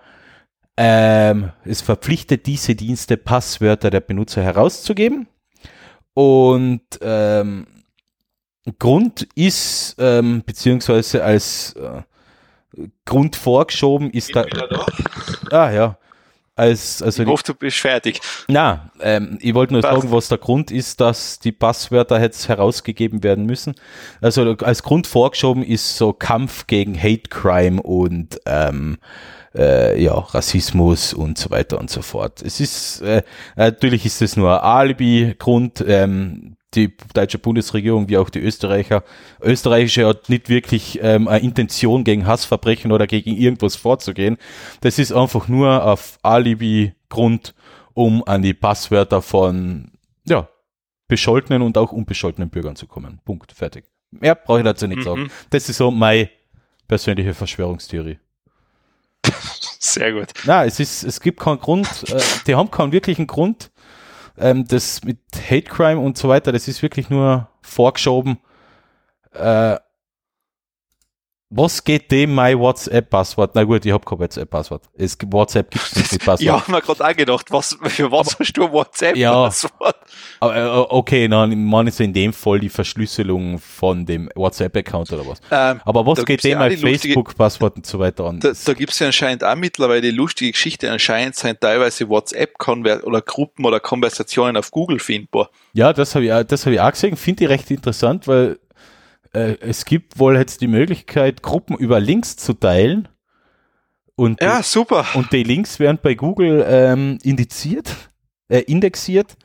ähm, es verpflichtet diese Dienste Passwörter der Benutzer herauszugeben. Und ähm, Grund ist, ähm, beziehungsweise als äh, Grund vorgeschoben ist da. Ah ja. Als, also ich hoffe, du bist fertig. Na, ähm, ich wollte nur Passt. sagen, was der Grund ist, dass die Passwörter jetzt herausgegeben werden müssen. Also als Grund vorgeschoben ist so Kampf gegen Hate Crime und ähm, äh, ja, Rassismus und so weiter und so fort. Es ist äh, natürlich ist es nur ein Alibi-Grund. Ähm, die deutsche Bundesregierung wie auch die Österreicher, österreichische hat nicht wirklich ähm, eine Intention gegen Hassverbrechen oder gegen irgendwas vorzugehen. Das ist einfach nur auf Alibi-Grund, um an die Passwörter von ja, bescholtenen und auch unbescholtenen Bürgern zu kommen. Punkt. Fertig. Mehr brauche ich dazu nicht mhm. sagen. Das ist so meine persönliche Verschwörungstheorie. Sehr gut. Na, es ist, es gibt keinen Grund, äh, die haben keinen wirklichen Grund, ähm, das mit Hate Crime und so weiter, das ist wirklich nur vorgeschoben. Äh, was geht dem mein WhatsApp-Passwort? Na gut, ich habe kein WhatsApp-Passwort. Es gibt WhatsApp gibt es nicht mit Passwort. ja, mir gerade angedacht, was, für was aber, hast du WhatsApp-Passwort? Ja, aber, äh, okay, nein, man ist in dem Fall die Verschlüsselung von dem WhatsApp-Account oder was. Ähm, aber was geht dem mein Facebook-Passwort und so weiter an? Da, da gibt es ja anscheinend auch mittlerweile die lustige Geschichte. Anscheinend sind teilweise WhatsApp oder Gruppen oder Konversationen auf Google findbar. Ja, das habe ich, das hab ich auch gesehen. Finde ich recht interessant, weil äh, es gibt wohl jetzt die Möglichkeit, Gruppen über Links zu teilen. Und, Ja, super. und die Links werden bei Google ähm, indiziert, äh, indexiert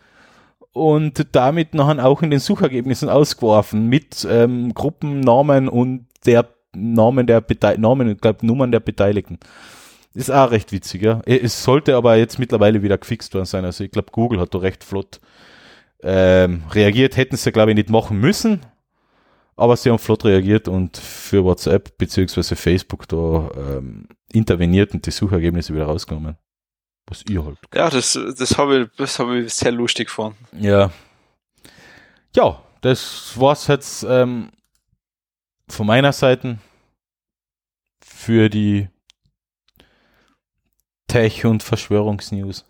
und damit nachher auch in den Suchergebnissen ausgeworfen mit ähm, Gruppennamen und der Namen der Bete Namen, ich glaube Nummern der Beteiligten. Ist auch recht witzig, ja. Es sollte aber jetzt mittlerweile wieder gefixt worden sein. Also ich glaube, Google hat da recht flott ähm, reagiert. Hätten sie, glaube ich, nicht machen müssen. Aber sie haben flott reagiert und für WhatsApp beziehungsweise Facebook da ähm, interveniert und die Suchergebnisse wieder rausgenommen. Was ihr halt. Ja, das, das habe ich, das habe ich sehr lustig gefunden. Ja. Ja, das war's jetzt ähm, von meiner Seite für die Tech- und Verschwörungsnews.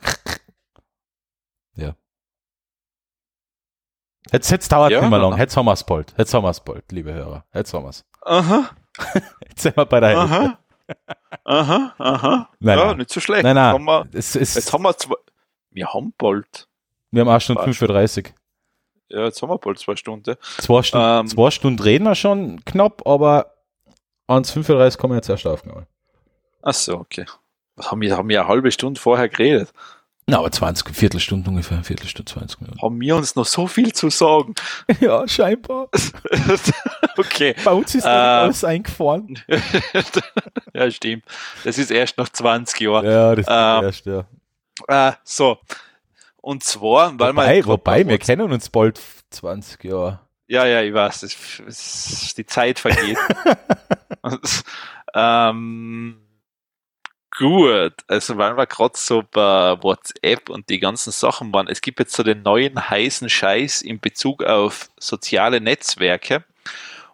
ja. Jetzt, jetzt dauert Ja. nicht mehr lang. Jetzt haben wir's bald. Jetzt haben wir's bald, liebe Hörer. Jetzt haben wir's. Aha, Jetzt sind wir bei der Hälfte. aha. Aha, aha. Nein, ja, nein. nicht so schlecht. Nein, nein. Haben wir, Es, es, jetzt haben wir zwei, wir haben bald, wir haben auch schon Fast. 5.30 Uhr. ja, jetzt haben wir bald zwei Stunden. Zwei, Stunden, Ähm. zwei Stunden reden wir schon knapp, aber ans 5.30 Uhr kommen wir jetzt erst aufgenommen. Ach so, okay. Was haben wir, haben wir eine halbe Stunde vorher geredet? Na, aber 20, Viertelstunde ungefähr, Viertelstunde, 20 Minuten. Haben wir uns noch so viel zu sagen? Ja, scheinbar. okay. Bei uns ist Äh. alles eingefahren. ja, stimmt. Das ist erst nach 20 Jahren. Ja, das ist Ähm, erst, ja. Äh, so. Und zwar, weil Wobei, man. wobei, wir kennen uns bald 20 Jahre. Ja, ja, ich weiß, das, das, die Zeit vergeht. Und, ähm, gut, also weil wir gerade so bei WhatsApp und die ganzen Sachen waren, es gibt jetzt so den neuen heißen Scheiß in Bezug auf soziale Netzwerke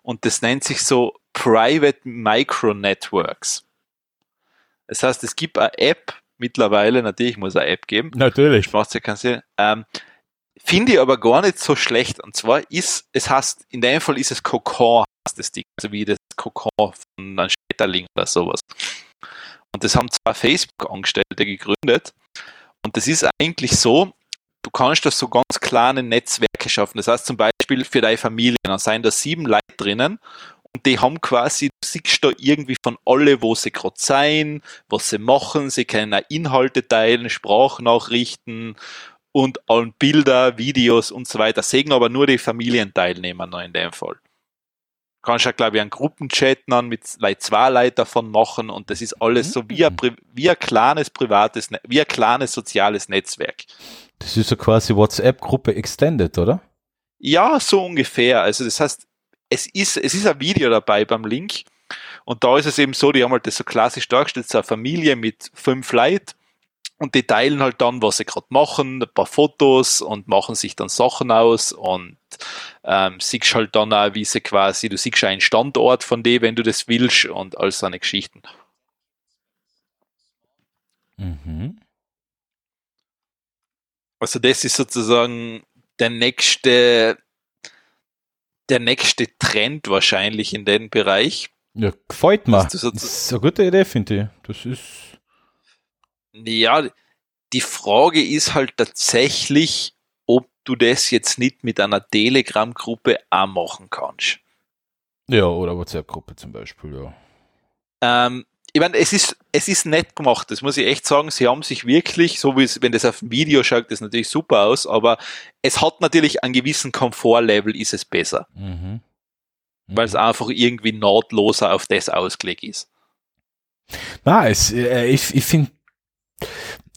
und das nennt sich so Private Micro Networks. Das heißt, es gibt eine App mittlerweile, natürlich muss es eine App geben, Natürlich. macht ja keinen Sinn. Ähm, Finde ich aber gar nicht so schlecht. Und zwar ist, es heißt, in dem Fall ist es Kokon, heißt das Ding, also wie das Kokon von einem Schmetterling oder sowas. Und das haben zwei Facebook-Angestellte gegründet. Und das ist eigentlich so, du kannst da so ganz kleine Netzwerke schaffen. Das heißt zum Beispiel für deine Familie, dann seien da sieben Leute drinnen und die haben quasi, du siehst da irgendwie von alle, wo sie gerade sein, was sie machen, sie können auch Inhalte teilen, Sprachnachrichten und allen Bilder, Videos und so weiter. Sehen aber nur die Familienteilnehmer noch in dem Fall. Kannst ja, glaube ich, einen Gruppenchat dann mit zwei Leute davon machen und das ist alles so wie ein, wie ein kleines privates, Ne- wie ein kleines soziales Netzwerk. Das ist so quasi WhatsApp-Gruppe Extended, oder? Ja, so ungefähr. Also das heißt, es ist, es ist ein Video dabei beim Link und da ist es eben so, die haben halt das so klassisch dargestellt, so eine Familie mit fünf Leuten und die teilen halt dann, was sie gerade machen, ein paar Fotos und machen sich dann Sachen aus und ähm, siehst halt dann auch, wie sie quasi, du siehst einen Standort von dem, wenn du das willst und all so eine Geschichten. Mhm. Also das ist sozusagen der nächste, der nächste Trend wahrscheinlich in den Bereich. Ja, gefällt mir. Das ist eine gute Idee, finde ich. Das ist. Ja, die Frage ist halt tatsächlich, ob du das jetzt nicht mit einer Telegram-Gruppe auch machen kannst. Ja, oder WhatsApp-Gruppe zum Beispiel, ja. Ähm, ich meine, es ist, es ist nett gemacht, das muss ich echt sagen. Sie haben sich wirklich, so wie es, wenn das auf dem Video schaut, das natürlich super aus, aber es hat natürlich einen gewissen Komfortlevel, ist es besser, Mhm. weil es einfach irgendwie nahtloser auf das ausgelegt ist. Na, es, äh, ich, ich finde,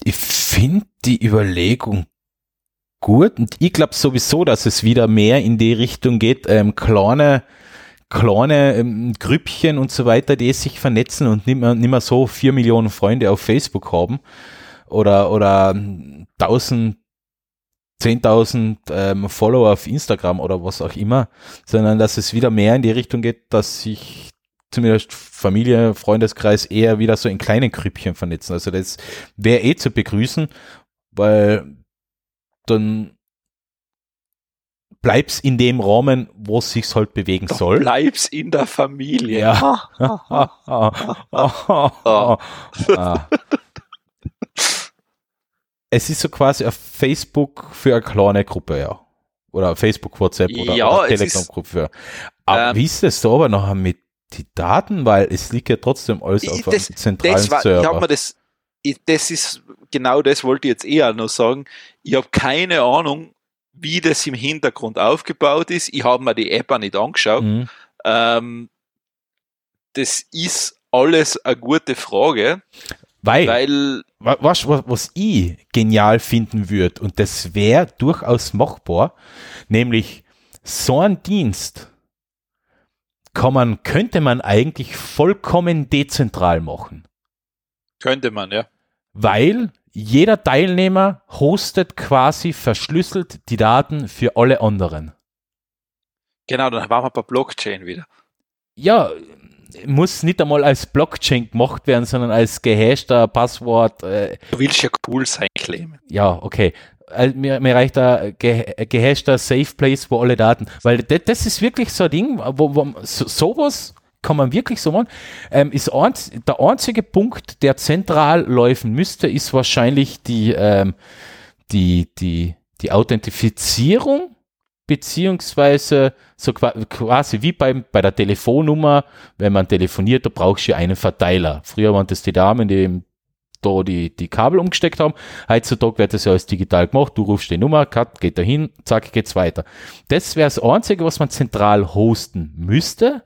ich finde die Überlegung gut und ich glaube sowieso, dass es wieder mehr in die Richtung geht, ähm, kleine, kleine ähm, Grüppchen und so weiter, die sich vernetzen und nicht mehr, nicht mehr so vier Millionen Freunde auf Facebook haben oder, oder ähm, 1000 10.000 ähm, Follower auf Instagram oder was auch immer, sondern dass es wieder mehr in die Richtung geht, dass sich zumindest Familie, Freundeskreis eher wieder so in kleinen Grüppchen vernetzen. Also das wäre eh zu begrüßen, weil dann bleib's in dem Rahmen, wo es sich halt bewegen soll. Bleib's in der Familie. Ja. Ah. es ist so quasi auf Facebook für eine kleine Gruppe, ja. Oder Facebook, WhatsApp oder, Ja, oder Telegram-Gruppe. Aber Ähm, wie ist das da aber nachher mit die Daten? Weil es liegt ja trotzdem alles Ich- auf einem das- zentralen das war, ich habe Server. mir das, ich, das ist genau das wollte ich jetzt eher noch sagen. Ich habe keine Ahnung, wie das im Hintergrund aufgebaut ist. Ich habe mir die App auch nicht angeschaut. Mhm. Ähm, das ist alles eine gute Frage, Weil, weil wa- was, was, was ich genial finden würde, und das wäre durchaus machbar, nämlich so ein Dienst kann man, könnte man eigentlich vollkommen dezentral machen. könnte man, ja. weil jeder Teilnehmer hostet quasi verschlüsselt die Daten für alle anderen. Genau, dann waren wir bei Blockchain wieder. Ja, muss nicht einmal als Blockchain gemacht werden, sondern als gehashter Passwort. Äh, Du willst ja cool sein, claimen. ja, okay. Äh, Mir, mir reicht da ge gehashter Safe Place, wo alle Daten, weil das, ist wirklich so ein Ding, wo, wo so, sowas kann man wirklich so machen. Ähm, ist einz, der einzige Punkt, der zentral laufen müsste, ist wahrscheinlich die, ähm, die, die, die Authentifizierung beziehungsweise so qua- quasi wie beim, bei der Telefonnummer, wenn man telefoniert, da brauchst du einen Verteiler. Früher waren das die Damen, die eben da die, die Kabel umgesteckt haben. Heutzutage wird das ja alles digital gemacht. Du rufst die Nummer, cut, geht dahin, zack, geht's weiter. Das wäre das Einzige, was man zentral hosten müsste.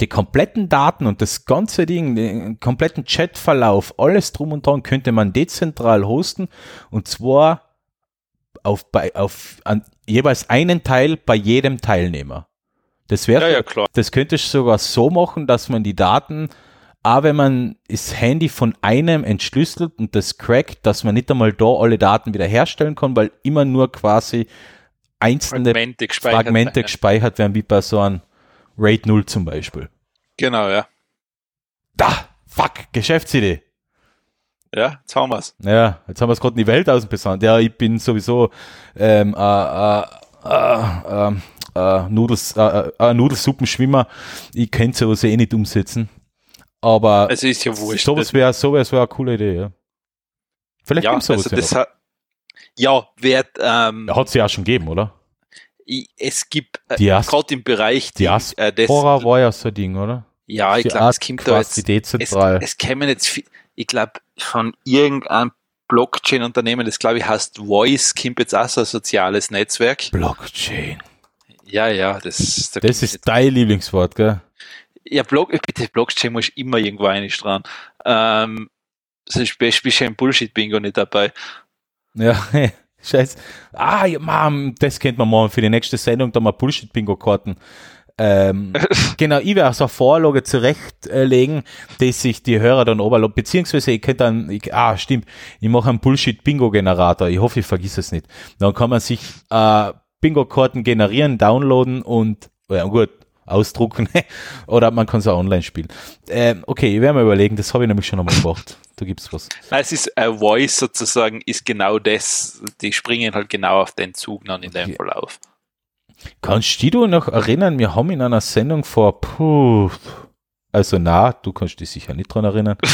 Die kompletten Daten und das ganze Ding, den kompletten Chatverlauf, alles drum und dran könnte man dezentral hosten und zwar auf, bei, auf an, jeweils einen Teil bei jedem Teilnehmer. Das wäre Ja, ja, klar. das könnte ich sogar so machen, dass man die Daten, auch wenn man das Handy von einem entschlüsselt und das crackt, dass man nicht einmal da alle Daten wieder herstellen kann, weil immer nur quasi einzelne Fragmente gespeichert. Fragmente werden. gespeichert werden, wie bei so einem RAID 0 zum Beispiel. Genau, ja. Da, fuck, Geschäftsidee. Ja, jetzt haben wir's. Ja, jetzt haben wir es gerade in die Welt außenbesandt. Ja, ich bin sowieso ähm, äh, äh, äh, äh, äh, Nudels, äh, äh, Nudelsuppenschwimmer. Ich könnte sowas eh nicht umsetzen. Aber Es ist ja wurscht. sowas wäre sowas wär eine coole Idee, ja. Vielleicht ja, gibt's sowas also ja das noch. hat, ja, wird, ähm, Hat es ja auch schon gegeben, oder? es gibt, äh, gerade im Bereich, die, äh, des, Diaspora war ja so ein Ding, oder? ja, ich glaube, es kommt da jetzt, es, dezentral. es kämen jetzt, ich glaube, von irgendeinem Blockchain-Unternehmen, das glaube ich heißt Voice, kommt jetzt auch so ein soziales Netzwerk. Blockchain. Ja, ja, das, da Das ist dein Lieblingswort, gell? Ja, Block, bitte, Blockchain muss immer irgendwo einig dran. Ähm, sonst bist du im Bullshit-Bingo nicht dabei. Ja, scheiße. Ah, ja, Mann, das kennt man mal für die nächste Sendung, da mal Bullshit-Bingo-Karten. Ähm, genau, ich werde auch so eine Vorlage zurechtlegen, dass sich die Hörer dann oberlassen, beziehungsweise ich könnte dann, ich, ah, stimmt, ich mache einen Bullshit-Bingo-Generator, ich hoffe, ich vergiss es nicht. Dann kann man sich äh, Bingo-Karten generieren, downloaden und, ja gut, ausdrucken oder man kann es auch online spielen. Ähm, okay, ich werde mir überlegen, das habe ich nämlich schon einmal gemacht. Da gibt's was. Nein, es ist ein Voice sozusagen, ist genau das, die springen halt genau auf den Zug dann in dem Ja. Verlauf. Kannst du dich noch erinnern, wir haben in einer Sendung vor, puh, also na, du kannst dich sicher nicht dran erinnern.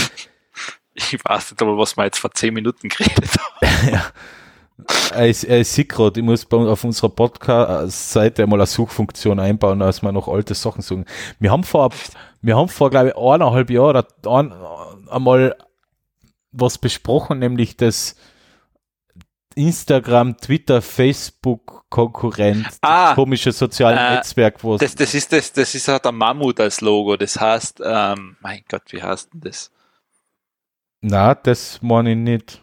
Ich weiß nicht einmal, was wir jetzt vor zehn Minuten geredet haben. Ich, ich sehe gerade, ich muss bei, auf unserer Podcast-Seite einmal eine Suchfunktion einbauen, als wir noch alte Sachen suchen. Wir haben vor, wir haben vor, glaube ich, eineinhalb Jahren oder ein, einmal was besprochen, nämlich das Instagram, Twitter, Facebook Konkurrent, Ah, das komische soziale äh, Netzwerk, wo Das, das ist das, das ist halt ein Mammut als Logo. Das heißt, ähm, mein Gott, wie heißt denn das? Na, das meine ich nicht.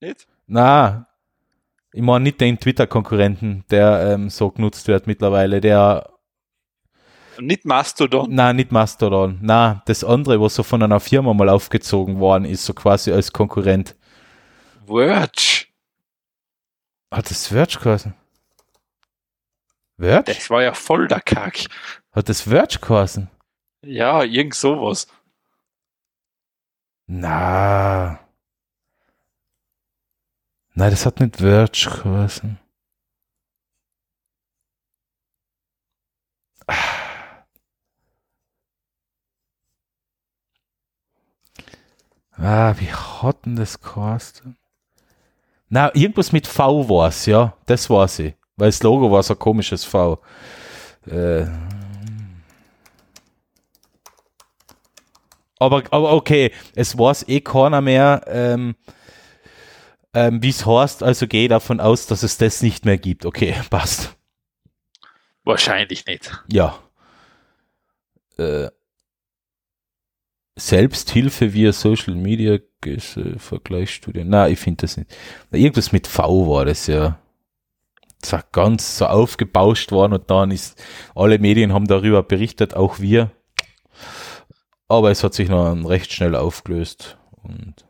Nicht? Na, ich meine nicht den Twitter-Konkurrenten, der ähm, so genutzt wird mittlerweile, der, Nicht Mastodon. na, nicht Mastodon, na, das andere, was so von einer Firma mal aufgezogen worden ist, so quasi als Konkurrent. Verge. Hat das Verge geheißen? Verge? Das war ja voll der Kack. Hat das Verge geheißen? Ja, irgend sowas. Na. Nein, das hat nicht Verge geheißen. Ah, wie hat denn das geheißen? Na, irgendwas mit V war's, ja, das war sie. Weil das Logo war so ein komisches V. Äh, aber, aber okay, es weiß eh keiner mehr, ähm, ähm, wie es heißt, also gehe davon aus, dass es das nicht mehr gibt. Okay, passt. Wahrscheinlich nicht. Ja. Äh, Selbsthilfe via Social Media äh, Vergleichsstudien. Na, ich finde das nicht. Irgendwas mit V war das ja. Das war ganz so aufgebauscht worden und dann ist, alle Medien haben darüber berichtet, auch wir. Aber es hat sich noch recht schnell aufgelöst und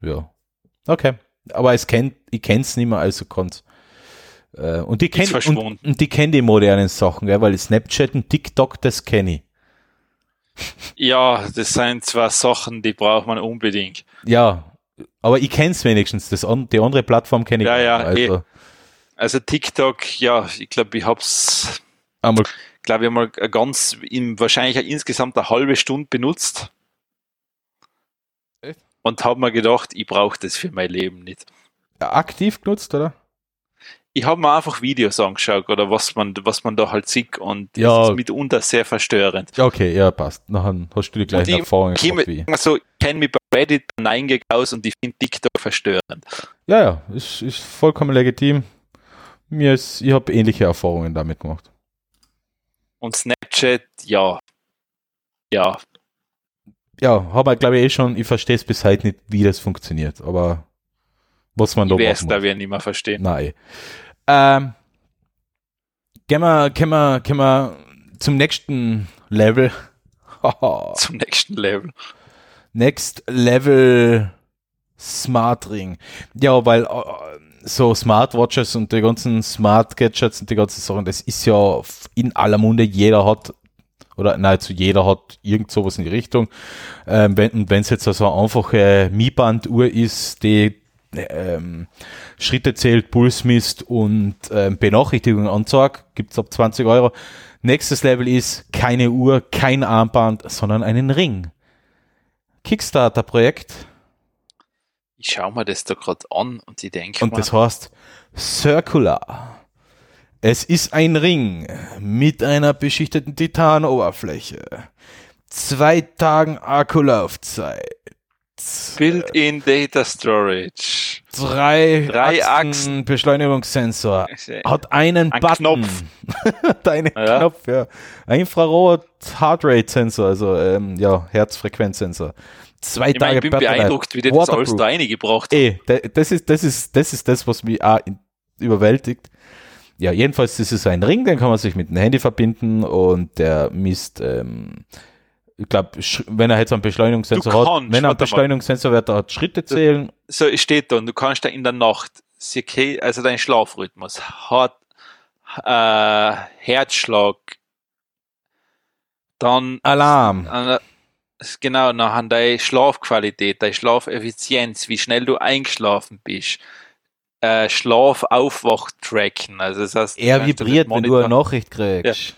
ja. Okay. Aber es kennt, ich kenn's nicht mehr, also kann's. Äh, und die kennt und, und die kennen die modernen Sachen, gell, weil Snapchat und TikTok, das kenne ich. Ja, das sind zwar Sachen, die braucht man unbedingt. Ja, aber ich kenne es wenigstens. Das, die andere Plattform kenne ich. Ja, ja. Also. Eh. also TikTok, ja, ich glaube, ich habe es, glaube ich, mal ganz, in, wahrscheinlich insgesamt eine halbe Stunde benutzt. Und habe mir gedacht, ich brauche das für mein Leben nicht. Ja, aktiv genutzt, oder? ich habe mir einfach Videos angeschaut oder was man, was man da halt sieht und das ja. ist mitunter sehr verstörend. Ja, okay, ja, passt. Nachher hast du die gleichen Erfahrungen gemacht wie Also, ich kenne mich bei Reddit Nein aus und ich finde TikTok verstörend. Ja, ja, ist, ist vollkommen legitim. Mir ist, ich habe ähnliche Erfahrungen damit gemacht. Und Snapchat, ja. Ja. Ja, habe ich glaube ich eh schon, ich verstehe es bis heute nicht, wie das funktioniert, aber was man da machen muss. da wir nicht mehr verstehen. Nein. Ähm, gehen wir, gehen wir, gehen wir zum nächsten Level. zum nächsten Level. Next Level Smart Ring. Ja, weil äh, so Smartwatches und die ganzen Smart Gadgets und die ganzen Sachen, das ist ja in aller Munde. Jeder hat oder nahezu jeder hat irgend sowas in die Richtung. Ähm, wenn es jetzt also eine einfache Mi-Band-Uhr ist, die ähm, Schritte zählt, Puls misst und ähm, Benachrichtigungen anzeigt, gibt's ab 20 Euro. Nächstes Level ist keine Uhr, kein Armband, sondern einen Ring. Kickstarter-Projekt. Ich schaue mir das da gerade an und ich denke. Und das heißt Circular. Es ist ein Ring mit einer beschichteten Titanoberfläche. Zwei Tagen Akkulaufzeit. Built-in Data Storage. Drei, Drei Achsen, Achsen. Beschleunigungssensor. Hat einen Ein Button. Knopf. Hat einen ja. Knopf, ja. Infrarot Heartrate Sensor, also ähm, ja, Herzfrequenzsensor. Zwei ich Tage mein, Ich bin beeindruckt, wie die das alles da reingebracht haben. Ey, das ist, das ist, das ist das, was mich auch überwältigt. Ja, jedenfalls das ist ein Ring, den kann man sich mit dem Handy verbinden und der misst ähm, ich glaube, wenn er jetzt einen Beschleunigungssensor kannst, hat, wenn er einen Beschleunigungssensor wird, er hat Schritte zählen. So steht da, und du kannst da in der Nacht, also dein Schlafrhythmus, hat äh, Herzschlag, dann Alarm. Äh, genau, nachher deine Schlafqualität, deine Schlafeffizienz, wie schnell du eingeschlafen bist. Äh, Schlafaufwach-Tracken. Also das heißt, er vibriert, wenn du eine Nachricht kriegst. Ja.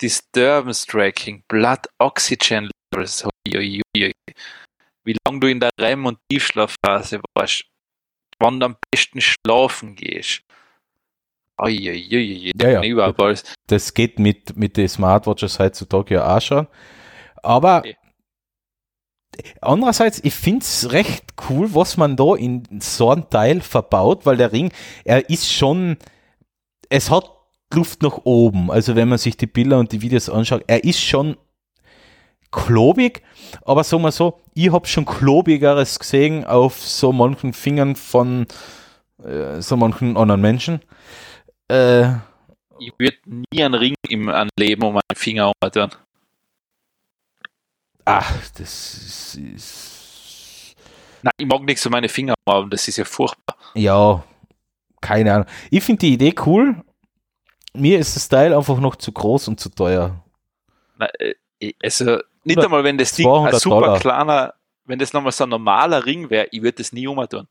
Disturbance Tracking, Blood Oxygen Levels, wie lange du in der REM- und Tiefschlafphase warst, wann du am besten schlafen gehst. Uiuiui, ja, ja. Das, das geht mit, mit den Smartwatches heutzutage ja auch schon. Aber okay. Andererseits, ich finde es recht cool, was man da in so einem Teil verbaut, weil der Ring, er ist schon, es hat Luft nach oben. Also wenn man sich die Bilder und die Videos anschaut, er ist schon klobig, aber sagen wir so, ich habe schon klobigeres gesehen auf so manchen Fingern von äh, so manchen anderen Menschen. Äh, ich würde nie einen Ring im Leben um meinen Finger tun. Ach, das ist, ist. Nein, ich mag nichts so meine Finger haben, das ist ja furchtbar. Ja, keine Ahnung. Ich finde die Idee cool, mir ist das Teil einfach noch zu groß und zu teuer. Na, äh, also nicht einmal, wenn das Ding ein super Dollar. kleiner, wenn das nochmal so ein normaler Ring wäre, ich würde das nie umtun.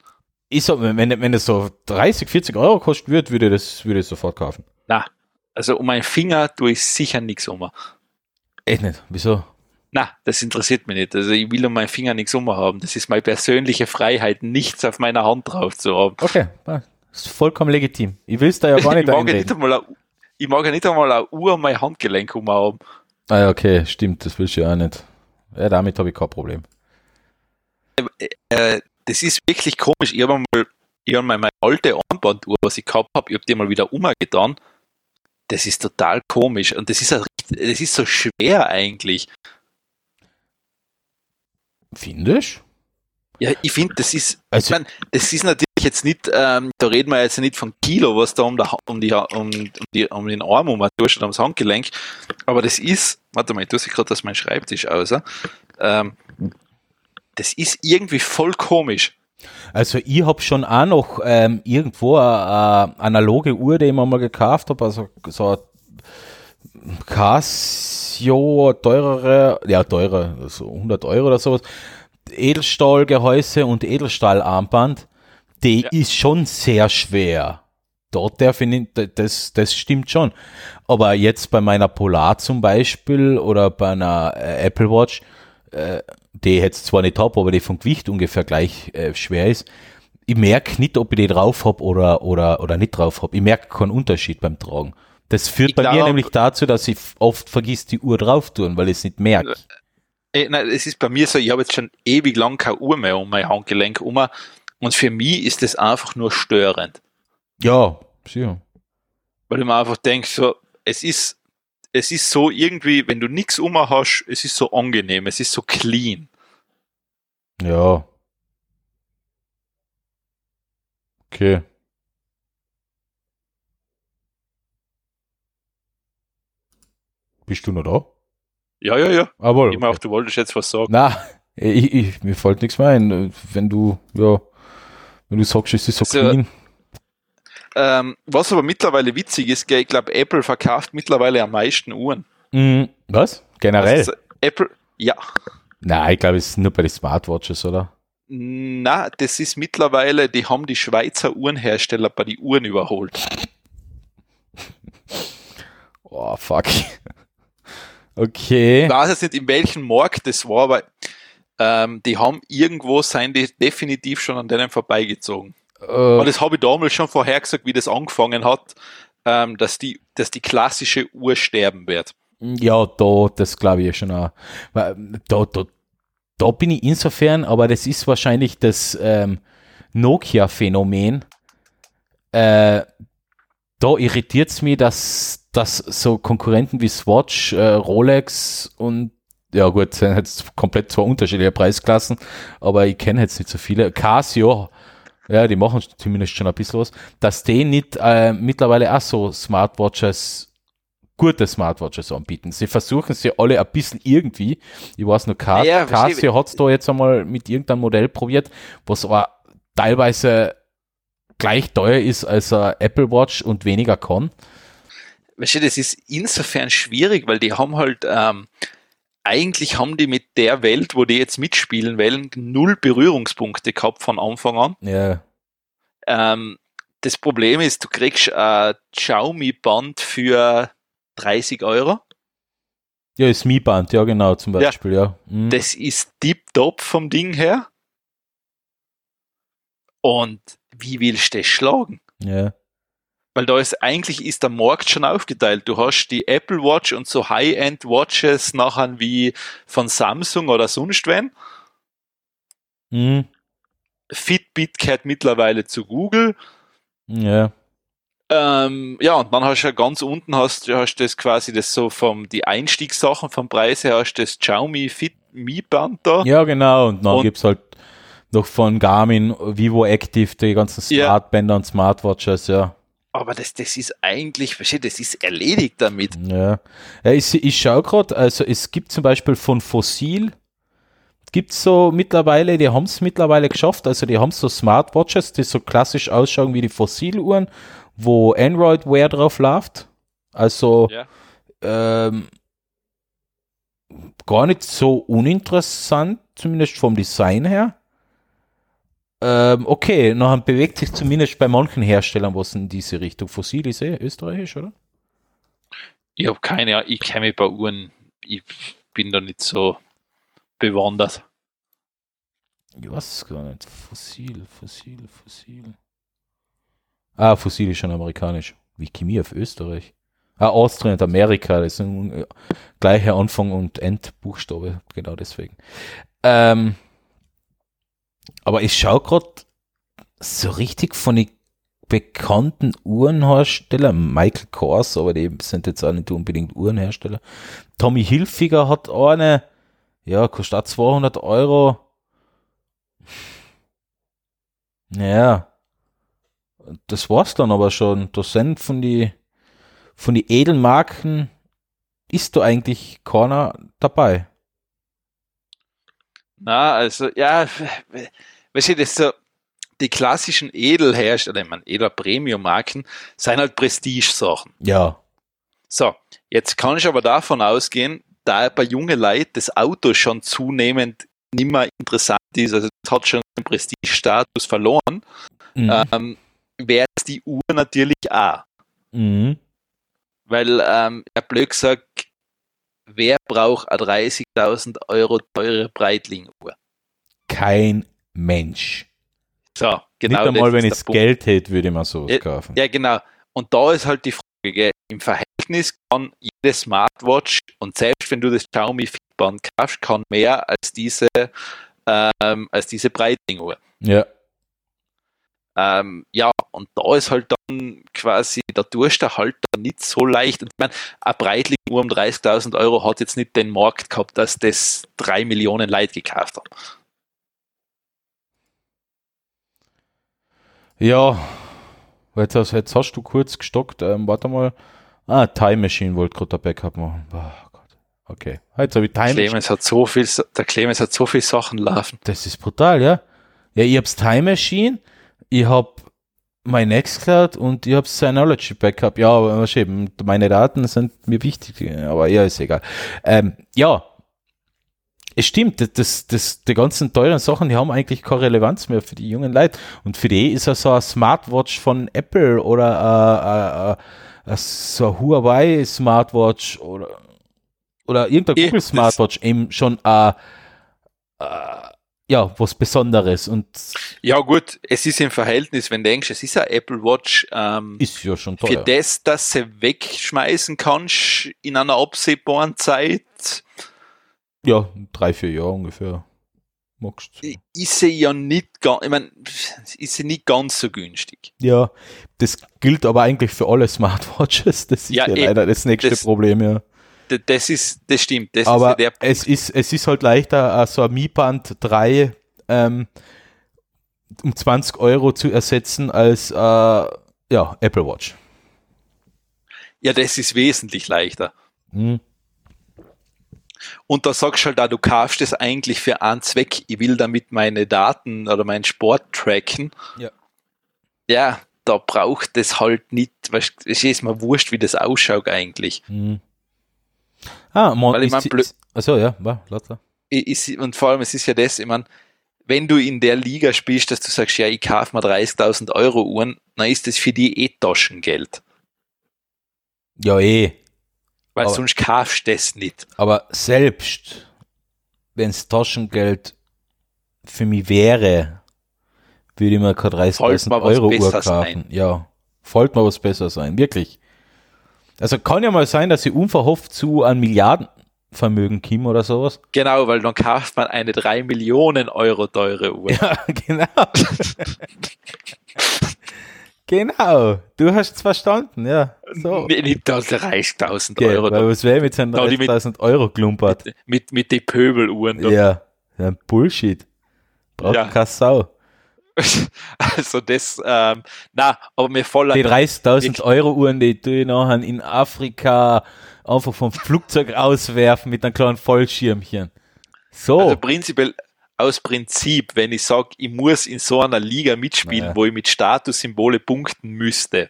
Ich sag, wenn, wenn das so 30, 40 Euro kosten würde, würde ich das, würde ich sofort kaufen. Na, also um meinen Finger tue ich sicher nichts um. Echt nicht? Wieso? Na, das interessiert mich nicht. Also ich will um meinen Finger nichts um haben. Das ist meine persönliche Freiheit, nichts auf meiner Hand drauf zu haben. Okay, das ist vollkommen legitim. Ich will es da ja gar nicht ich mag nicht einmal ich mag ja nicht einmal eine Uhr um mein Handgelenk umhaben. Ah ja, okay, stimmt, das willst du ja auch nicht. Ja, damit habe ich kein Problem. Äh, das ist wirklich komisch. Ich habe mal, ich hab mal meine alte Armbanduhr, was ich gehabt habe, ich habe die mal wieder umgetan. Das ist total komisch und das ist, das ist so schwer eigentlich. Findest Ja, ich finde, das ist, Also- ich mein, das ist natürlich jetzt nicht, ähm, da reden wir jetzt nicht von Kilo, was da um, der, um, die, um, um, die, um den Arm um durchsteht, ums Handgelenk, aber das ist, warte mal, ich tue sich gerade aus meinem Schreibtisch aus, ähm, das ist irgendwie voll komisch. Also ich habe schon auch noch ähm, irgendwo eine, eine analoge Uhr, die ich mir mal gekauft habe, also so eine Casio, teurere, ja teurer, so 100 Euro oder sowas, Edelstahlgehäuse und Edelstahlarmband, die Ja. ist schon sehr schwer. Dort darf ich nicht, das, das stimmt schon. Aber jetzt bei meiner Polar zum Beispiel oder bei einer äh, Apple Watch, äh, die jetzt zwar nicht habe, aber die vom Gewicht ungefähr gleich äh, schwer ist, ich merke nicht, ob ich die drauf habe oder, oder, oder nicht drauf habe. Ich merke keinen Unterschied beim Tragen. Das führt Ich bei mir glaub- nämlich dazu, dass ich oft vergiss, die Uhr drauf tun, weil ich es nicht merke. Äh, nein, es ist bei mir so, ich habe jetzt schon ewig lang keine Uhr mehr um mein Handgelenk um und für mich ist das einfach nur störend. Ja, sicher. Weil ich mir einfach denke, so, es ist, es ist so irgendwie, wenn du nichts um hast, es ist so angenehm, es ist so clean. Ja. Okay. Bist du noch da? Ja, ja, ja. Aber. Ich meine auch, du wolltest jetzt was sagen. Na, ich, ich, mir fällt nichts mehr ein. Wenn du, ja, wenn du sagst, es ist so Also, clean. Ähm, was aber mittlerweile witzig ist, gell, ich glaube, Apple verkauft mittlerweile am meisten Uhren. Mhm. Was? Generell? Also, Apple, ja. Nein, ich glaube, es ist nur bei den Smartwatches, oder? Na, das ist mittlerweile, die haben die Schweizer Uhrenhersteller bei die Uhren überholt. Oh, fuck. Okay. Ich weiß jetzt nicht, in welchem Markt das war, aber ähm, die haben irgendwo sein die definitiv schon an denen vorbeigezogen. Äh, Und das habe ich damals schon vorher gesagt, wie das angefangen hat, ähm, dass, die, dass die klassische Uhr sterben wird. Ja, da, das glaube ich schon auch. Weil, Da, da, da bin ich insofern, aber das ist wahrscheinlich das ähm, Nokia-Phänomen. Äh, da irritiert es mich, dass, dass so Konkurrenten wie Swatch, äh, Rolex und ja gut, sind jetzt komplett zwei unterschiedliche Preisklassen, aber ich kenne jetzt nicht so viele. Casio, ja, die machen zumindest schon ein bisschen was, dass die nicht äh, mittlerweile auch so Smartwatches gute Smartwatches anbieten. Sie versuchen sie alle ein bisschen irgendwie. Ich weiß nur, Ca Ja. Casio hat es da jetzt einmal mit irgendeinem Modell probiert, was aber teilweise gleich teuer ist als ein Apple Watch und weniger kann. Weißt du, das ist insofern schwierig, weil die haben halt, ähm, eigentlich haben die mit der Welt, wo die jetzt mitspielen wollen, null Berührungspunkte gehabt von Anfang an. Ja, Ähm, das Problem ist, du kriegst ein Xiaomi-Band für 30 Euro. ja ist Mi Band, ja genau, zum Ja. Beispiel, ja. Mhm. Das ist tip-top vom Ding her. Und wie willst du das schlagen? ja. Weil da ist eigentlich ist der Markt schon aufgeteilt. Du hast die Apple Watch und so High-End Watches nachher wie von Samsung oder sonst wen. Mhm. Fitbit gehört mittlerweile zu Google. Ja. Ähm, ja, und dann hast du ja ganz unten hast du hast das quasi das so vom die Einstiegssachen vom Preis her hast du das Xiaomi Fit Mi Band da. ja, genau. Und dann Und- gibt es halt noch von Garmin, Vivo Active, die ganzen Ja. Smartbänder und Smartwatches, ja. Aber das, das ist eigentlich, versteh, das ist erledigt damit. Ja, ja ich, ich schaue gerade, also es gibt zum Beispiel von Fossil, gibt es so mittlerweile, die haben es mittlerweile geschafft, also die haben so Smartwatches, die so klassisch ausschauen wie die Fossiluhren, wo Android Wear drauf läuft. Also Ja. ähm, gar nicht so uninteressant, zumindest vom Design her. Ähm, okay, nachher bewegt sich zumindest bei manchen Herstellern was in diese Richtung. Fossil ist eh österreichisch, oder? Ich habe keine Ahnung, ich kenne mich bei Uhren, ich bin da nicht so bewandert. Ich weiß es gar nicht. Fossil, Fossil, Fossil. Ah, Fossil ist schon amerikanisch. Wie Chemie auf Österreich. Ah, Austrian und Amerika, das ist ein gleicher Anfang und Endbuchstabe, genau deswegen. Ähm, aber ich schaue gerade so richtig von den bekannten Uhrenherstellern, Michael Kors, aber die sind jetzt auch nicht unbedingt Uhrenhersteller. Tommy Hilfiger hat eine, ja, kostet 200 Euro. Ja, das war's dann aber schon. Das sind von die, von die Edelmarken ist da eigentlich keiner dabei. Na, also, ja, weißt du, das so, die klassischen Edelhersteller, ich meine, Edel Premium-Marken, sind halt Prestige-Sachen. Ja. So, jetzt kann ich aber davon ausgehen, da bei jungen Leuten das Auto schon zunehmend nicht mehr interessant ist, also es hat schon den Prestige-Status verloren, Mhm. ähm, wäre es die Uhr natürlich auch. Mhm. Weil, ähm, ja, blöd gesagt, wer braucht eine 30.000 Euro teure Breitling-Uhr? Kein Mensch. So, genau. Nicht einmal, wenn ich das. Geld hätte, würde ich mir sowas Ja, kaufen. Ja, genau. Und da ist halt die Frage, gell, im Verhältnis kann jede Smartwatch und selbst wenn du das Xiaomi Fitband kaufst, kann mehr als diese, ähm, als diese Breitling-Uhr. Ja. Ähm, ja, und da ist halt dann quasi der halt dann nicht so leicht. Und ich meine, eine Breitling-Uhr um 30.000 Euro hat jetzt nicht den Markt gehabt, dass das drei Millionen Leute gekauft haben. Ja. Jetzt, hast- jetzt hast du kurz gestockt. Ähm, warte mal. Ah, Time Machine wollte gerade der Backup machen. Oh Gott. Okay. Jetzt habe ich Time Machine. Clemens hat so viel, der Clemens hat so viel Sachen laufen. Das ist brutal, ja. Ja, ich hab's Time Machine, ich hab mein Nextcloud und ich hab's Synology Backup. Ja, aber eben, meine Daten sind mir wichtig, aber ja, ist egal. Ähm, ja, es stimmt, das, das, das, die ganzen teuren Sachen, die haben eigentlich keine Relevanz mehr für die jungen Leute. Und für die ist ja so ein Smartwatch von Apple oder äh, äh, äh, so ein Huawei Smartwatch oder, oder irgendein Google Smartwatch eben schon äh, äh, ja, was Besonderes und Ja gut, es ist im Verhältnis, wenn du denkst, es ist eine Apple Watch, ähm, ist ja schon für teuer. das, dass sie wegschmeißen kannst in einer absehbaren Zeit, Ja, drei, vier Jahre ungefähr. Magst ist sie ja nicht ganz, ich meine, ist sie nicht ganz so günstig. Ja, das gilt aber eigentlich für alle Smartwatches. Das ist ja, Ja, leider das nächste das- Problem, ja. Das ist, das stimmt, das aber ist ja es ist, es ist halt leichter, äh, so ein Mi Band 3 ähm, um 20 Euro zu ersetzen als äh, ja, Apple Watch. ja, das ist wesentlich leichter. Hm. Und da sagst du halt auch, du kaufst es eigentlich für einen Zweck. Ich will damit meine Daten oder meinen Sport tracken. Ja. Ja, da braucht es halt nicht, weißt, es ist mir wurscht, wie das ausschaut eigentlich. Hm. Ah, man, Weil ich ist, mein, blö- ist, achso, ja, war, lauter. Ich- Und vor allem, es ist ja das, ich meine, wenn du in der Liga spielst, dass du sagst, ja, ich kaufe mir 30.000 Euro Uhren, dann ist das für die eh Taschengeld. Ja, eh. Weil Aber- sonst kaufst du das nicht. Aber selbst wenn es Taschengeld für mich wäre, würde ich mir keine 30.000 mal was Euro Uhr kaufen. Ja, folgt mal was besser sein, wirklich. Also kann ja mal sein, dass ich unverhofft zu einem Milliardenvermögen komme oder sowas. Genau, weil dann kauft man eine 3 Millionen Euro teure Uhr. Ja, genau. genau, du hast es verstanden, ja. So. Nicht da 30.000 Ja, Euro. weil was wäre mit seinen Da die mit- 30.000 Euro klumpert? mit, mit, mit den Pöbeluhren. da. Ja, ja, Bullshit. Braucht Ja. keine Sau. Also das, ähm, na, aber mir voller. Die 30.000 Euro Uhren, die tue ich nachher in Afrika einfach vom Flugzeug auswerfen mit einem kleinen Fallschirmchen. So. Also prinzipiell, aus Prinzip, wenn ich sage, ich muss in so einer Liga mitspielen, Naja. wo ich mit Statussymbole punkten müsste.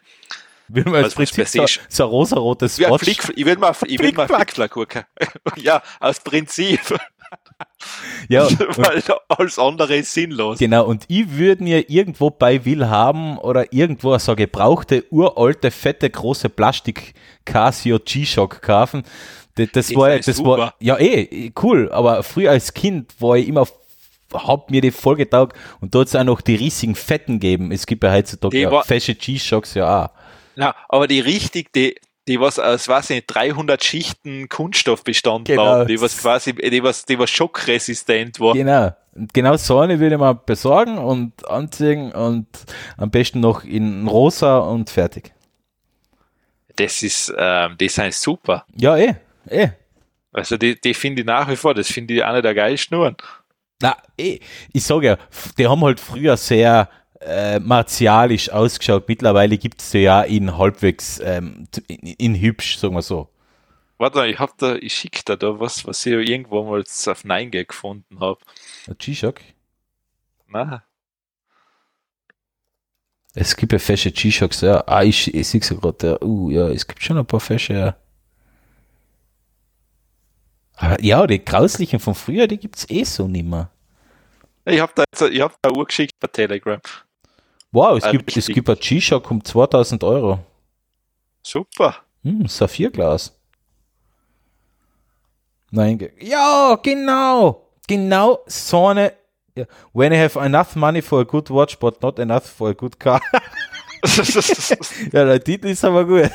Will man als Prinzip so, so ein rosarotes Ja. Flick, ich will mal, ich will mal Flickflack. Gucken. Ja, aus Prinzip, Ja, weil alles andere ist sinnlos. genau. Und ich würde mir irgendwo bei Will haben oder irgendwo so gebrauchte, uralte, fette, große Plastik Casio G-Shock kaufen. Das, das war, das super. war, ja eh, cool. Aber früher als Kind war ich immer hab mir die voll getaugt und dort auch noch die riesigen Fetten geben. Es gibt ja heutzutage ja fesche G-Shocks ja auch. Na, aber die richtig, die, die was aus, weiß ich nicht, 300 Schichten Kunststoff bestanden Genau. haben, die was quasi, die was, die was schockresistent war. Genau. Und genau so eine würde man besorgen und anziehen und am besten noch in rosa und fertig. Das ist, ähm, die sind super. Ja, eh, eh. Also die, die finde ich nach wie vor, das finde ich eine der geilsten Uhren. Na, eh, ich sage ja, die haben halt früher sehr äh, martialisch ausgeschaut. Mittlerweile gibt es ja in halbwegs, ähm, in, in hübsch, sagen wir so. Warte, ich hab da, ich schick da da was, was ich irgendwo mal auf 9 gefunden habe. G-Shock. Na, Es gibt ja fesche G-Shocks, ja. Ah, ich, ich sehe ja gerade, ja. Uh, ja, es gibt schon ein paar fesche, ja. Aber ja, die grauslichen von früher, die gibt's eh so nimmer. ich hab da, jetzt- ich hab da Uhr geschickt per Telegram. Wow, es gibt, es gibt ein G-Shock um 2000 Euro. Super. Hm, Saphirglas. Nein, ja, genau. Genau so eine. When I have enough money for a good watch, but not enough for a good car. ja, der Titel ist aber gut.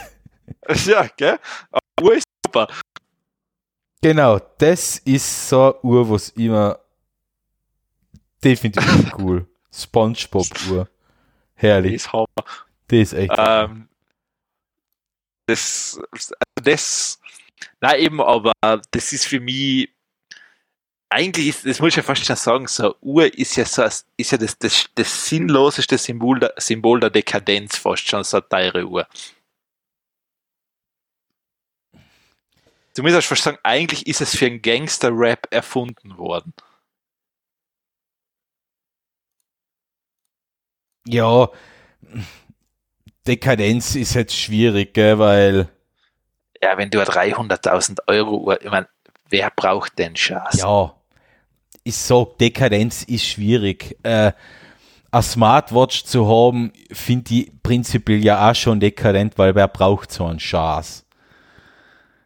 ja, gell? Aber Uhr ist super. Genau, das ist so eine Uhr, was immer definitiv cool. Spongebob-Uhr. Die Herrlich. ist Hammer. Das ist echt. Ähm, das, also das, na eben, aber das ist für mich, eigentlich ist, das muss ich ja fast schon sagen, so eine Uhr ist ja so, ist ja das, das, das sinnloseste Symbol der, Symbol der Dekadenz fast schon, so eine teure Uhr. Du musst fast sagen, eigentlich ist es für einen Gangster-Rap erfunden worden. Ja, Dekadenz ist jetzt schwierig, gell, weil, Ja, wenn du eine 300.000 Euro Uhr, ich meine, wer braucht den Schatz? ja, ich sag, Dekadenz ist schwierig. Äh, eine Smartwatch zu haben, finde ich prinzipiell ja auch schon dekadent, weil wer braucht so einen Schatz?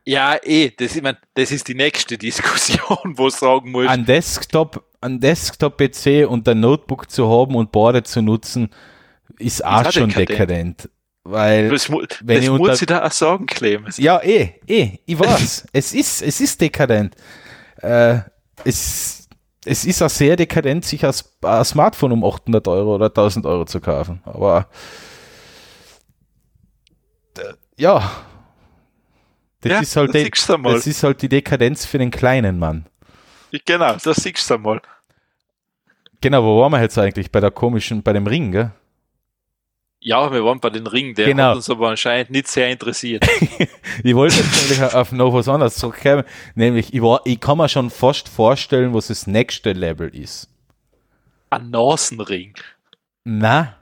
Ja, eh, das, ich mein, das ist die nächste Diskussion, wo du sagen musst, Ein Desktop, ein Desktop-PC und ein Notebook zu haben und beide zu nutzen, ist auch schon dekadent. Weil, das, wenn das muss ich da auch sagen, Clemens. ja, eh, eh, ich weiß, es ist, es ist dekadent. Äh, es, es ist auch sehr dekadent, sich ein, Smartphone um 800 Euro oder 1000 Euro zu kaufen. Aber, ja, das ja, ist halt, das das ist halt die Dekadenz für den kleinen Mann. Genau, das siehst du einmal. Genau, wo waren wir jetzt eigentlich? Bei der komischen, bei dem Ring, gell? Ja, wir waren bei den Ring, der Genau. hat uns aber anscheinend nicht sehr interessiert. Ich wollte jetzt nämlich auf noch was anderes zurückkommen, nämlich ich, war, ich kann mir schon fast vorstellen, was das nächste Level ist. Ein Nasenring, Na,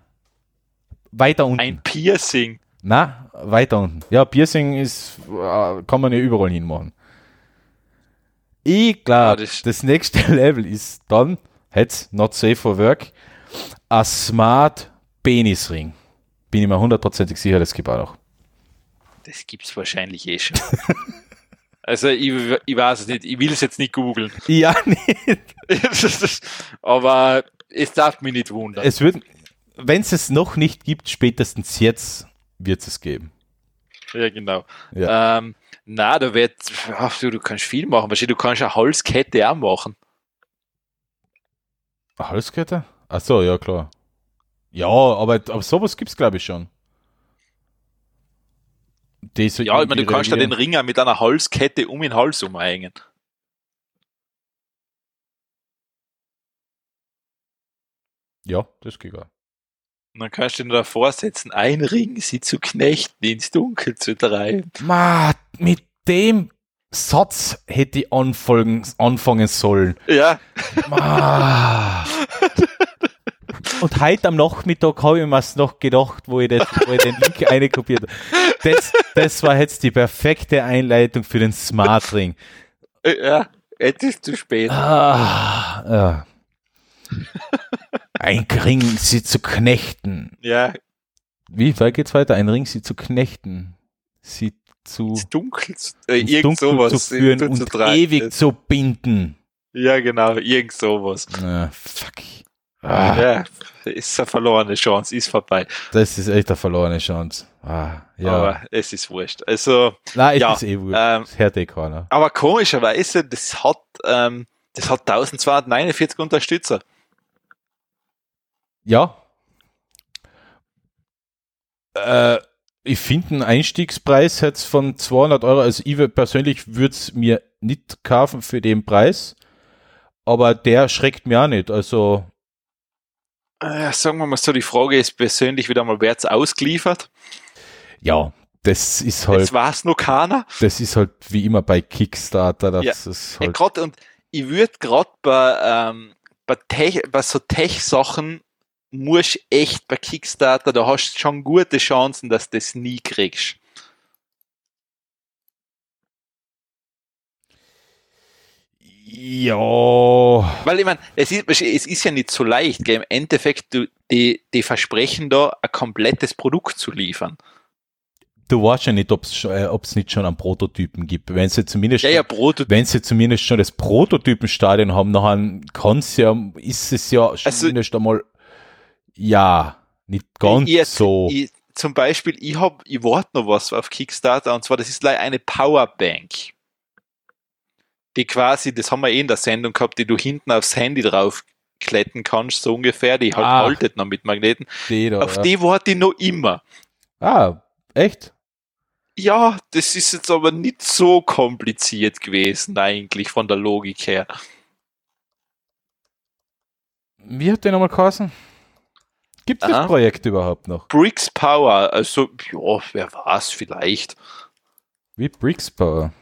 weiter unten. ein Piercing. Na, weiter unten. Ja, Piercing ist, äh, kann man ja überall hinmachen. Ich glaube, Ja, das- das, nächste Level ist dann, jetzt not safe for work, ein Smart Penisring. Bin ich mir hundertprozentig sicher, das gibt auch noch. Das gibt's wahrscheinlich eh schon. Also ich, ich weiß es nicht, ich will es jetzt nicht googeln. Ja, nicht. aber es darf mich nicht wundern. Es wird, wenn es es noch nicht gibt, spätestens jetzt wird es geben. Ja, genau. Ja. Ähm, na, da wird, du, du kannst viel machen. Wahrscheinlich, du kannst eine Halskette auch machen. Eine Halskette? Ach so, ja klar. Ja, aber, aber sowas gibt's glaube ich schon. So Ja, ich meine, du kannst ja den ihre- Ring auch mit einer Halskette um den Hals umhängen. Ja, das geht auch. Und dann kannst du dir davor setzen, ein Ring, sie zu knechten, ins Dunkel zu treiben. Ma, mit dem Satz hätte ich anfangen, anfangen sollen. Ja, Ma. Und heute am Nachmittag habe ich mir's noch gedacht, wo ich, das, wo ich den Link einkopiert habe. Das, das war jetzt die perfekte Einleitung für den Smart Ring. äh, ja, jetzt ist zu spät. Ah, ja. Ein Ring, sie zu knechten. Ja, Wie weit geht's weiter? Ein Ring, sie zu knechten. Sie zu ins Dunkel, zu- äh, ins irgend Dunkel sowas. zu führen zu und treiben. ewig zu binden. Ja, genau, irgend sowas. Ah, fuck. Ah, Ja, ist eine verlorene Chance, ist vorbei. das ist echt eine verlorene Chance. Ah, ja. Aber es ist wurscht. Also, Nein, es ja, ist eh wurscht. ähm, Das hört eh aber komischerweise, das hat, ähm, das hat 1249 Unterstützer. Ja. Äh, ich finde einen Einstiegspreis jetzt von 200 Euro, also ich persönlich würde es mir nicht kaufen für den Preis, aber der schreckt mir auch nicht. Also, Äh, sagen wir mal so, die Frage ist persönlich wieder mal, wer hat's ausgeliefert? ja, das ist halt, Jetzt weiß noch keiner. das ist halt wie immer bei Kickstarter, das Ja. ist Ja, halt, grad, und ich würde gerade bei, ähm, bei, Tech, bei so Tech-Sachen musst echt bei Kickstarter, da hast du schon gute Chancen, dass du das nie kriegst. ja, Weil ich meine, es ist, es ist ja nicht so leicht, gell? im Endeffekt, du, die, die versprechen da ein komplettes Produkt zu liefern. du weißt ja nicht, ob es äh, nicht schon einen Prototypen gibt. Wenn sie zumindest Ja, ja, wenn sie zumindest schon das Prototypenstadion haben, dann kann's ja, ist es ja Also- zumindest einmal, ja, nicht ganz ich so. Ich, zum Beispiel, ich hab, ich warte noch was auf Kickstarter, und zwar, das ist leider eine Powerbank. Die quasi, das haben wir eh in der Sendung gehabt, die du hinten aufs Handy drauf kletten kannst, so ungefähr, die halt haltet noch mit Magneten. Die da, Auf ja. die warte ich noch immer. Ah, echt? Ja, das ist jetzt aber nicht so kompliziert gewesen, eigentlich, von der Logik her. Wie hat der nochmal geheißen? Gibt es das. Projekt überhaupt noch? Bricks Power, also, ja, wer weiß, vielleicht. Wie Bricks Power?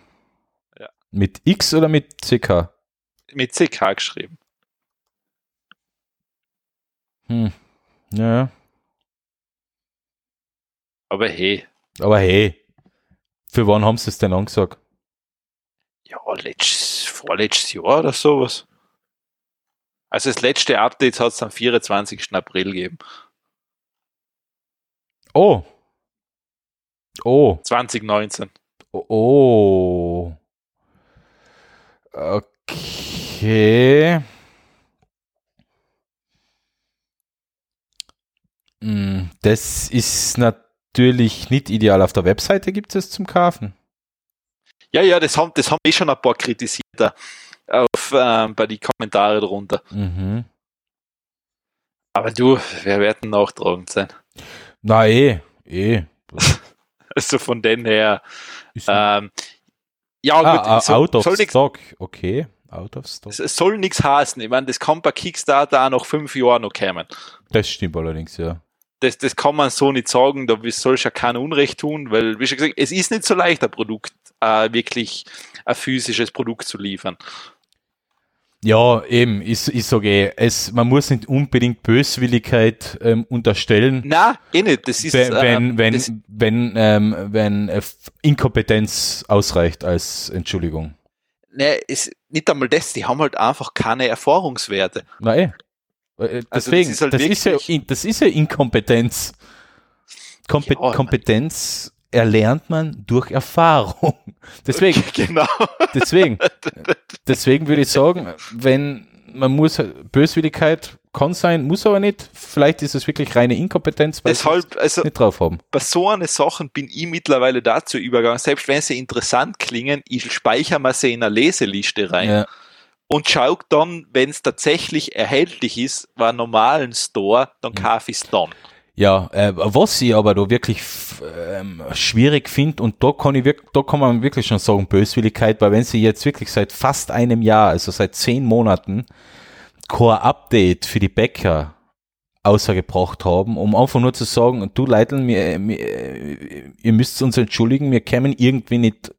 Ja. Mit X oder mit CK? Mit CK geschrieben. Hm. Ja, Aber hey, aber hey, für wann haben sie es denn angesagt? ja, letztes, vorletztes Jahr oder sowas. Also das letzte Update hat es am 24. April gegeben. Oh. Oh. 2019. Oh. Okay. Hm, Das ist natürlich nicht ideal. Auf der Webseite gibt es zum Kaufen. Ja, ja, das haben, das haben eh schon ein paar kritisiert auf, ähm, bei die Kommentare drunter. Mhm. Aber du, wir werden nachtragend sein. Na eh, eh. Also von den her, ähm, ja, ah, gut, ah, so- out of stock. Okay, out of stock. es, soll nichts heißen. Ich meine, das kann bei Kickstarter auch nach fünf Jahren noch kommen. Das stimmt allerdings, ja. Das, das kann man so nicht sagen, da soll ja kein Unrecht tun, weil, wie schon gesagt, es ist nicht so leicht, ein Produkt, äh, wirklich ein physisches Produkt zu liefern. Ja, eben, ich, ich sage eh, es, man muss nicht unbedingt Böswilligkeit ähm, unterstellen. Na, eh nicht. Das ist, wenn, ähm, wenn, das, wenn, ähm, wenn äh, Inkompetenz ausreicht als Entschuldigung. ne, ist nicht einmal das, die haben halt einfach keine Erfahrungswerte. Na eh. Äh, Also Deswegen, das ist halt das, ist ja, das ist ja Inkompetenz. Kompe Ja, Kompetenz erlernt man durch Erfahrung. Deswegen, genau. deswegen, deswegen würde ich sagen, wenn man muss, Böswilligkeit kann sein, muss aber nicht. Vielleicht ist es wirklich reine Inkompetenz, weil Deshalb, also nicht drauf haben. bei so eine Sachen bin ich mittlerweile dazu übergegangen, selbst wenn sie interessant klingen, ich speichere mir sie in eine Leseliste rein. Ja. und schau dann, wenn es tatsächlich erhältlich ist, bei einem normalen Store, dann Mhm. kaufe ich es dann. Ja, äh, was ich aber da wirklich ähm, schwierig finde, und da kann ich wirk da kann man wirklich schon sagen, Böswilligkeit, weil wenn sie jetzt wirklich seit fast einem Jahr, also seit zehn Monaten, kein Update für die Bäcker außergebracht haben, um einfach nur zu sagen, du Leiteln, mir, mir, ihr müsst uns entschuldigen, wir kämen irgendwie nicht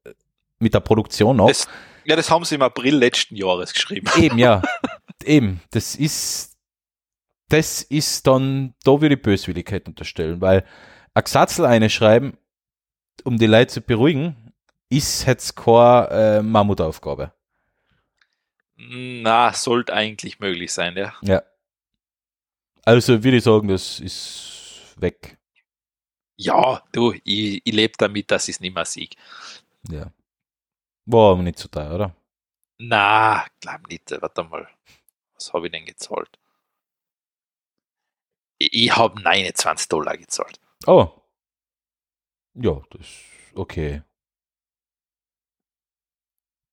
mit der Produktion. Das, ja, das haben sie im April letzten Jahres geschrieben. Eben, ja. Eben, das ist, das ist dann, da würde ich Böswilligkeit unterstellen, weil ein Gesatzel eine schreiben, um die Leute zu beruhigen, ist jetzt keine äh, Mammutaufgabe. Na, sollte eigentlich möglich sein, ja. Ja. Also würde ich sagen, das ist weg. Ja, du, ich, ich lebe damit, dass ich es nicht mehr sehe. Ja. War aber nicht so teuer, oder? Na, glaub nicht. Warte mal. Was habe ich denn gezahlt? Ich habe 29 Dollar gezahlt. Oh. Ja, das ist okay.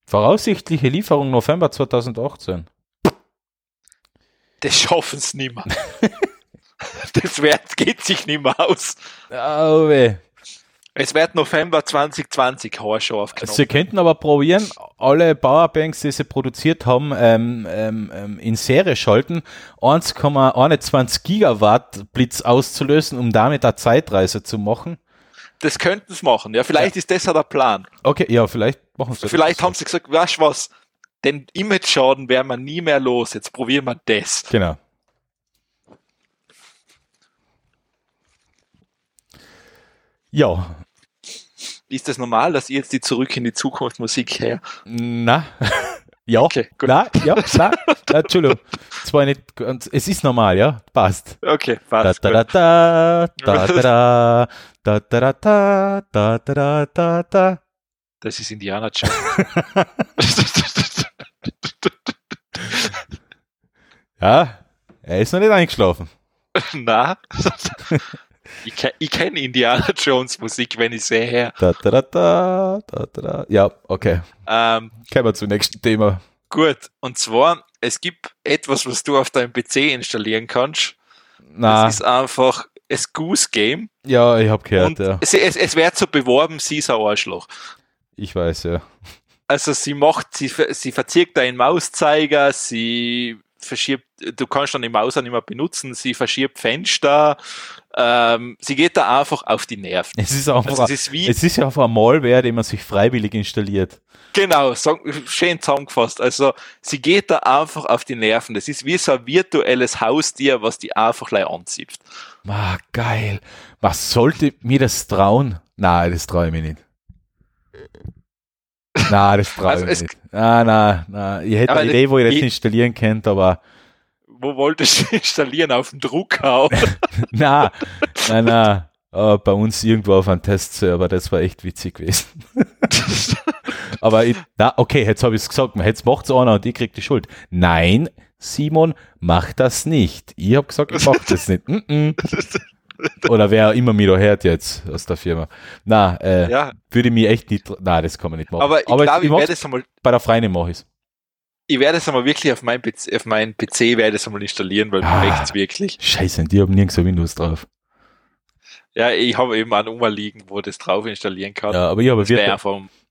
Voraussichtliche Lieferung November 2018. Das schaffen nicht mehr. das wird, geht sich nicht mehr aus. Oh, weh. Es wird November 2020 schon auf Knopf. Sie könnten aber probieren, alle Powerbanks, die sie produziert haben, ähm, ähm, ähm in Serie schalten, 1,21 Gigawatt Blitz auszulösen, um damit eine Zeitreise zu machen. Das könnten sie machen, ja. Vielleicht ja. ist das ja der Plan. Okay, ja, vielleicht machen sie Vielleicht das haben sie gesagt, weißt du was, den Image-Schaden werden wir nie mehr los. Jetzt probieren wir das. Genau. Ja. Ist das normal, dass ihr jetzt die Zurück in die Zukunft Musik her? Na. ja. Okay, gut. Na, ja, na, na, Entschuldigung. Es war nicht ganz, es ist normal, ja? Passt. Okay, passt. Da, da, da, da, da, da, da, da, da, da, da, da, da. Das ist Indiana Jones. ja, er ist noch nicht eingeschlafen. Na, ich, ke ich kenne Indiana Jones Musik, wenn ich sehe her. Da, da, da, da, da, Ja, okay. Ähm, Kommen wir zum nächsten Thema. Gut, und zwar, es gibt etwas, was du auf deinem PC installieren kannst. Na. Das ist einfach das Goose Game. Ja, ich habe gehört, ja. Es, es, es wird so beworben, sie ist ein Arschloch. Ich weiß, ja. Also sie macht, sie, sie verzirkt deinen Mauszeiger, sie verschiebt, du kannst dann die Maus auch nicht mehr benutzen, sie verschiebt Fenster, ähm, sie geht da einfach auf die Nerven. Es ist einfach, also es, ist wie, es ist ja einfach ein Malware, den man sich freiwillig installiert. Genau, so, schön zusammengefasst. Also sie geht da einfach auf die Nerven. Das ist wie so ein virtuelles Haustier, was die einfach gleich anzieht. Ah, geil. Was sollte mir das trauen? Nein, das traue ich mir nicht. Nein, das traue also ich nicht. Nein, nein, nein. Ich hätte eine Idee, wo ich das installieren könnte, aber. Wo wolltest du installieren? Auf dem Drucker? nein, nein, nein. Uh, bei uns irgendwo auf einem Testserver, das war echt witzig gewesen. aber ich, na, okay, jetzt habe ich es gesagt, jetzt macht es einer und ich krieg die Schuld. Nein, Simon, mach das nicht. Ich habe gesagt, ich mach das nicht. Mm -mm. Oder wer immer mir da hört jetzt aus der Firma. Na, äh, ja. würde mich echt nicht, na, das kann man nicht machen. Aber ich glaube, ich, ich werde es einmal, bei der Freien mache ich es. Ich werde es einmal wirklich auf meinem PC, auf meinen PC werde es einmal installieren, weil ah, mir es wirklich. Scheiße, die haben nirgends ein Windows drauf. Ja, ich habe eben einen Ummal liegen, wo das drauf installieren kann. Ja, aber ich habe virtu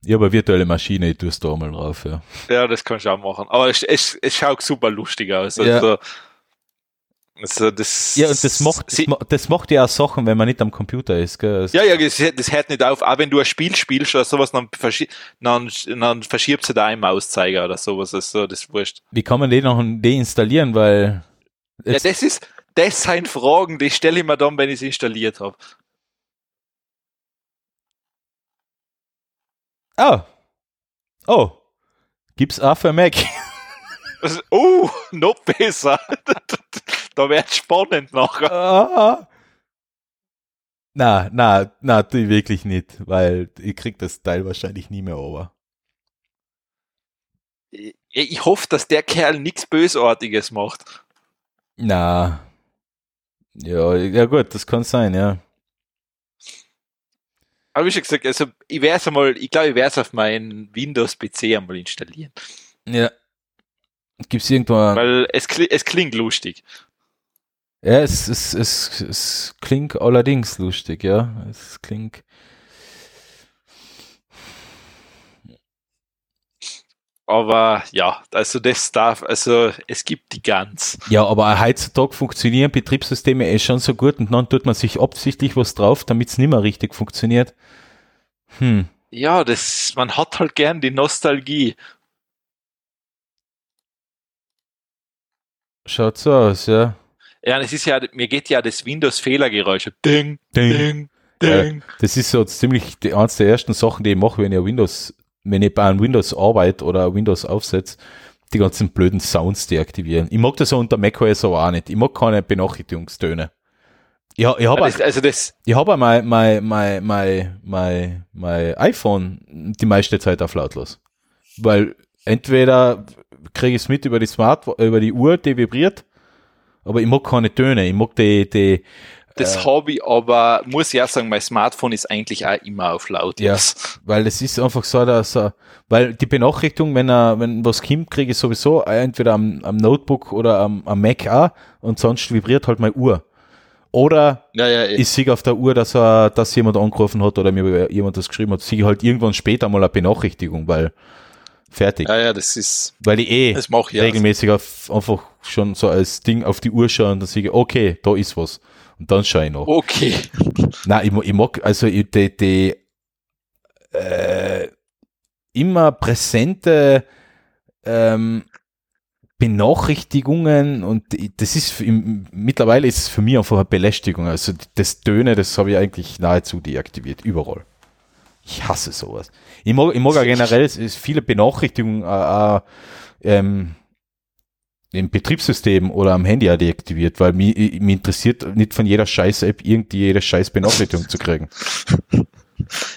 ich habe eine virtuelle Maschine, ich tue es da mal drauf, ja. Ja, das kannst du auch machen. Aber es, es, es schaut super lustig aus. Ja. Also das, ja, und das macht, sie, das macht ja auch Sachen, wenn man nicht am Computer ist. Gell? Ja, ja, das, das hört nicht auf. Auch wenn du ein Spiel spielst oder sowas, dann, verschi dann, dann verschiebst du da einen Mauszeiger oder sowas. Also, das ist wurscht. Wie kann man den noch deinstallieren? Weil. Ja, das ist, das sind Fragen, die stelle ich mir dann, wenn ich es installiert habe. Oh. Oh. Gibt's auch für Mac? Oh, noch besser. da wird spannend nachher. Ah. Na, na, na, tu wirklich nicht, weil ich krieg das Teil wahrscheinlich nie mehr over. Ich hoffe, dass der Kerl nichts Bösartiges macht. Na. Ja, ja gut, das kann sein, ja. Aber wie schon gesagt, also ich werde es einmal, ich glaube, ich werde es auf meinen Windows-PC einmal installieren. Ja. Gibt es irgendwo. Weil es, es klingt lustig. Ja, es, es, es, es klingt allerdings lustig, ja. Es klingt. Aber ja, also das darf, also es gibt die ganz. Ja, aber heutzutage funktionieren Betriebssysteme eh schon so gut und dann tut man sich absichtlich was drauf, damit es nicht mehr richtig funktioniert. Hm. Ja, das, man hat halt gern die Nostalgie. Schaut so aus, ja. Ja, es ist ja, mir geht ja das Windows-Fehlergeräusch. Ding, ding, ding. ding. Ja, das ist so ziemlich die, eins der ersten Sachen, die ich mache, wenn ich Windows, wenn ich bei einem Windows arbeite oder Windows aufsetze, die ganzen blöden Sounds deaktivieren. Ich mag das so unter macOS aber auch nicht. Ich mag keine Benachrichtigungstöne. Ich, ich habe also, also das ich habe mein, mein, mein, mein, mein, mein iPhone die meiste Zeit auf lautlos. Weil entweder kriege ich es mit über die Smart, über die Uhr, die vibriert, Aber ich mag keine Töne. Ich mag die, die Das Äh. habe ich, aber muss ich auch sagen, mein Smartphone ist eigentlich auch immer auf laut. Ja. Weil es ist einfach so, dass er, weil die Benachrichtigung, wenn er, wenn was kommt, kriege ich sowieso entweder am, am Notebook oder am, am Mac auch und sonst vibriert halt meine Uhr. Oder Ja, ja, ich sehe auf der Uhr, dass er, dass jemand angerufen hat oder mir jemand das geschrieben hat, sehe ich halt irgendwann später mal eine Benachrichtigung, weil fertig. ja, ja, das ist, Weil ich eh das ich ja. regelmäßig auf, einfach schon so als Ding auf die Uhr schaue und dann sehe ich, okay, da ist was. Und dann schaue ich noch. Okay. Nein, ich, ich mag, also ich, die, die äh, immer präsente ähm, Benachrichtigungen und das ist im, mittlerweile ist es für mich einfach eine Belästigung. Also das Töne, das habe ich eigentlich nahezu deaktiviert, überall. Ich hasse sowas. Ich mag, ich mag auch generell viele Benachrichtigungen äh, äh, ähm, im Betriebssystem oder am Handy auch deaktiviert, weil mich, mich interessiert nicht von jeder Scheiß-App irgendwie jede scheiß Benachrichtigung zu kriegen.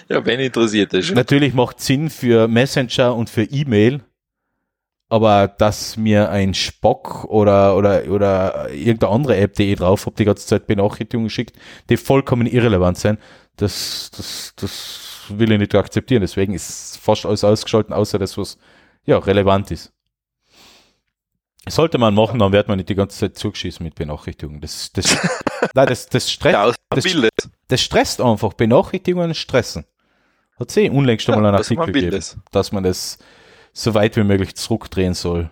Ja, wenn interessiert ist. Natürlich macht Sinn für Messenger und für E-Mail, aber dass mir ein Spock oder, oder, oder irgendeine andere App, die ich drauf habe, die ganze Zeit Benachrichtigungen schickt, die vollkommen irrelevant sind, das, das, das will ich nicht akzeptieren. Deswegen ist fast alles ausgeschalten, außer das, was ja relevant ist. Sollte man machen, dann wird man nicht die ganze Zeit zugeschießen mit Benachrichtigungen. Das, das, nein, das, das stresst, das- das stresst einfach. Benachrichtigungen stressen. Hat sie unlängst schon mal einen Artikel gegeben, dass man das so weit wie möglich zurückdrehen soll.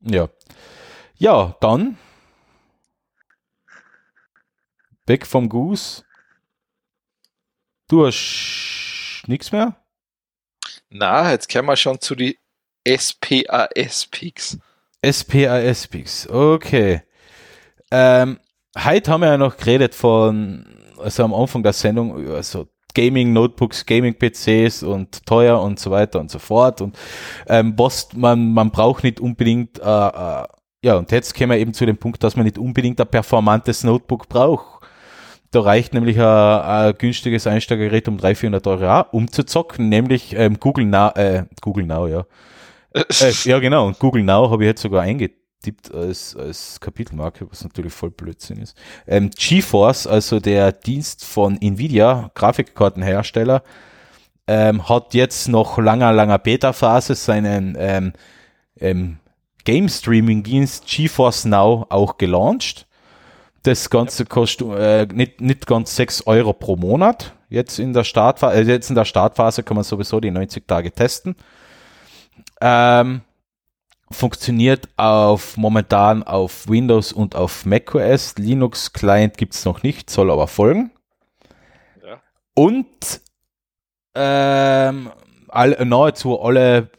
Ja. Ja, dann weg vom Goose. Du hast nichts mehr? Na, jetzt kommen wir schon zu die SPAS-Picks. SPAS-Picks, okay. Ähm, heute haben wir ja noch geredet von, also am Anfang der Sendung, über so Gaming-Notebooks, Gaming-PCs und teuer und so weiter und so fort. Und ähm, was man, man braucht nicht unbedingt, äh, äh, ja, und jetzt kommen wir eben zu dem Punkt, dass man nicht unbedingt ein performantes Notebook braucht. Da reicht nämlich ein, ein günstiges Einsteigergerät um 300, 400 Euro auch, um zu zocken, nämlich ähm, Google Now, äh, Google Now, ja. Äh, ja, genau. Und Google Now habe ich jetzt sogar eingetippt als, als Kapitelmarke, was natürlich voll Blödsinn ist. Ähm, GeForce, also der Dienst von Nvidia, Grafikkartenhersteller, ähm, hat jetzt nach langer, langer Beta-Phase seinen ähm, ähm, Game-Streaming-Dienst GeForce Now auch gelauncht. Das Ganze kostet äh, nicht, nicht ganz 6 Euro pro Monat. Jetzt in der Startphase, äh, jetzt in der Startphase kann man sowieso die 90 Tage testen. Ähm, funktioniert auf momentan auf Windows und auf macOS. Linux Client gibt's noch nicht, soll aber folgen. Ja. Und ähm, all, nahezu alle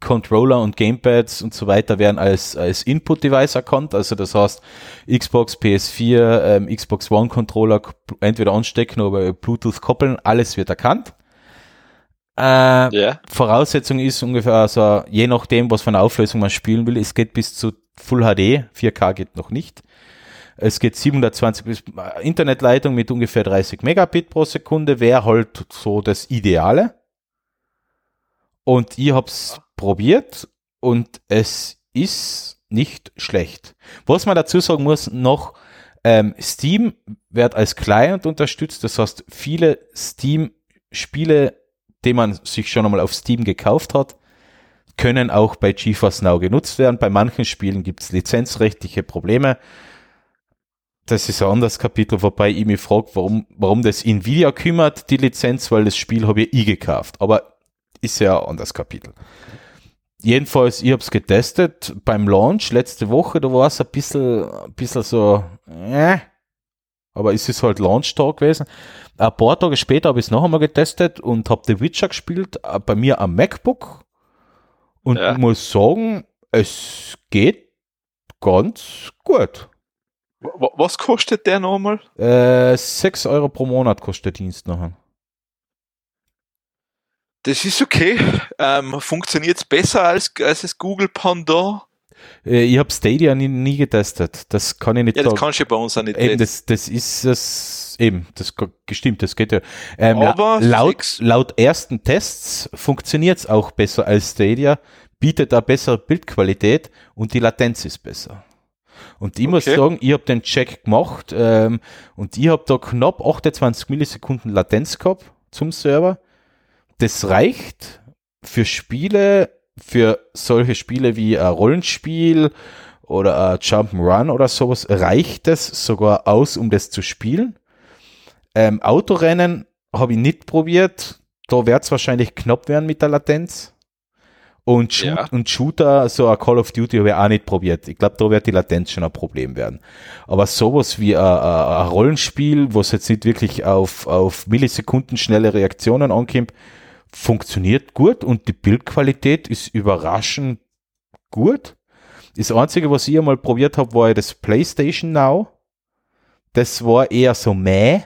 Controller und Gamepads und so weiter werden als, als Input-Device erkannt. Also das heißt, Xbox, PS4, ähm, Xbox One Controller entweder anstecken oder Bluetooth koppeln, alles wird erkannt. Äh, Ja. Voraussetzung ist ungefähr, also je nachdem, was für eine Auflösung man spielen will, es geht bis zu Full HD, 4K geht noch nicht. Es geht 720 bis äh, Internetleitung mit ungefähr 30 Megabit pro Sekunde, wäre halt so das Ideale. Und ich hab's probiert und es ist nicht schlecht. Was man dazu sagen muss, noch ähm, Steam wird als Client unterstützt, das heißt, viele Steam-Spiele den man sich schon einmal auf Steam gekauft hat, können auch bei GeForce Now genutzt werden. Bei manchen Spielen gibt es lizenzrechtliche Probleme. Das ist ein anderes Kapitel, wobei ich mich frage, warum, warum das Nvidia kümmert, die Lizenz, weil das Spiel habe ich eh gekauft. Aber ist ja ein anderes Kapitel. Jedenfalls, ich habe es getestet beim Launch letzte Woche, da war es ein bisschen, ein bisschen so, äh, aber es ist halt Launch-Tag gewesen. Ein paar Tage später habe ich es noch einmal getestet und habe The Witcher gespielt, äh, bei mir am MacBook. Und Ja. ich muss sagen, es geht ganz gut. Wa- Was kostet der nochmal? Äh, 6 Euro pro Monat kostet der Dienst nachher. Das ist okay. Ähm, Funktioniert es besser als, als das Google Pendant? Äh, ich habe Stadia nie, nie getestet. Das kann ich nicht Ja, das kannst du bei uns auch nicht Eben, testen. das, das ist es, eben, das gestimmt, das geht ja. Ähm, Aber laut, laut ersten Tests funktioniert es auch besser als Stadia, bietet da bessere Bildqualität und die Latenz ist besser. Und ich muss sagen, ich habe den Check gemacht ähm, und ich habe da knapp 28 Millisekunden Latenz gehabt zum Server. Das reicht für Spiele, für solche Spiele wie ein Rollenspiel oder ein Jump'n'Run oder sowas, reicht es sogar aus, um das zu spielen. Ähm, Autorennen habe ich nicht probiert. Da wird es wahrscheinlich knapp werden mit der Latenz. Und, Shoot, ja. und Shooter, so ein Call of Duty, habe ich auch nicht probiert. Ich glaube, da wird die Latenz schon ein Problem werden. Aber sowas wie ein, ein Rollenspiel, wo es jetzt nicht wirklich auf, auf Millisekunden schnelle Reaktionen ankommt, funktioniert gut und die Bildqualität ist überraschend gut. Das Einzige, was ich einmal probiert habe, war das PlayStation Now. Das war eher so meh.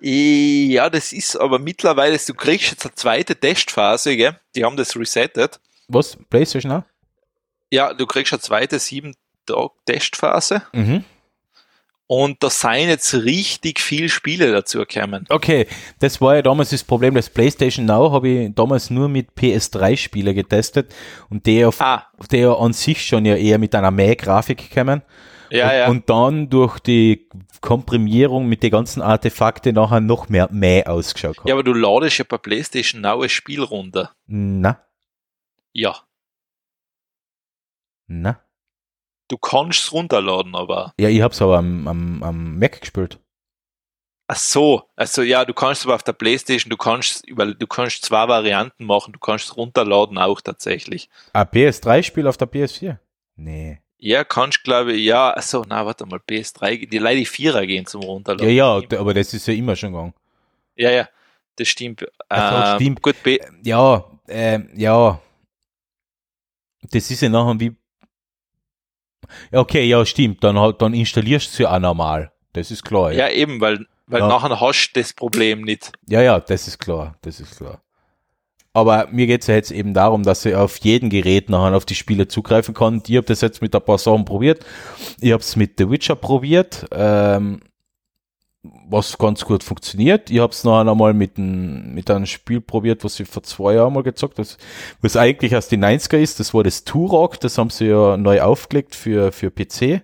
Ja, das ist aber mittlerweile, du kriegst jetzt eine zweite Testphase, gell? Die haben das resettet. Was? PlayStation Now? Ja, du kriegst eine zweite sieben Tag Testphase. Mhm. Und da seien jetzt richtig viele Spiele dazu gekommen. Okay, das war ja damals das Problem. Das PlayStation Now habe ich damals nur mit PS3-Spielen getestet und der, ah. der an sich schon ja eher mit einer Mäh-Grafik gekommen. Ja, und, ja. und dann durch die Komprimierung mit den ganzen Artefakten nachher noch mehr Mäh ausgeschaut hat. Ja, aber du ladest ja bei PlayStation Now ein Spiel runter. Na. Ja. Na. Du kannst es runterladen, aber. Ja, ich hab's aber am, am, am Mac gespielt. Ach so, also ja, du kannst aber auf der Playstation, du kannst über, du kannst zwei Varianten machen, du kannst es runterladen auch tatsächlich. Ein PS3-Spiel auf der PS4? Nee. Ja, kannst glaube ich, ja, achso, na, warte mal, PS3, die leider Vierer gehen zum Runterladen. Ja, ja, aber das ist ja immer schon gegangen. Ja, ja, das stimmt. Also, ähm, stimmt. Gut, B ja, äh, ja. Das ist ja nachher wie Okay, ja, stimmt. Dann, dann installierst du sie auch normal. Das ist klar. Ja, ja eben, weil, weil ja. nachher hast du das Problem nicht. Ja, ja, das ist klar. Das ist klar. Aber mir geht es ja jetzt eben darum, dass ich auf jedem Gerät nachher auf die Spiele zugreifen kann. Ich habe das jetzt mit ein paar Sachen probiert. Ich habe es mit The Witcher probiert. Ähm, was ganz gut funktioniert. Ich habe es noch einmal mit, ein, mit einem Spiel probiert, was ich vor zwei Jahren mal gezockt habe, was eigentlich aus den 90er ist. Das war das Turok, das haben sie ja neu aufgelegt für, für PC.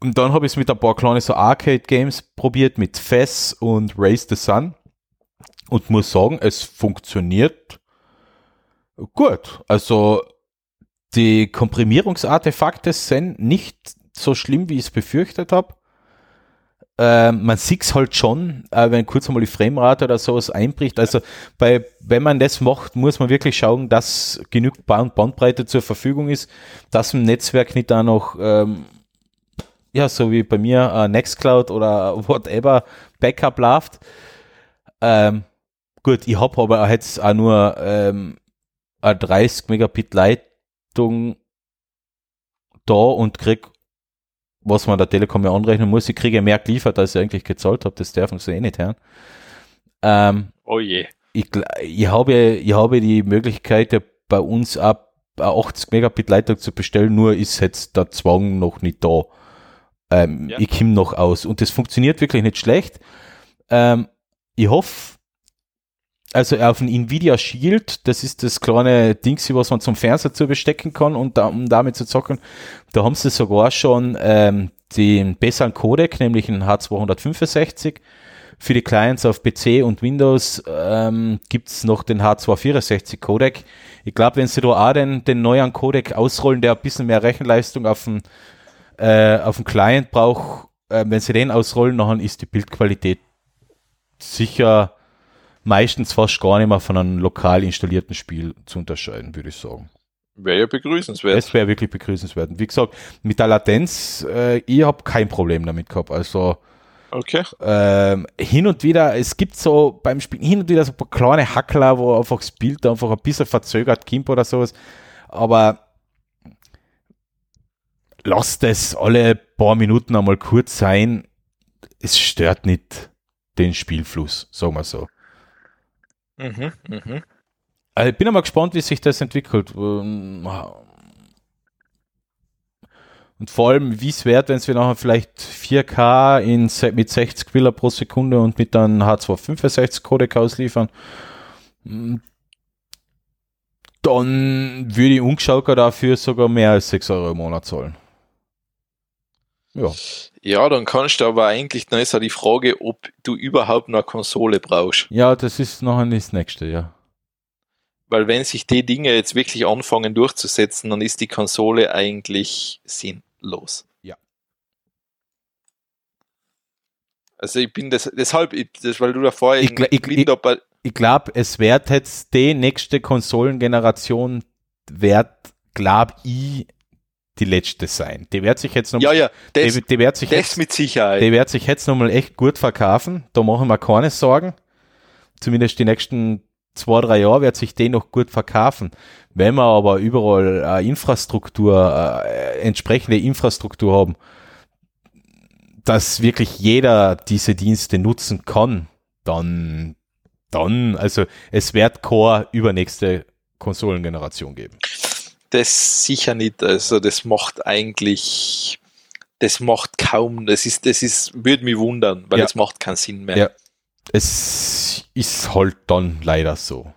Und dann habe ich es mit ein paar kleinen so Arcade-Games probiert, mit Fess und Raise the Sun. Und muss sagen, es funktioniert gut. Also die Komprimierungsartefakte sind nicht so schlimm, wie ich es befürchtet habe. Äh, man sieht es halt schon, äh, wenn kurz einmal die Framerate oder sowas einbricht. Also bei, wenn man das macht, muss man wirklich schauen, dass genügend Band Bandbreite zur Verfügung ist, dass im Netzwerk nicht da noch, ähm, ja, so wie bei mir äh, Nextcloud oder whatever Backup läuft. Ähm, gut, ich habe aber jetzt auch nur ähm, eine 30 Megabit Leitung da und krieg was man der Telekom ja anrechnen muss. Ich kriege mehr geliefert, als ich eigentlich gezahlt habe. Das dürfen sie eh nicht hören. Ähm, oh je. Ich, ich, habe, ich habe die Möglichkeit, ja bei uns ab 80 Megabit Leitung zu bestellen, nur ist jetzt der Zwang noch nicht da. Ähm, ja. Ich komme noch aus. Und das funktioniert wirklich nicht schlecht. Ähm, ich hoffe, also auf dem Nvidia Shield, das ist das kleine Ding, was man zum Fernseher zu bestecken kann und da, um damit zu zocken, da haben sie sogar schon ähm, den besseren Codec, nämlich einen H265. Für die Clients auf PC und Windows ähm, gibt es noch den H264 Codec. Ich glaube, wenn sie da auch den, den neuen Codec ausrollen, der ein bisschen mehr Rechenleistung auf dem, äh, auf dem Client braucht, äh, wenn sie den ausrollen, dann ist die Bildqualität sicher meistens fast gar nicht mehr von einem lokal installierten Spiel zu unterscheiden, würde ich sagen. Wäre ja begrüßenswert. Es wäre wirklich begrüßenswert. Wie gesagt, mit der Latenz, äh, ich habe kein Problem damit gehabt. Also okay. ähm, hin und wieder, es gibt so beim Spiel hin und wieder so ein paar kleine Hackler, wo einfach das Bild einfach ein bisschen verzögert kommt oder sowas. Aber lasst es alle paar Minuten einmal kurz sein. Es stört nicht den Spielfluss, sagen wir so. Mhm, mhm. Also ich bin einmal gespannt, wie sich das entwickelt. Ähm, und vor allem, wie es wird, wenn es wir nachher vielleicht 4K in, mit 60 Bilder pro Sekunde und mit einem H265 Codec ausliefern. Hm, dann würde ich ungeschaut dafür sogar mehr als 6 Euro im Monat zahlen. Ja. Ja, dann kannst du aber eigentlich, dann ist ja die Frage, ob du überhaupt noch eine Konsole brauchst. Ja, das ist noch das nächste, ja. Weil wenn sich die Dinge jetzt wirklich anfangen durchzusetzen, dann ist die Konsole eigentlich sinnlos. Ja. Also ich bin das, deshalb, das, weil du da vorher ich, ich, ich, ich glaube, es wird jetzt die nächste Konsolengeneration wird, glaube ich, die letzte sein. Die wird sich jetzt noch ja, ja, das, die, die wird sich das jetzt, mit Sicherheit. Die wird sich jetzt nochmal echt gut verkaufen. Da machen wir keine Sorgen. Zumindest die nächsten zwei, drei Jahre wird sich die noch gut verkaufen. Wenn wir aber überall äh, Infrastruktur, äh, entsprechende Infrastruktur haben, dass wirklich jeder diese Dienste nutzen kann, dann, dann, also es wird Core übernächste Konsolengeneration geben das sicher nicht. Also das macht eigentlich, das macht kaum, das ist, das ist, würde mich wundern, weil ja. das macht keinen Sinn mehr. Ja. Es ist halt dann leider so.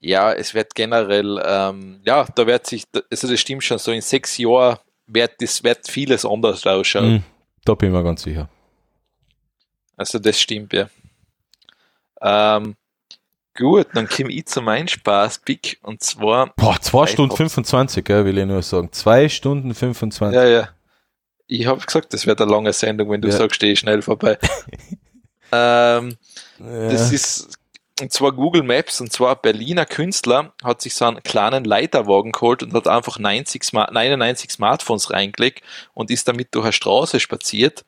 Ja, es wird generell, ähm, ja, da wird sich, also das stimmt schon, so in sechs Jahren wird das wird vieles anders ausschauen. Mm, da bin ich mir ganz sicher. Also das stimmt, ja. Ähm, Gut, dann komme ich zu meinem Spaß-Pick und zwar. Boah, 2 Stunden 25, gell, will ich nur sagen. 2 Stunden 25. Ja, ja. Ich habe gesagt, das wird eine lange Sendung, wenn du ja. sagst, stehe schnell vorbei. ähm, ja. Das ist und zwar Google Maps, und zwar Berliner Künstler hat sich so einen kleinen Leiterwagen geholt und hat einfach 90 Smart 99 Smartphones reingelegt und ist damit durch eine Straße spaziert.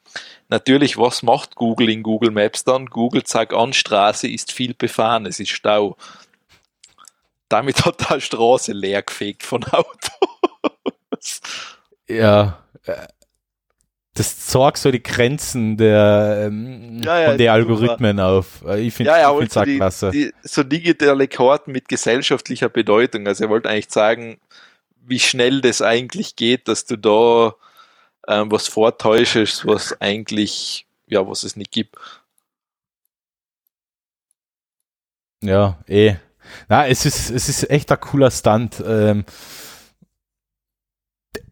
Natürlich, was macht Google in Google Maps dann? Google zeigt an, Straße ist viel befahren, es ist Stau. Damit hat er die Straße leer gefegt von Autos. Ja, äh, das zeigt so die Grenzen der, ähm, ja, ja, von den Algorithmen super. auf. Äh, ich finde ja, ja, klasse. Die, so digitale Karten mit gesellschaftlicher Bedeutung. Also er wollte eigentlich sagen, wie schnell das eigentlich geht, dass du da ähm, was vortäuschst, was eigentlich, ja, was es nicht gibt. Ja, eh. Na, es ist, es ist echt ein cooler Stunt. Ähm,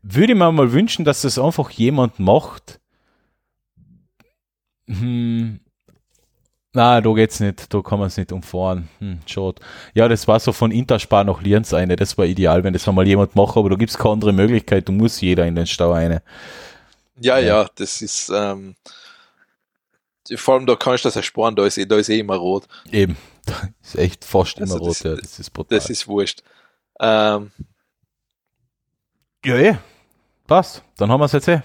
würde ich mir mal wünschen, dass das einfach jemand macht. Hm. Na, da geht's nicht, da kann man es nicht umfahren. Hm, schade. Ja, das war so von Interspar nach Lienz eine, das war ideal, wenn das mal jemand macht, aber da gibt's keine andere Möglichkeit, du musst jeder in den Stau eine. Ja, ja, ja das ist, ähm, vor allem da kannst du das ersparen, da ist, eh, da ist eh immer rot. Eben, da ist echt fast immer also rot, das, ja, das ist brutal. Das ist wurscht. Ähm, ja, eh. Passt. Dann haben wir es jetzt eh.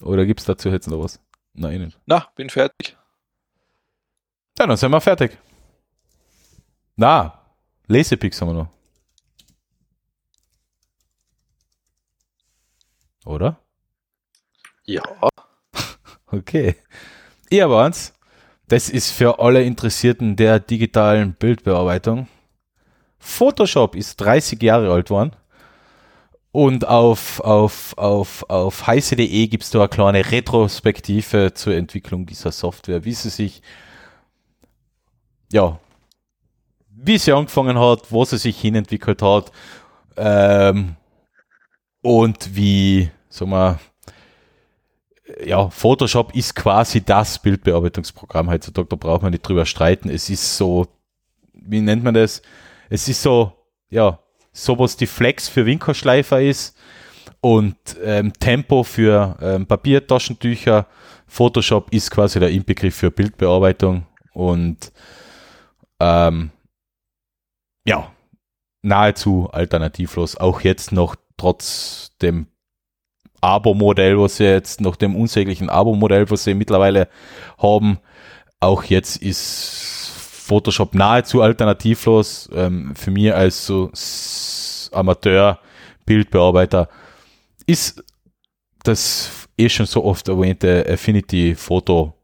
Oder gibt es dazu jetzt noch was? Nein, nicht. Na, bin fertig. Ja, dann sind wir fertig. Na, Lesepix haben wir noch. Oder? Ja. Okay. Ich habe eins. Das ist für alle Interessierten der digitalen Bildbearbeitung. Photoshop ist 30 Jahre alt worden. Und auf, auf, auf, auf heiße.de gibt es da eine kleine Retrospektive zur Entwicklung dieser Software, wie sie sich, ja, wie sie angefangen hat, wo sie sich hinentwickelt hat, ähm, und wie, sagen wir, ja, Photoshop ist quasi das Bildbearbeitungsprogramm heutzutage, da braucht man nicht drüber streiten. Es ist so, wie nennt man das? Es ist so, ja, so was die Flex für Winkelschleifer ist und ähm, Tempo für ähm, Papiertaschentücher. Photoshop ist quasi der Inbegriff für Bildbearbeitung und ähm, ja, nahezu alternativlos. Auch jetzt noch trotz dem Abo-Modell, was sie jetzt, noch dem unsäglichen Abo-Modell, was sie mittlerweile haben, auch jetzt ist Photoshop nahezu alternativlos. Ähm, für mich als so Amateur-Bildbearbeiter ist das eh schon so oft erwähnte Affinity Photo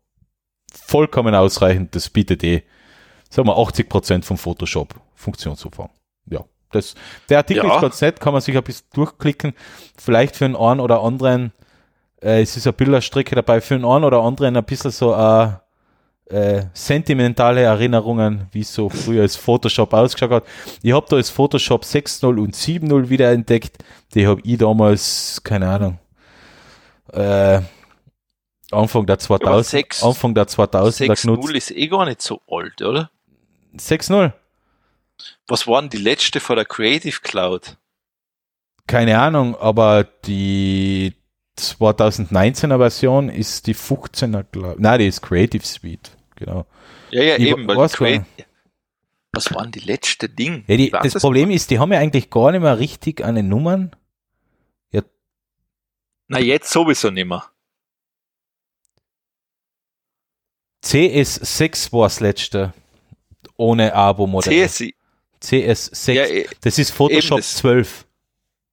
vollkommen ausreichend. Das bietet eh, sagen wir, 80% vom Photoshop Funktionsumfang. Ja, das, der Artikel ja. ist ganz nett, kann man sich ein bisschen durchklicken. Vielleicht für einen einen oder anderen, äh, es ist eine Bilderstrecke dabei, für einen einen oder anderen ein bisschen so, äh, äh, sentimentale Erinnerungen, wie so früher als Photoshop ausgeschaut hat. Ich habe da das Photoshop 6.0 und 7.0 wieder entdeckt. Die habe ich damals, keine Ahnung, äh, Anfang der 2000, 6, Anfang der 2000er 6.0 ist eh gar nicht so alt, oder? 6.0? Was war denn die letzte von der Creative Cloud? Keine Ahnung, aber die 2019er Version ist die 15er, glaube Nein, die ist Creative Suite, genau. Ja, ja, Ich eben. Weil Creative, was war denn die letzte Ding? Ja, die, das es Problem ist, die haben ja eigentlich gar nicht mehr richtig an den Nummern. Na, jetzt sowieso nicht mehr. CS6 war das letzte. Ohne Abo-Modell. CSI. CS6. Ja, eh, das ist Photoshop das. 12.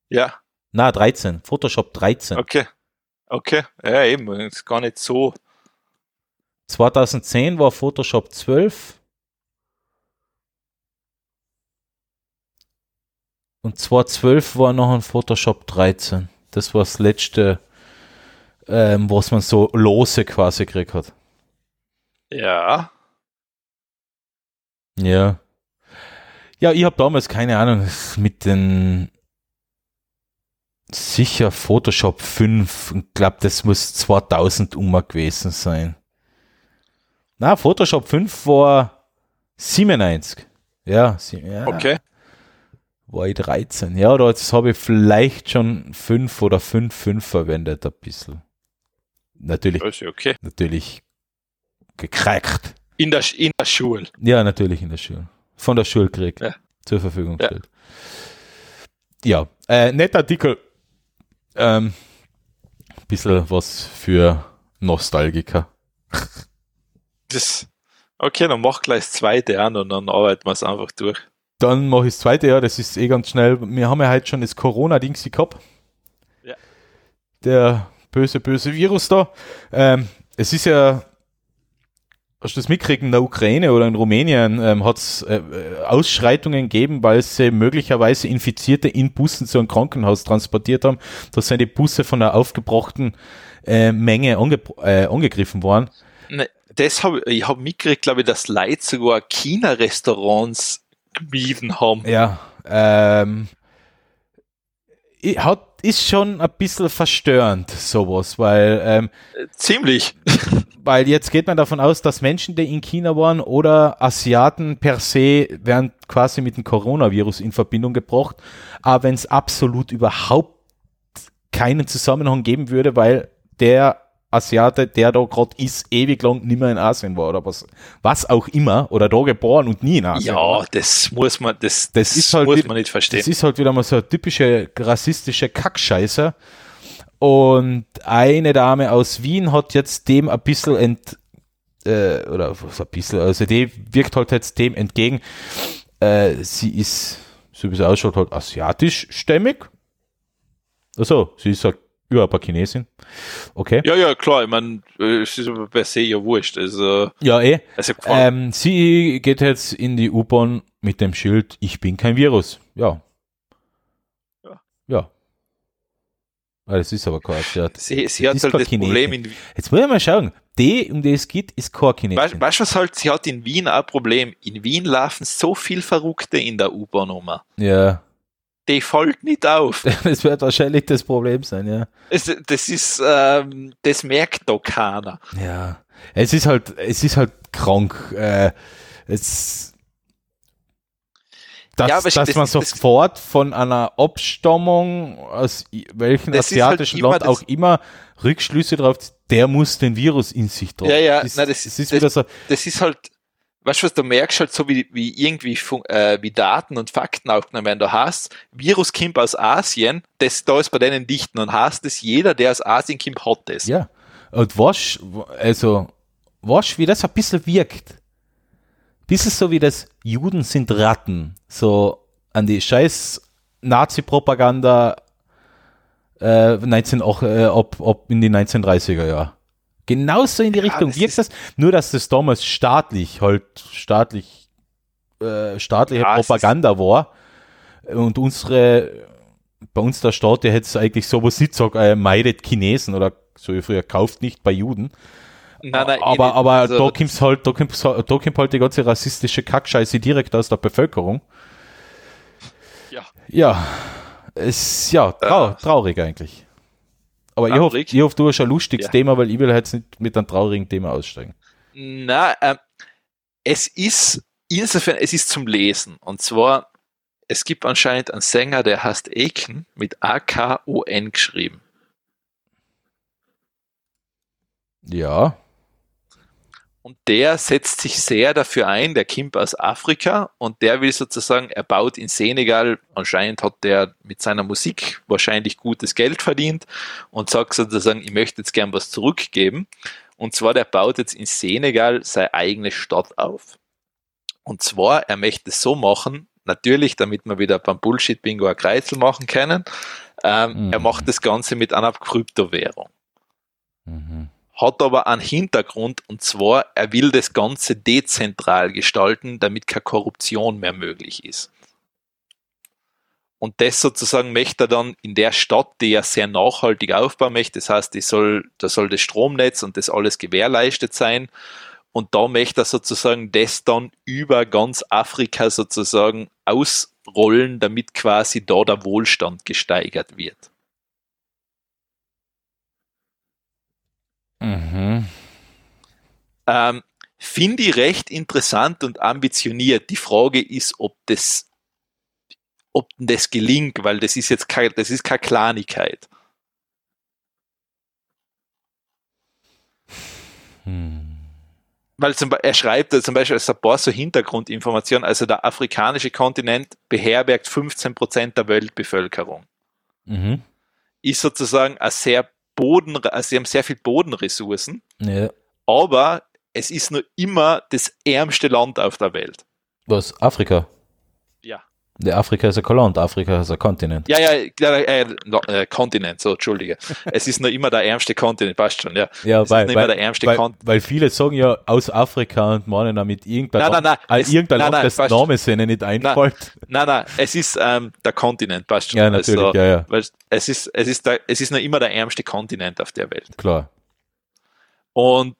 ja, Na, 13. Photoshop 13. okay. Okay, ja, eben. Ist gar nicht so. 2010 war Photoshop 12. Und 2012 war noch ein Photoshop 13. Das war das letzte, ähm, was man so lose quasi gekriegt hat. Ja. Ja. Ja, ich habe damals keine Ahnung mit den sicher Photoshop 5 und glaube, das muss 2000 um gewesen sein. Na, Photoshop 5 war 97. Ja, ja Okay. war ich 13. Ja, oder jetzt habe ich vielleicht schon 5 oder 5, 5 verwendet, ein bisschen. Natürlich, ja okay. natürlich gekriegt. In der, in der Schule. Ja, natürlich in der Schule. Von der Schule gekriegt. Ja. Zur Verfügung Ja. gestellt. Ja, äh, netter Artikel. Ähm, bisschen was für Nostalgiker. Das, okay, dann mach gleich das zweite an und dann arbeiten wir es einfach durch. Dann mache ich das zweite Jahr, das ist eh ganz schnell. Wir haben ja heute schon das Corona-Dings gehabt. Ja. Der böse, böse Virus da. Ähm, es ist ja, hast du das mitgekriegt, in der Ukraine oder in Rumänien ähm, hat es äh, äh, Ausschreitungen gegeben, weil sie möglicherweise Infizierte in Bussen zu einem Krankenhaus transportiert haben. Da sind die Busse von einer aufgebrachten äh, Menge ange äh, angegriffen worden. Ne, das hab, ich habe mitgekriegt, glaube ich, dass Leute sogar China-Restaurants gemieden haben. Ja, ähm, hat, ist schon ein bisschen verstörend, sowas, weil, ähm, Ziemlich. weil jetzt geht man davon aus, dass Menschen, die in China waren oder Asiaten per se werden quasi mit dem Coronavirus in Verbindung gebracht, aber wenn es absolut überhaupt keinen Zusammenhang geben würde, weil der Asiate, der da gerade ist, ewig lang nicht mehr in Asien war oder was, was auch immer, oder da geboren und nie in Asien war. Ja, das muss man, das, Das ist halt muss wieder- man nicht verstehen. Das ist halt wieder mal so eine typische rassistische Kackscheiße. Und eine Dame aus Wien hat jetzt dem ein bisschen ent, äh, oder was ein bisschen, also die wirkt halt jetzt dem entgegen. Äh, sie ist, so wie sie ausschaut, halt asiatisch-stämmig. Also, sie ist halt überhaupt eine Chinesin. Okay. ja, ja, klar, ich meine, es ist aber per se ja wurscht. Also, Ja, eh. also. Ähm, sie geht jetzt in die U-Bahn mit dem Schild, ich bin kein Virus. Ja. Ja. Ja. Ah, das ist aber kein Asiat. sie, sie hat halt das Problem Chinesin. in Jetzt muss ich mal schauen. Die, um die es geht, ist kein Chinesin. Weißt weißt du, was halt, sie hat in Wien auch ein Problem. In Wien laufen so viel Verrückte in der U-Bahn um. Ja. Die fällt nicht auf. Das wird wahrscheinlich das Problem sein, ja. Es, das ist, ähm, das merkt doch keiner. Ja. Es ist halt, es ist halt krank. Äh, es, dass, Ja, dass das- man sofort von einer Abstammung aus welchem halt asiatischen immer Land auch immer Rückschlüsse drauf, der muss den Virus in sich tragen. Ja, ja, das, nein, das- das ist das- so, Das ist halt, weißt du was, du merkst halt so, wie, wie irgendwie äh, wie Daten und Fakten aufgenommen werden. Du hast, Virus kommt aus Asien, das da ist bei denen dichten und hast es, jeder, der aus Asien kommt, hat das. ja. Und was, also, was, wie das ein bisschen wirkt. Bisschen so wie das Juden sind Ratten. So an die scheiß Nazi-Propaganda äh, 19, auch, äh, ab, ab in die 1930er Jahre. Genauso in die Ja, Richtung wirkt das, nur dass das damals staatlich, halt staatlich, äh, staatliche Ja, Propaganda war. Und unsere, bei uns der Staat, der hätte es eigentlich sowas nicht gesagt, äh, meidet Chinesen oder so wie früher, kauft nicht bei Juden. Nein, nein, aber, aber also- da kommt's halt, da kommt's, halt- da kommt halt die ganze rassistische Kackscheiße direkt aus der Bevölkerung. Ja. Ja, es, ja, trau, traurig eigentlich. Aber ich hoffe, ich hoffe, du hast ein lustiges Ja. Thema, weil ich will jetzt nicht mit einem traurigen Thema aussteigen. Na, ähm, es ist insofern, es ist zum Lesen. Und zwar, es gibt anscheinend einen Sänger, der heißt Aiken mit A-K-O-N geschrieben. Ja, Und der setzt sich sehr dafür ein, der kommt aus Afrika und der will sozusagen, er baut in Senegal, anscheinend hat der mit seiner Musik wahrscheinlich gutes Geld verdient und sagt sozusagen, ich möchte jetzt gern was zurückgeben. Und zwar, der baut jetzt in Senegal seine eigene Stadt auf. Und zwar, er möchte es so machen, natürlich, damit wir wieder beim Bullshit-Bingo ein Kreuzel machen können, ähm, Mhm. er macht das Ganze mit einer Kryptowährung mhm. Hat aber einen Hintergrund und zwar, er will das Ganze dezentral gestalten, damit keine Korruption mehr möglich ist. Und das sozusagen möchte er dann in der Stadt, die er sehr nachhaltig aufbauen möchte, das heißt, soll, da soll das Stromnetz und das alles gewährleistet sein. Und da möchte er sozusagen das dann über ganz Afrika sozusagen ausrollen, damit quasi da der Wohlstand gesteigert wird. Mhm. Ähm, Finde ich recht interessant und ambitioniert. Die Frage ist, ob das, ob das gelingt, weil das ist jetzt kein, das ist keine Kleinigkeit. Hm. Weil zum, er schreibt zum Beispiel als ein paar so Hintergrundinformationen, also der afrikanische Kontinent beherbergt 15 Prozent der Weltbevölkerung. Mhm. Ist sozusagen ein sehr Boden, also sie haben sehr viel Bodenressourcen, Ja. aber es ist nur immer das ärmste Land auf der Welt. Was? Afrika? Afrika ist ein Land, Afrika ist ein Kontinent. Ja, ja, ja äh, no, äh, Kontinent, so, Entschuldige. Es ist nur immer der ärmste Kontinent, passt schon, ja. Ja, Es weil, weil, weil, weil viele sagen ja aus Afrika und meinen damit irgendein Nein, nein, nein, äh, es- irgendein nein, Land, nein, das. Name ihnen nicht einfällt. Nein, nein, es ist ähm, der Kontinent, passt schon. Ja, natürlich, Also, ja, ja, weil es ist, es ist, der, es ist nur immer der ärmste Kontinent auf der Welt. klar. Und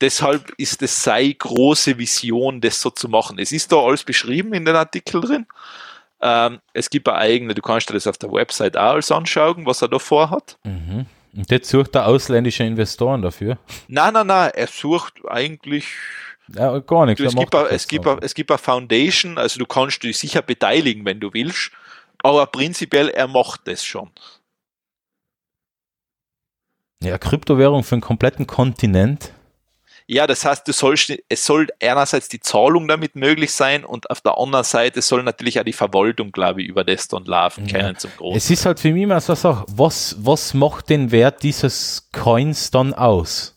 deshalb ist es seine große Vision, das so zu machen. Es ist da alles beschrieben in den Artikel drin. Ähm, es gibt eine eigene, du kannst dir das auf der Website auch alles anschauen, was er da vorhat. Mhm. Und jetzt sucht er ausländische Investoren dafür. Nein, nein, nein, er sucht eigentlich Ja, gar nichts. Du, es, gibt a, es, gibt a, es gibt eine Foundation, also du kannst dich sicher beteiligen, wenn du willst, aber prinzipiell, er macht das schon. Ja, Kryptowährung für einen kompletten Kontinent. Ja, das heißt, du sollst, es soll einerseits die Zahlung damit möglich sein und auf der anderen Seite soll natürlich auch die Verwaltung, glaube ich, über das dann laufen Ja. können zum Großen. Es ist halt für mich immer so was, was macht den Wert dieses Coins dann aus?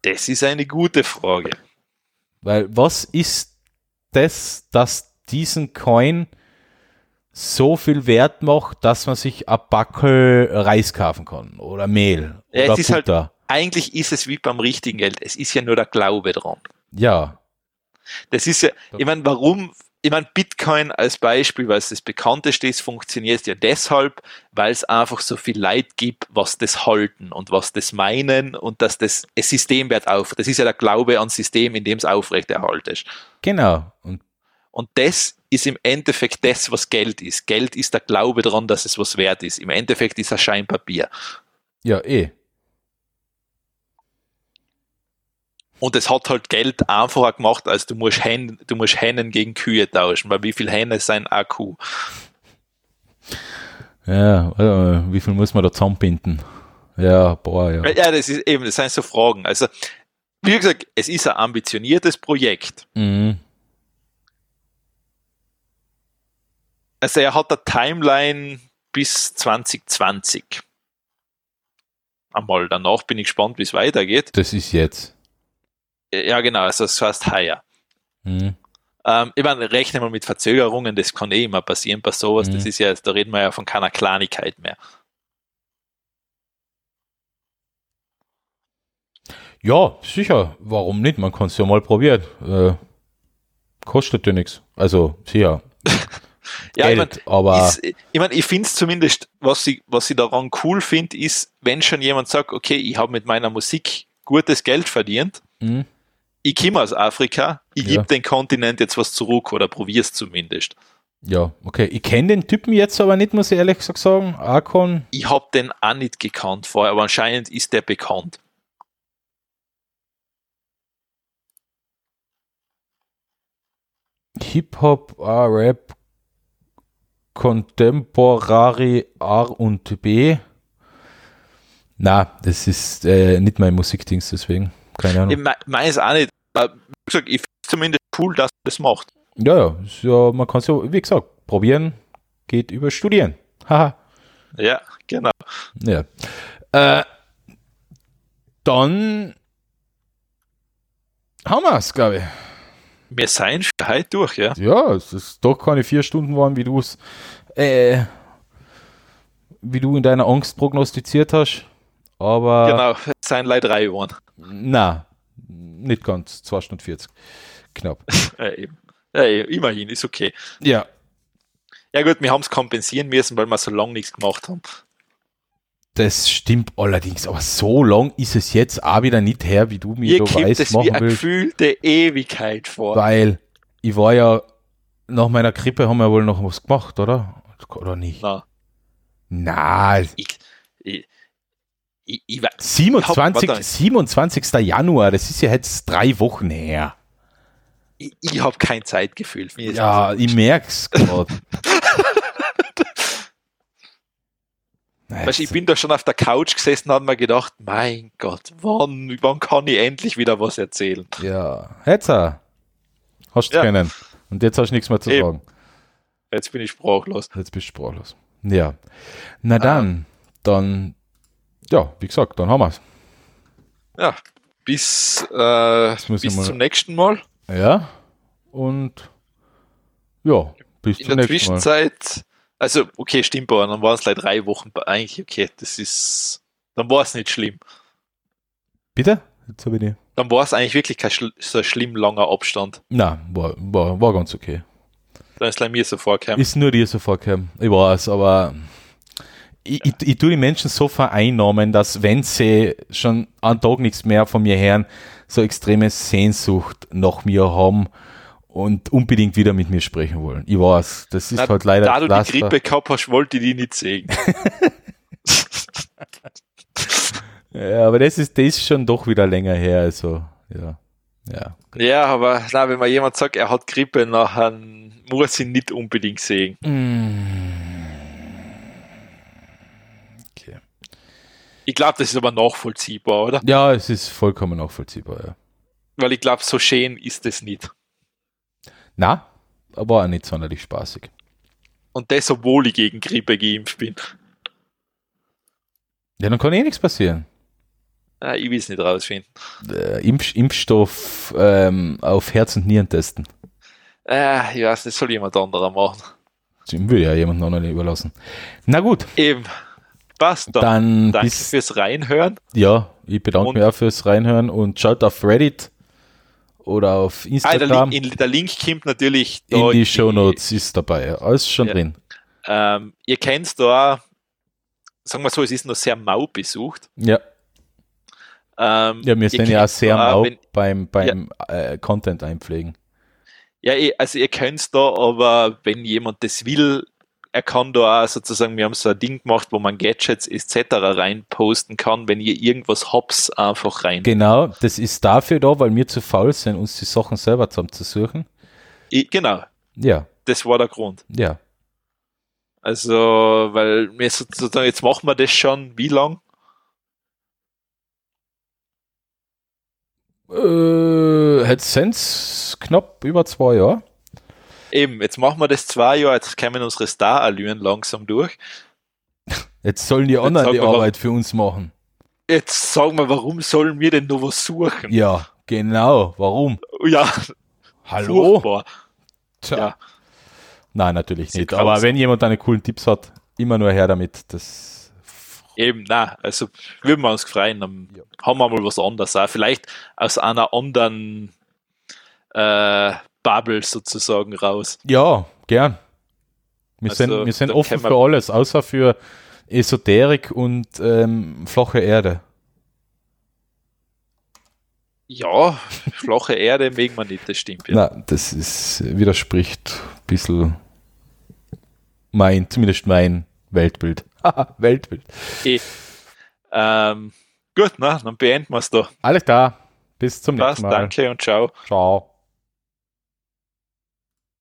Das ist eine gute Frage. Weil was ist das, dass diesen Coin so viel Wert macht, dass man sich ein Backel Reis kaufen kann oder Mehl Ja, oder halt- Butter. Eigentlich ist es wie beim richtigen Geld. Es ist ja nur der Glaube dran. ja, Das ist ja, ich meine, warum, ich meine, Bitcoin als Beispiel, weil es das bekannteste ist, funktioniert ja deshalb, weil es einfach so viel Leid gibt, was das halten und was das meinen und dass das, das System wird auf. Das ist ja der Glaube an System, in dem es aufrechterhalten ist. genau. Und Und das ist im Endeffekt das, was Geld ist. Geld ist der Glaube daran, dass es was wert ist. Im Endeffekt ist es Scheinpapier. ja, eh. Und es hat halt Geld einfacher gemacht, als du musst Hennen, du musst Hennen gegen Kühe tauschen, weil wie viel Henne sein Akku? Ja, also, wie viel muss man da zusammenbinden? Ja, boah, ja. Ja, das ist eben, das sind so Fragen. Also, wie gesagt, es ist ein ambitioniertes Projekt. Mhm. Also, er hat eine Timeline bis 2020. Einmal danach bin ich gespannt, wie es weitergeht. Das ist jetzt. Ja, genau, also das heißt heuer. Mhm. Ähm, ich meine, rechne mal mit Verzögerungen, das kann eh immer passieren bei sowas. Mhm. Das ist ja, da reden wir ja von keiner Kleinigkeit mehr. Ja, sicher. Warum nicht? Man kann es ja mal probieren. Äh, kostet ja nichts. Also, sicher. Ja, ich Geld, aber ist, ich meine, ich finde es zumindest, was ich, was ich daran cool finde, ist, wenn schon jemand sagt, okay, ich habe mit meiner Musik gutes Geld verdient. Mhm. Ich komme aus Afrika, ich Ja. gebe den Kontinent jetzt was zurück oder probier's zumindest. Ja, okay. Ich kenne den Typen jetzt aber nicht, muss ich ehrlich gesagt sagen. Akon, Ich hab den auch nicht gekannt vorher, aber anscheinend ist der bekannt. Hip-Hop, A, Rap, Contemporary A und B. Na, das ist äh, nicht mein Musikdings, deswegen. Keine Ahnung. Ich me- meins auch nicht. Aber wie gesagt, ich finde zumindest cool, dass er das macht. Ja, ja, man kann es ja, wie gesagt, probieren geht über Studieren. Haha. Ja, genau. Ja. Äh, dann haben wir es, glaube ich. Wir seien schon heute durch, ja. Ja, es ist doch keine vier Stunden waren, wie du es, äh, wie du in deiner Angst prognostiziert hast. Aber Genau, es seien leider drei geworden. na, nicht ganz, 2 Stunden 40. Knapp. Eben. Ja, immerhin, ist okay. Ja, Ja gut, wir haben es kompensieren müssen, weil wir so lange nichts gemacht haben. das stimmt allerdings. Aber so lang ist es jetzt auch wieder nicht her, wie du mir da weißt es wie machen eine willst. gefühlte Ewigkeit vor. Weil ich war ja, nach meiner Grippe haben wir wohl noch was gemacht, oder? Oder nicht? Na, Na, ich, ich, ich, ich, we- 27, warte. 27. Januar, das ist ja jetzt drei Wochen her. ich, ich habe kein Zeitgefühl. Ja, ich merk's gerade. Weißt, ich bin da schon auf der Couch gesessen und habe mir gedacht, mein Gott, wann, wann kann ich endlich wieder was erzählen? Ja, jetzt. Hast du Ja. können. Und jetzt hast du nichts mehr zu Eben. sagen. Jetzt bin ich sprachlos. Jetzt bist du sprachlos. Ja. Na dann, dann, ja, wie gesagt, dann haben wir's. Ja, bis, äh, bis wir mal- zum nächsten Mal. Ja. Und ja, bis In zum der nächsten Mal. Zwischenzeit, also okay, stimmt, aber dann waren es leider drei Wochen. Eigentlich, okay, das ist, dann war es nicht schlimm. Bitte? Jetzt habe ich die. Dann war es eigentlich wirklich kein schl so schlimm langer Abstand. Na, war, war, war ganz okay. Dann ist es mir so vorgekommen. Ist nur dir so vorgekommen. Ich weiß, aber ich, ich, ich tue die Menschen so vereinnahmen, dass wenn sie schon einen Tag nichts mehr von mir hören, so extreme Sehnsucht nach mir haben und unbedingt wieder mit mir sprechen wollen. Ich weiß, das ist Na, halt leider da du die Pflaster. Grippe gehabt hast, wollte ich die nicht sehen. Ja, aber das ist, das ist schon doch wieder länger her, also ja. Ja. ja, aber na, wenn mir jemand sagt, er hat Grippe, nachher muss ich nicht unbedingt sehen. Okay. Ich glaube, das ist aber nachvollziehbar, oder? Ja, es ist vollkommen nachvollziehbar, ja. Weil ich glaube, so schön ist es nicht. Na, aber auch nicht sonderlich spaßig. Und das, obwohl ich gegen Grippe geimpft bin. Ja, dann kann eh nichts passieren. Ah, ich will es nicht rausfinden. äh, Impf Impfstoff ähm, auf Herz und Nieren testen. Äh, ich weiß, das soll jemand anderer machen. Das will ja jemand anderen überlassen. Na gut, Eben. Passt dann. dann Danke bis, fürs Reinhören. ja, ich bedanke Und- mich auch fürs Reinhören und schaut auf Reddit oder auf Ah, der, Instagram. Link, in, der Link kommt natürlich in die Show Notes ist dabei. Alles schon Ja. drin. Ähm, ihr kennt da, sagen wir so, es ist noch sehr mau besucht. Ja, Ähm, ja wir sind ja auch sehr da, mau wenn- beim, beim äh, Content einpflegen. Ja, eh, also ihr könnt da, aber wenn jemand das will, er kann da auch sozusagen, wir haben so ein Ding gemacht, wo man Gadgets etc. reinposten kann, wenn ihr irgendwas habt, einfach rein. Genau, das ist dafür da, weil wir zu faul sind, uns die Sachen selber zusammenzusuchen. Ich, genau, Ja, das war der Grund. ja. Also, weil wir sozusagen, jetzt machen wir das schon, wie lang? Äh, jetzt sind knapp über zwei Jahre. Eben, jetzt machen wir das zwei Jahre, jetzt kommen unsere Star-Allüren langsam durch. Jetzt sollen die anderen die Arbeit für uns machen. Jetzt sagen wir, warum sollen wir denn noch was suchen? Ja, genau. Warum? Ja, Hallo? furchtbar. Tja. Ja. Nein, natürlich nicht. Aber wenn jemand eine coolen Tipps hat, immer nur her damit. Das Eben, na, also würden wir uns freuen, dann Ja. haben wir mal was anderes auch. Vielleicht aus einer anderen äh, Bubble sozusagen raus. ja, gern. Wir Also, sind, wir sind offen für alles, außer für Esoterik und ähm, flache Erde. Ja, flache Erde mögen wir nicht, das stimmt. Ja. Na, das ist, widerspricht ein bisschen mein, zumindest mein Weltbild. Weltbild. Eh. Ähm, gut, na, dann beenden wir es da. Alles klar. Bis zum Passt, nächsten Mal. danke und ciao. Ciao.